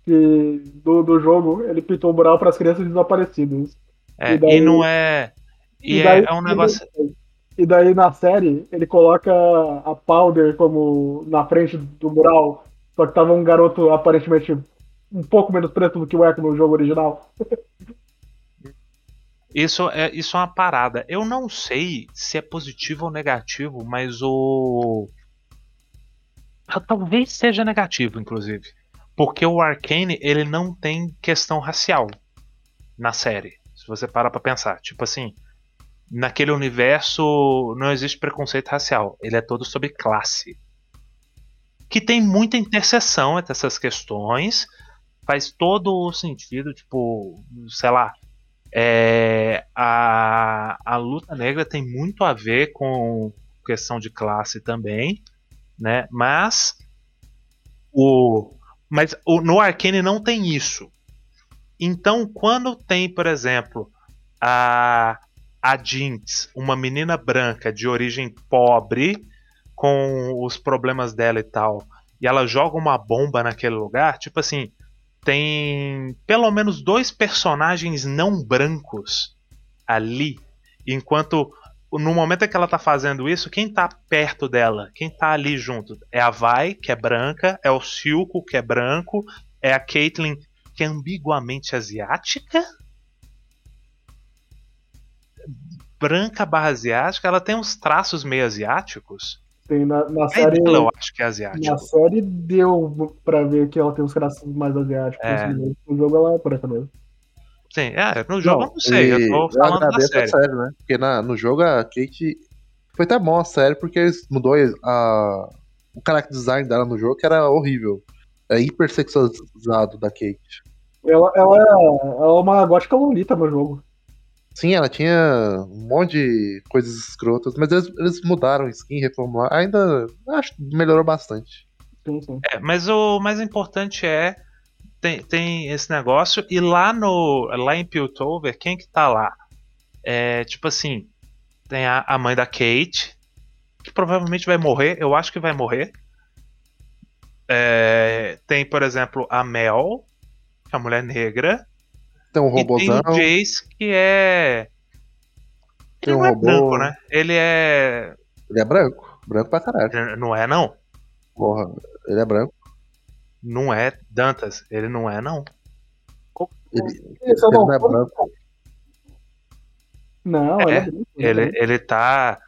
que do, do jogo, ele pintou o mural para as crianças desaparecidas. É, E e, daí- não é, e, é, daí- é um negócio. E daí na série ele coloca a Powder como na frente do mural, só que tava um garoto aparentemente um pouco menos preto do que o Echo no jogo original. Isso é, isso é uma parada. Eu não sei se é positivo ou negativo, mas o. Talvez seja negativo, inclusive. Porque o Arcane, ele não tem questão racial na série. Se você parar pra pensar. Tipo assim, naquele universo não existe preconceito racial. Ele é todo sobre classe. Que tem muita interseção entre essas questões. Faz todo o sentido, tipo, sei lá. É, a, a luta negra tem muito a ver com questão de classe também, né? Mas o mas o, no Arcane não tem isso. Então, quando tem, por exemplo, a a Jinx, uma menina branca de origem pobre, com os problemas dela e tal, e ela joga uma bomba naquele lugar, tipo assim, tem pelo menos dois personagens não brancos ali, enquanto no momento em que ela tá fazendo isso, quem tá perto dela, quem tá ali junto, é a Vai, que é branca, é o Silco, que é branco, é a Caitlyn, que é ambiguamente asiática. Branca barra asiática, ela tem uns traços meio asiáticos. Tem na, na A série. dela eu acho que é asiática. Na série deu pra ver que ela tem os traços mais asiáticos. É. No jogo ela é branca mesmo. Sim, é, no jogo eu não sei, eu tô falando da série. série, né? Porque na, no jogo a Kate. Foi até bom a série, porque eles mudou a, o character design dela no jogo, que era horrível. É hipersexualizado da Kate. Ela, ela, é, ela é uma gótica lolita no jogo. Sim, ela tinha um monte de coisas escrotas, mas eles, eles mudaram a skin, reformularam. Ainda acho que melhorou bastante. Sim, sim. É, mas o mais importante é tem, tem esse negócio e lá no lá em Piltover, quem que tá lá? É, tipo assim, tem a, a mãe da Kate, que provavelmente vai morrer, eu acho que vai morrer. É, tem, por exemplo, a Mel, que é a mulher negra, Tem um e tem robôzão, o Jace, que é Tem ele um não é robô. branco, né? Ele é ele é branco. Branco pra caralho. não é não? Porra, ele é branco. Não é Dantas, ele não é não. Ele, Esse é o ele não é branco. Não, É, ela é. Ele, ele tá.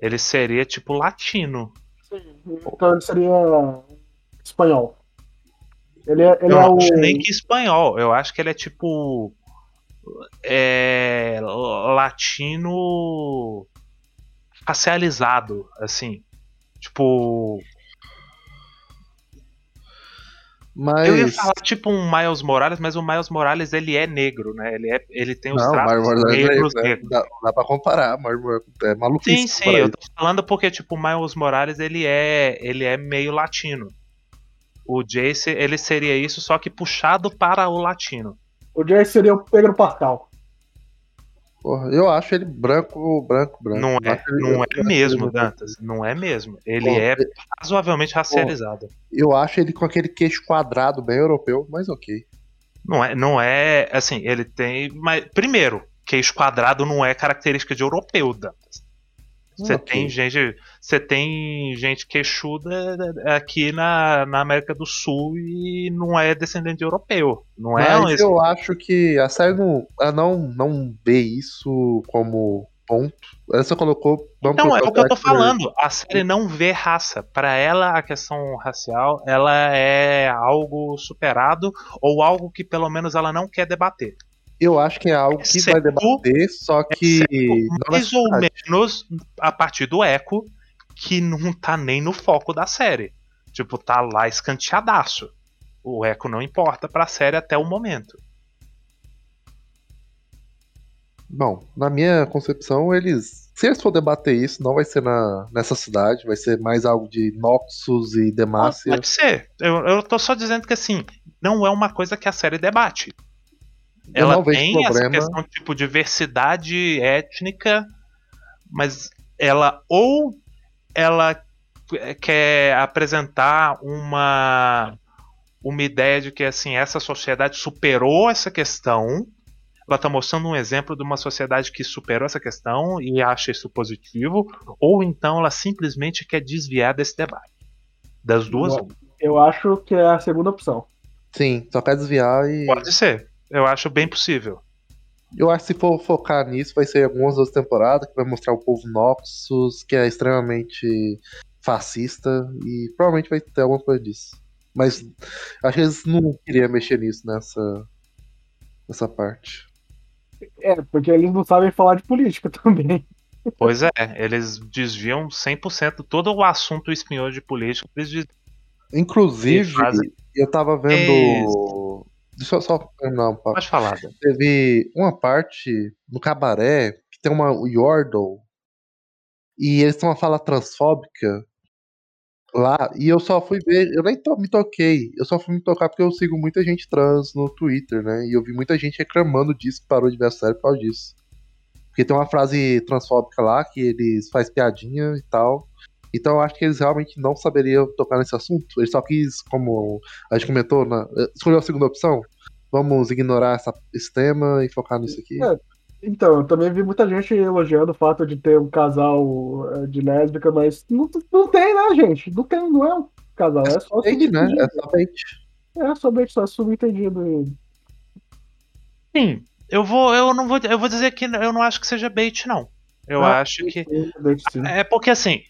Ele seria tipo latino. Então ele seria espanhol. Ele é, ele eu é não o. acho nem que espanhol. Eu acho que ele é tipo. É. Latino. racializado, assim. Tipo. Mas. Eu ia falar tipo um Miles Morales, mas o Miles Morales ele é negro, né? Ele, é, ele tem os Não, traços é negros né? negros. Dá, dá pra comparar, Morales é maluquice. Sim, sim, eu tô falando porque tipo o Miles Morales ele é ele é meio latino. O Jace ele seria isso só que puxado para o latino. O Jay seria o Pedro Pascal. Porra, eu acho ele branco, branco, branco. Não é, ele- não é mesmo, Dantas. Não é mesmo. Ele Bom, é razoavelmente racializado. Eu acho ele com aquele queixo quadrado bem europeu, mas ok. Não é, não é assim, ele tem, mas primeiro, queixo quadrado não é característica de europeu, Dantas. Você Ok. tem gente, você tem gente queixuda aqui na, na América do Sul e não é descendente de europeu. Não é Mas eu acho que a série não, não, não vê isso como ponto. Ela só colocou. Vamos Então, é o que eu tô falando. A série não vê raça. Pra ela, a questão racial, ela é algo superado ou algo que pelo menos ela não quer debater. Eu acho que é algo que vai Exceto- debater, só que. não Mais ou menos a partir do Echo, que não tá nem no foco da série. Tipo, tá lá escanteadaço. O Echo não importa pra série até o momento. Bom, na minha concepção, eles. Se eles for debater isso, não vai ser na, nessa cidade, vai ser mais algo de Noxus e Demacia. Pode ser. Eu, eu tô só dizendo que assim, não é uma coisa que a série debate. Eu Ela tem essa questão de tipo diversidade étnica, mas ela ou ela quer apresentar uma uma ideia de que assim essa sociedade superou essa questão. Ela tá mostrando um exemplo de uma sociedade que superou essa questão e acha isso positivo, ou então ela simplesmente quer desviar desse debate. Das duas. Eu acho que é a segunda opção. Sim, só quer desviar e. Pode ser. Eu acho bem possível. Eu acho que se for focar nisso, vai ser algumas outras temporadas que vai mostrar o povo Noxus, que é extremamente fascista, e provavelmente vai ter alguma coisa disso. Mas acho que eles não queriam mexer nisso nessa, nessa parte. É, porque eles não sabem falar de política também. Pois é, eles desviam 100% todo o assunto espinhoso de política. Eles desviam. Inclusive, fazem- eu tava vendo. Deixa eu só terminar um papo. Pode falar. Teve uma parte no cabaré que tem uma Yordle e eles têm uma fala transfóbica lá e eu só fui ver, eu nem to- me toquei, eu só fui me tocar porque eu sigo muita gente trans no Twitter, né? E eu vi muita gente reclamando disso que parou de ver a série por causa disso. Porque tem uma frase transfóbica lá que eles faz piadinha e tal. Então eu acho que eles realmente não saberiam tocar nesse assunto. Eles só quis, como a gente comentou, na, escolheu a segunda opção. Vamos ignorar essa- esse tema e focar nisso aqui. É. Então, eu também vi muita gente elogiando o fato de ter um casal eh, de lésbica, mas não, não tem, né, gente? Não tem, não é um casal, é só Bait, né? É só bait. É somente só subentendido. Sim, eu vou, eu não vou, eu vou dizer que eu não acho que seja bait, não. Eu Ah, acho que Sim, bait, sim. é porque assim,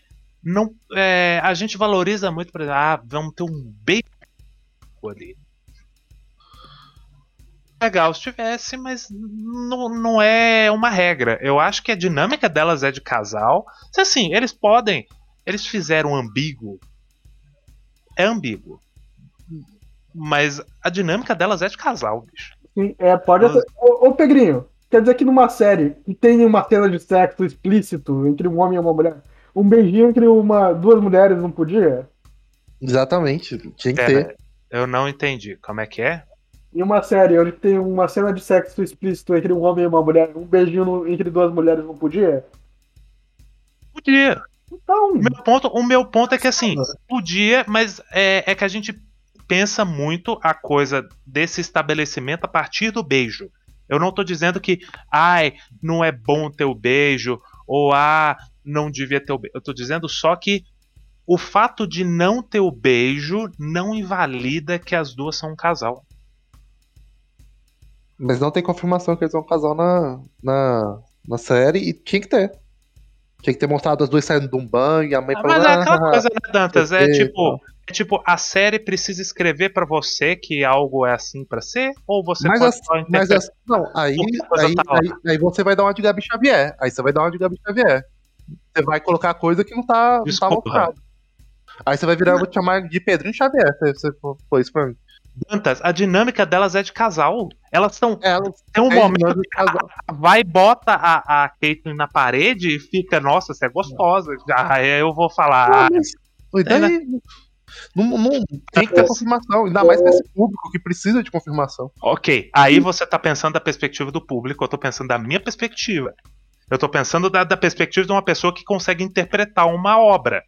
não, é, a gente valoriza muito, por exemplo, ah, vamos ter um bait ali. Legal se tivesse, mas não, não é uma regra. Eu acho que a dinâmica delas é de casal. Se assim, eles podem, eles fizeram ambíguo. É ambíguo. Mas a dinâmica delas é de casal, bicho. Sim, é, pode até. Ô, ô, Pedrinho, quer dizer que numa série que tem uma cena de sexo explícito entre um homem e uma mulher, um beijinho entre uma, duas mulheres não podia? Exatamente. Tinha que Pera, ter. eu não entendi. Como é que é? Em uma série onde tem uma cena de sexo explícito entre um homem e uma mulher, um beijinho no- entre duas mulheres não podia? Podia. Então, O meu ponto, o meu ponto é que assim, podia, mas é, é que a gente pensa muito a coisa desse estabelecimento a partir do beijo. Eu não tô dizendo que, ai, não é bom ter o beijo, ou ah, não devia ter o beijo. Eu tô dizendo só que o fato de não ter o beijo não invalida que as duas são um casal. Mas não tem confirmação que eles são um casal na, na, na série e tinha que ter. Tinha que ter mostrado as duas saindo de um banho e a mãe Ah, falando. mas é aquela "Ah, coisa, né, Dantas? É tipo, é tipo, a série precisa escrever pra você que algo é assim pra ser? Ou você Mas pode as- só Mas interpretar? as- não, aí, aí, tá aí, aí você vai dar uma de Gabi Xavier. Aí você vai dar uma de Gabi Xavier. Você vai colocar coisa que não tá, não tá Desculpa. Aí você vai virar, eu vou te chamar de Pedrinho Xavier, se você for isso pra mim. Dantas, a dinâmica delas é de casal. Elas estão. Ela Tem um é momento de que a- casal. vai, bota a, a Caitlyn na parede e fica, nossa, você é gostosa. Aí eu vou falar. Ah, ah, mas- e daí? né? Não, não- tem que ter confirmação, ainda mais pra esse público que precisa de confirmação. ok, aí você tá pensando da perspectiva do público, eu tô pensando da minha perspectiva. Eu tô pensando da, da perspectiva de uma pessoa que consegue interpretar uma obra.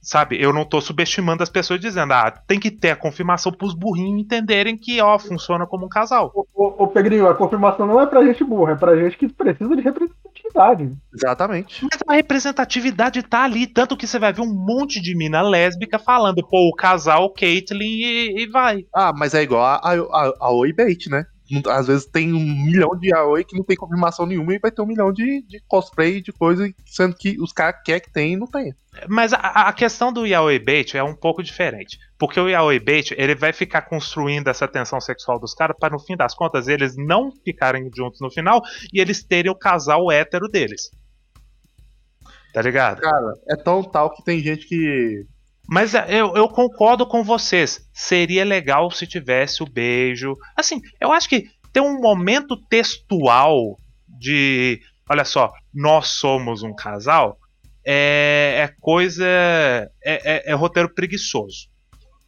Sabe, eu não tô subestimando as pessoas dizendo, ah, tem que ter a confirmação pros burrinhos entenderem que, ó, funciona como um casal. ô, ô, ô, Pedrinho, a confirmação não é pra gente burra, é pra gente que precisa de representatividade. Exatamente. Mas a representatividade tá ali, tanto que você vai ver um monte de mina lésbica falando, pô, o casal Caitlyn e, e vai. Ah, mas é igual a, a, a, a Oi Bait, né? Às vezes tem um milhão de Aoi que não tem confirmação nenhuma e vai ter um milhão de, de cosplay de coisa, sendo que os caras querem que tem e não tem. Mas a, a questão do yaoi bait é um pouco diferente. Porque o yaoi bait, ele vai ficar construindo essa tensão sexual dos caras para no fim das contas eles não ficarem juntos no final e eles terem o casal hétero deles. Tá ligado? Cara, é tão tal que tem gente que. Mas é, eu, eu concordo com vocês. Seria legal se tivesse o beijo. Assim, eu acho que tem um momento textual de. Olha só, nós somos um casal. É, é coisa. É, é- é roteiro preguiçoso.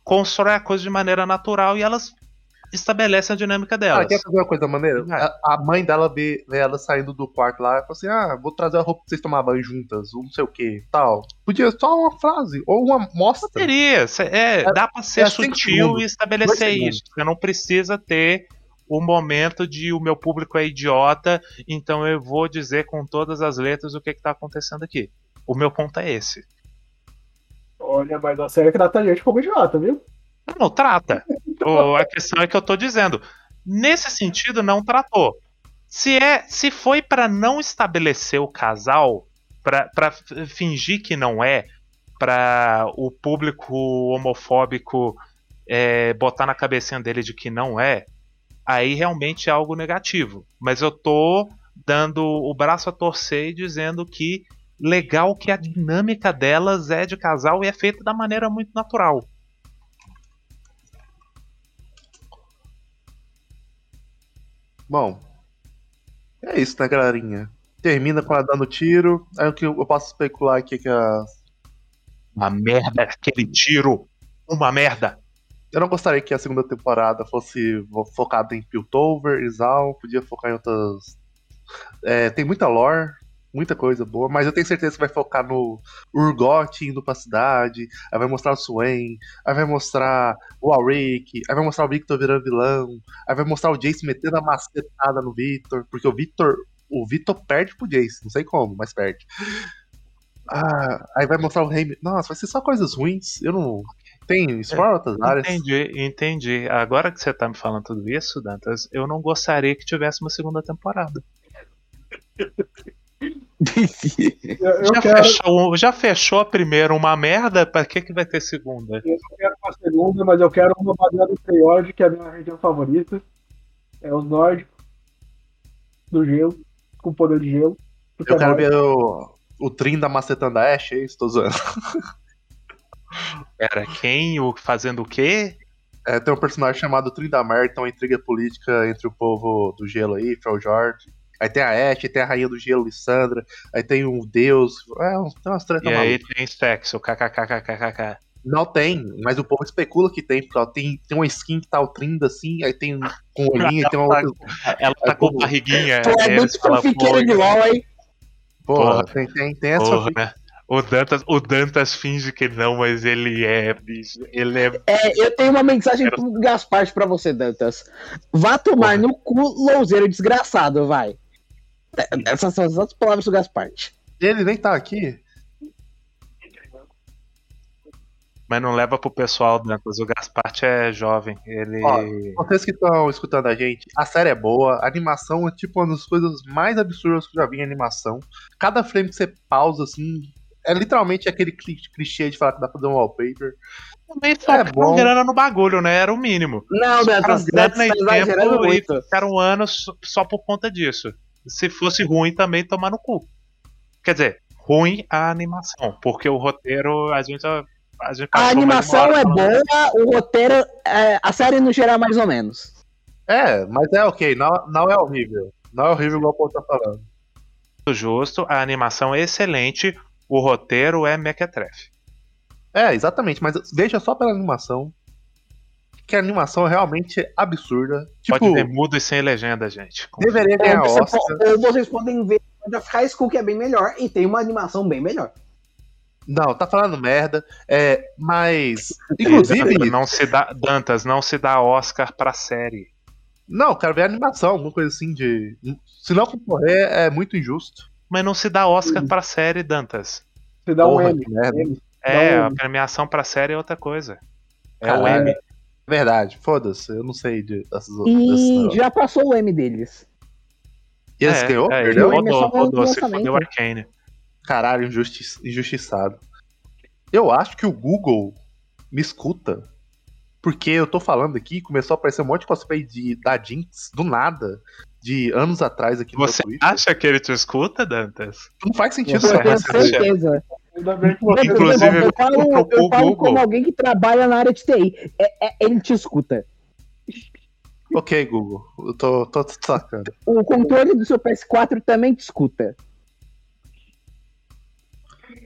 Constrói a coisa de maneira natural e elas estabelecem a dinâmica Ah, delas. quer fazer uma coisa maneira? Vai. A, a mãe dela vê, vê ela saindo do quarto lá e fala assim: Ah, vou trazer a roupa pra vocês tomar banho juntas, ou não sei o que, tal. Podia só uma frase, ou uma mostra. Poderia, cê- é, dá pra ser é cinco sutil e estabelecer isso. Você não precisa ter o momento de o meu público é idiota, então eu vou dizer com todas as letras o que, que tá acontecendo aqui. O meu ponto é esse. Olha, mas a série trata a gente como idiota, viu? Não, trata. O- a questão é que eu tô dizendo. Nesse sentido, não tratou. Se é, se foi pra não estabelecer o casal, f- fingir que não é, pra o público homofóbico é, botar na cabecinha dele de que não é, aí realmente é algo negativo. Mas eu tô dando o braço a torcer e dizendo que legal que a dinâmica delas é de casal e é feita da maneira muito natural. Bom, é isso, né, galerinha? Termina com ela dando tiro. Aí o que eu posso especular aqui é que a... Uma merda, aquele tiro. Uma merda. eu não gostaria que a segunda temporada fosse focada em Piltover, Isal, podia focar em outras. É, tem muita lore, muita coisa boa, mas eu tenho certeza que vai focar no Urgot indo pra cidade, aí vai mostrar o Swain, aí vai mostrar o Alric, aí vai mostrar o Victor virando vilão, aí vai mostrar o Jace metendo a macetada no Victor, porque o Victor. O Victor perde pro Jace, não sei como, mas perde. Ah, aí vai mostrar o Rei. Nossa, vai ser só coisas ruins. Eu não. Tem explora outras áreas. Entendi, entendi. Agora que você tá me falando tudo isso, Dantas, eu não gostaria que tivesse uma segunda temporada. Eu, eu Já, quero, fechou, já fechou a primeira uma merda, pra que, que vai ter segunda? eu quero uma segunda, mas eu quero uma baseada em Freyord, que é a minha região favorita. É os nórdicos. Do gelo. Com poder de gelo. Eu é quero ver o, o Trinda macetando a Ashe, é isso? Tô zoando. Era quem? O, fazendo o quê? É, tem um personagem chamado Trindamere, tem uma intriga política entre o povo do gelo aí, Freljord. Aí tem a Ashe, tem a rainha do gelo, Lissandra. Aí tem um deus. É, tem umas tretas E aí tem sexo, kkkkkkk. Não tem, mas o povo especula que tem, porque ó, tem, tem uma skin que tá o Trinda assim, aí tem um com olhinho, tem uma outra. Ela tá com barriguinha. Tu é eles muito fanfiqueiro de "Pô, LOL, hein? Porra, Porra. tem, tem, tem essa. Porra, o Dantas, o Dantas finge que não, mas ele é, bicho. Ele é. É, eu tenho uma mensagem pro Gaspar pra você, Dantas. Vá tomar no cu, louzeiro desgraçado, vai. É, Essas são as outras palavras do Gaspar. Ele nem tá aqui. Mas não leva pro pessoal, Dantas. O Gasparte é jovem. Ele. Ó, Vocês que estão escutando a gente, a série é boa, a animação é tipo uma das coisas mais absurdas que eu já vi em animação. Cada frame que você pausa, assim, é literalmente aquele cli- clichê de falar que dá pra fazer um wallpaper. Também só É bom. grana no bagulho, né? Era o mínimo. Não, Dantas, Dantas tá exagerando tempo e muito. ficaram anos só- só por conta disso. Se fosse ruim, também tomar no cu. Quer dizer, ruim a animação, porque o roteiro a gente. A, gente A mais uma animação hora é boa, o roteiro, é, a série no geral mais ou menos. É, mas é ok, não, não é horrível. Não é horrível igual o povo tá falando. muito justo, a animação é excelente, o roteiro é mequetrefe. É, exatamente, mas veja só pela animação. Que a animação é realmente absurda. Tipo, Pode ver mudo e sem legenda, gente. deveria Ou, ganhar você Oscar. po- ou vocês podem ver of High School, que é bem melhor, e tem uma animação bem melhor. Não, tá falando merda. É, mas. Inclusive. Dantas, não se dá, Dantas, não se dá Oscar pra série. Não, quero ver animação, alguma coisa assim de. Se não concorrer, é muito injusto. Mas não se dá Oscar pra série, Dantas. Você dá um Porra, M. que merda. M. É, Dá um a premiação pra série é outra coisa. É o. M. Verdade, foda-se, eu não sei de, dessas outras. E não. já passou o M deles. E esse é, ganhou? é, Perdeu? O M é Rodou, rodou, se lançamento. fodeu Arcane. Caralho, injusti- injustiçado. Eu acho que o Google me escuta. Porque eu tô falando aqui, começou a aparecer um monte de cosplay de, da Jinx, do nada, de anos atrás aqui no Você acha que ele te escuta, Dantas? Não faz sentido Você Eu tenho certeza. Inclusive, eu falo, o- eu falo como alguém que trabalha na área de TI. É- é- ele te escuta. Ok, Google, eu tô, tô te sacando. O controle do seu PS4 também te escuta.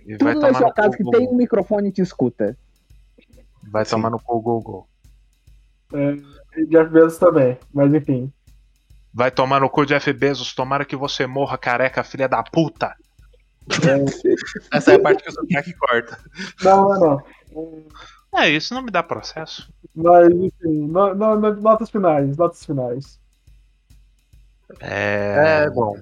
E vai Tudo na tomar sua no casa que tem um microfone te escuta. Vai Sim. tomar no cu, Google. E Jeff Bezos também, mas enfim. Vai tomar no cu, Jeff Bezos. Tomara que você morra, careca, filha da puta. Essa é a parte que eu sou que corta. Não, não, não. É, isso não me dá processo. Mas enfim, no- no- no- notas finais, notas finais. É. É, bom.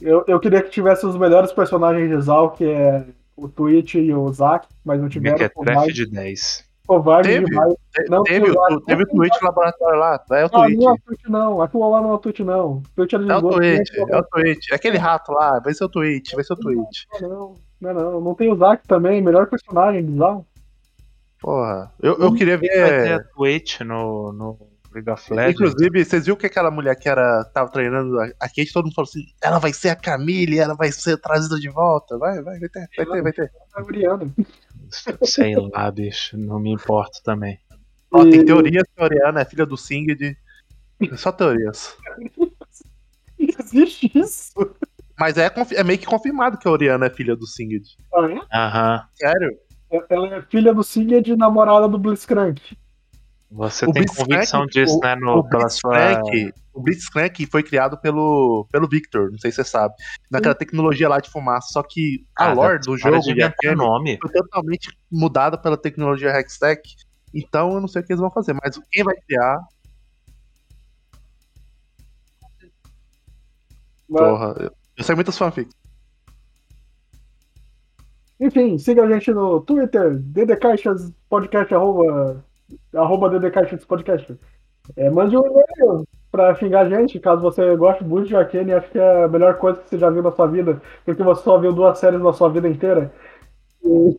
Eu, eu queria que tivesse os melhores personagens de Zal, que é o Twitch e o Zack, mas não tiveram. por Mequetrefe mais- de 10. Covarde Teve, demais. Te- Não, teve, não, o, teve o tweet no laboratório lá. É o tweet. não é o tweet, não. Aquilo lá não é o tweet, não. O tweet de É o tweet, é o tweet. É aquele rato lá, vai ser o tweet, vai ser o tweet. Não, não, não. Não tem o Zack também, melhor personagem, bizarro. Porra. Eu, eu queria Vai ter ver. a Twitch no, no League of Legends. Inclusive, vocês viram que aquela mulher que era, tava treinando a Kate, todo mundo falou assim: ela vai ser a Camille, ela vai ser trazida de volta. Vai, vai, vai ter, vai ter, vai ter. É Oriana. Sei lá, bicho. Não me importo também. Ó, tem E- teorias que a Oriana é filha do Singed. Só teorias. Existe isso? Mas é, é meio que confirmado que a Oriana é filha do Singed. Ah, é? Aham. Sério? Ela é filha do Sigurd, namorada do Blitzcrank. Você O tem convicção disso, o- né? No, o pela sua. O Blitzcrank foi criado pelo, pelo Victor, não sei se você sabe. Naquela tecnologia lá de fumaça. Só que a Cara, lore do jogo Arcane nome. foi totalmente mudada pela tecnologia Hextech. Então eu não sei o que eles vão fazer, mas quem vai criar. Mas, Porra, eu, eu sei muitas fanfics. Enfim, siga a gente no Twitter, ddcaixas podcast, arroba, arroba ddcaixas podcast. É, mande um e-mail pra xingar a gente, caso você goste muito de Arcane acho que é a melhor coisa que você já viu na sua vida, porque você só viu duas séries na sua vida inteira. E-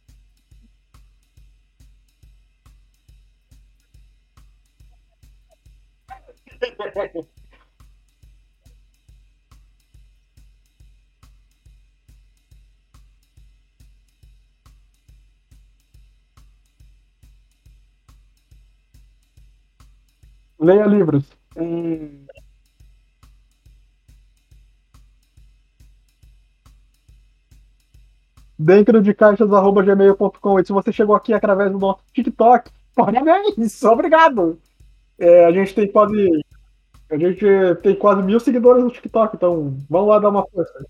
Leia livros. Hum. Dentro de caixas.gmail.com. E se você chegou aqui através do nosso TikTok, parabéns! Obrigado! É, a gente tem quase. A gente tem quase mil seguidores no TikTok, então vamos lá dar uma força.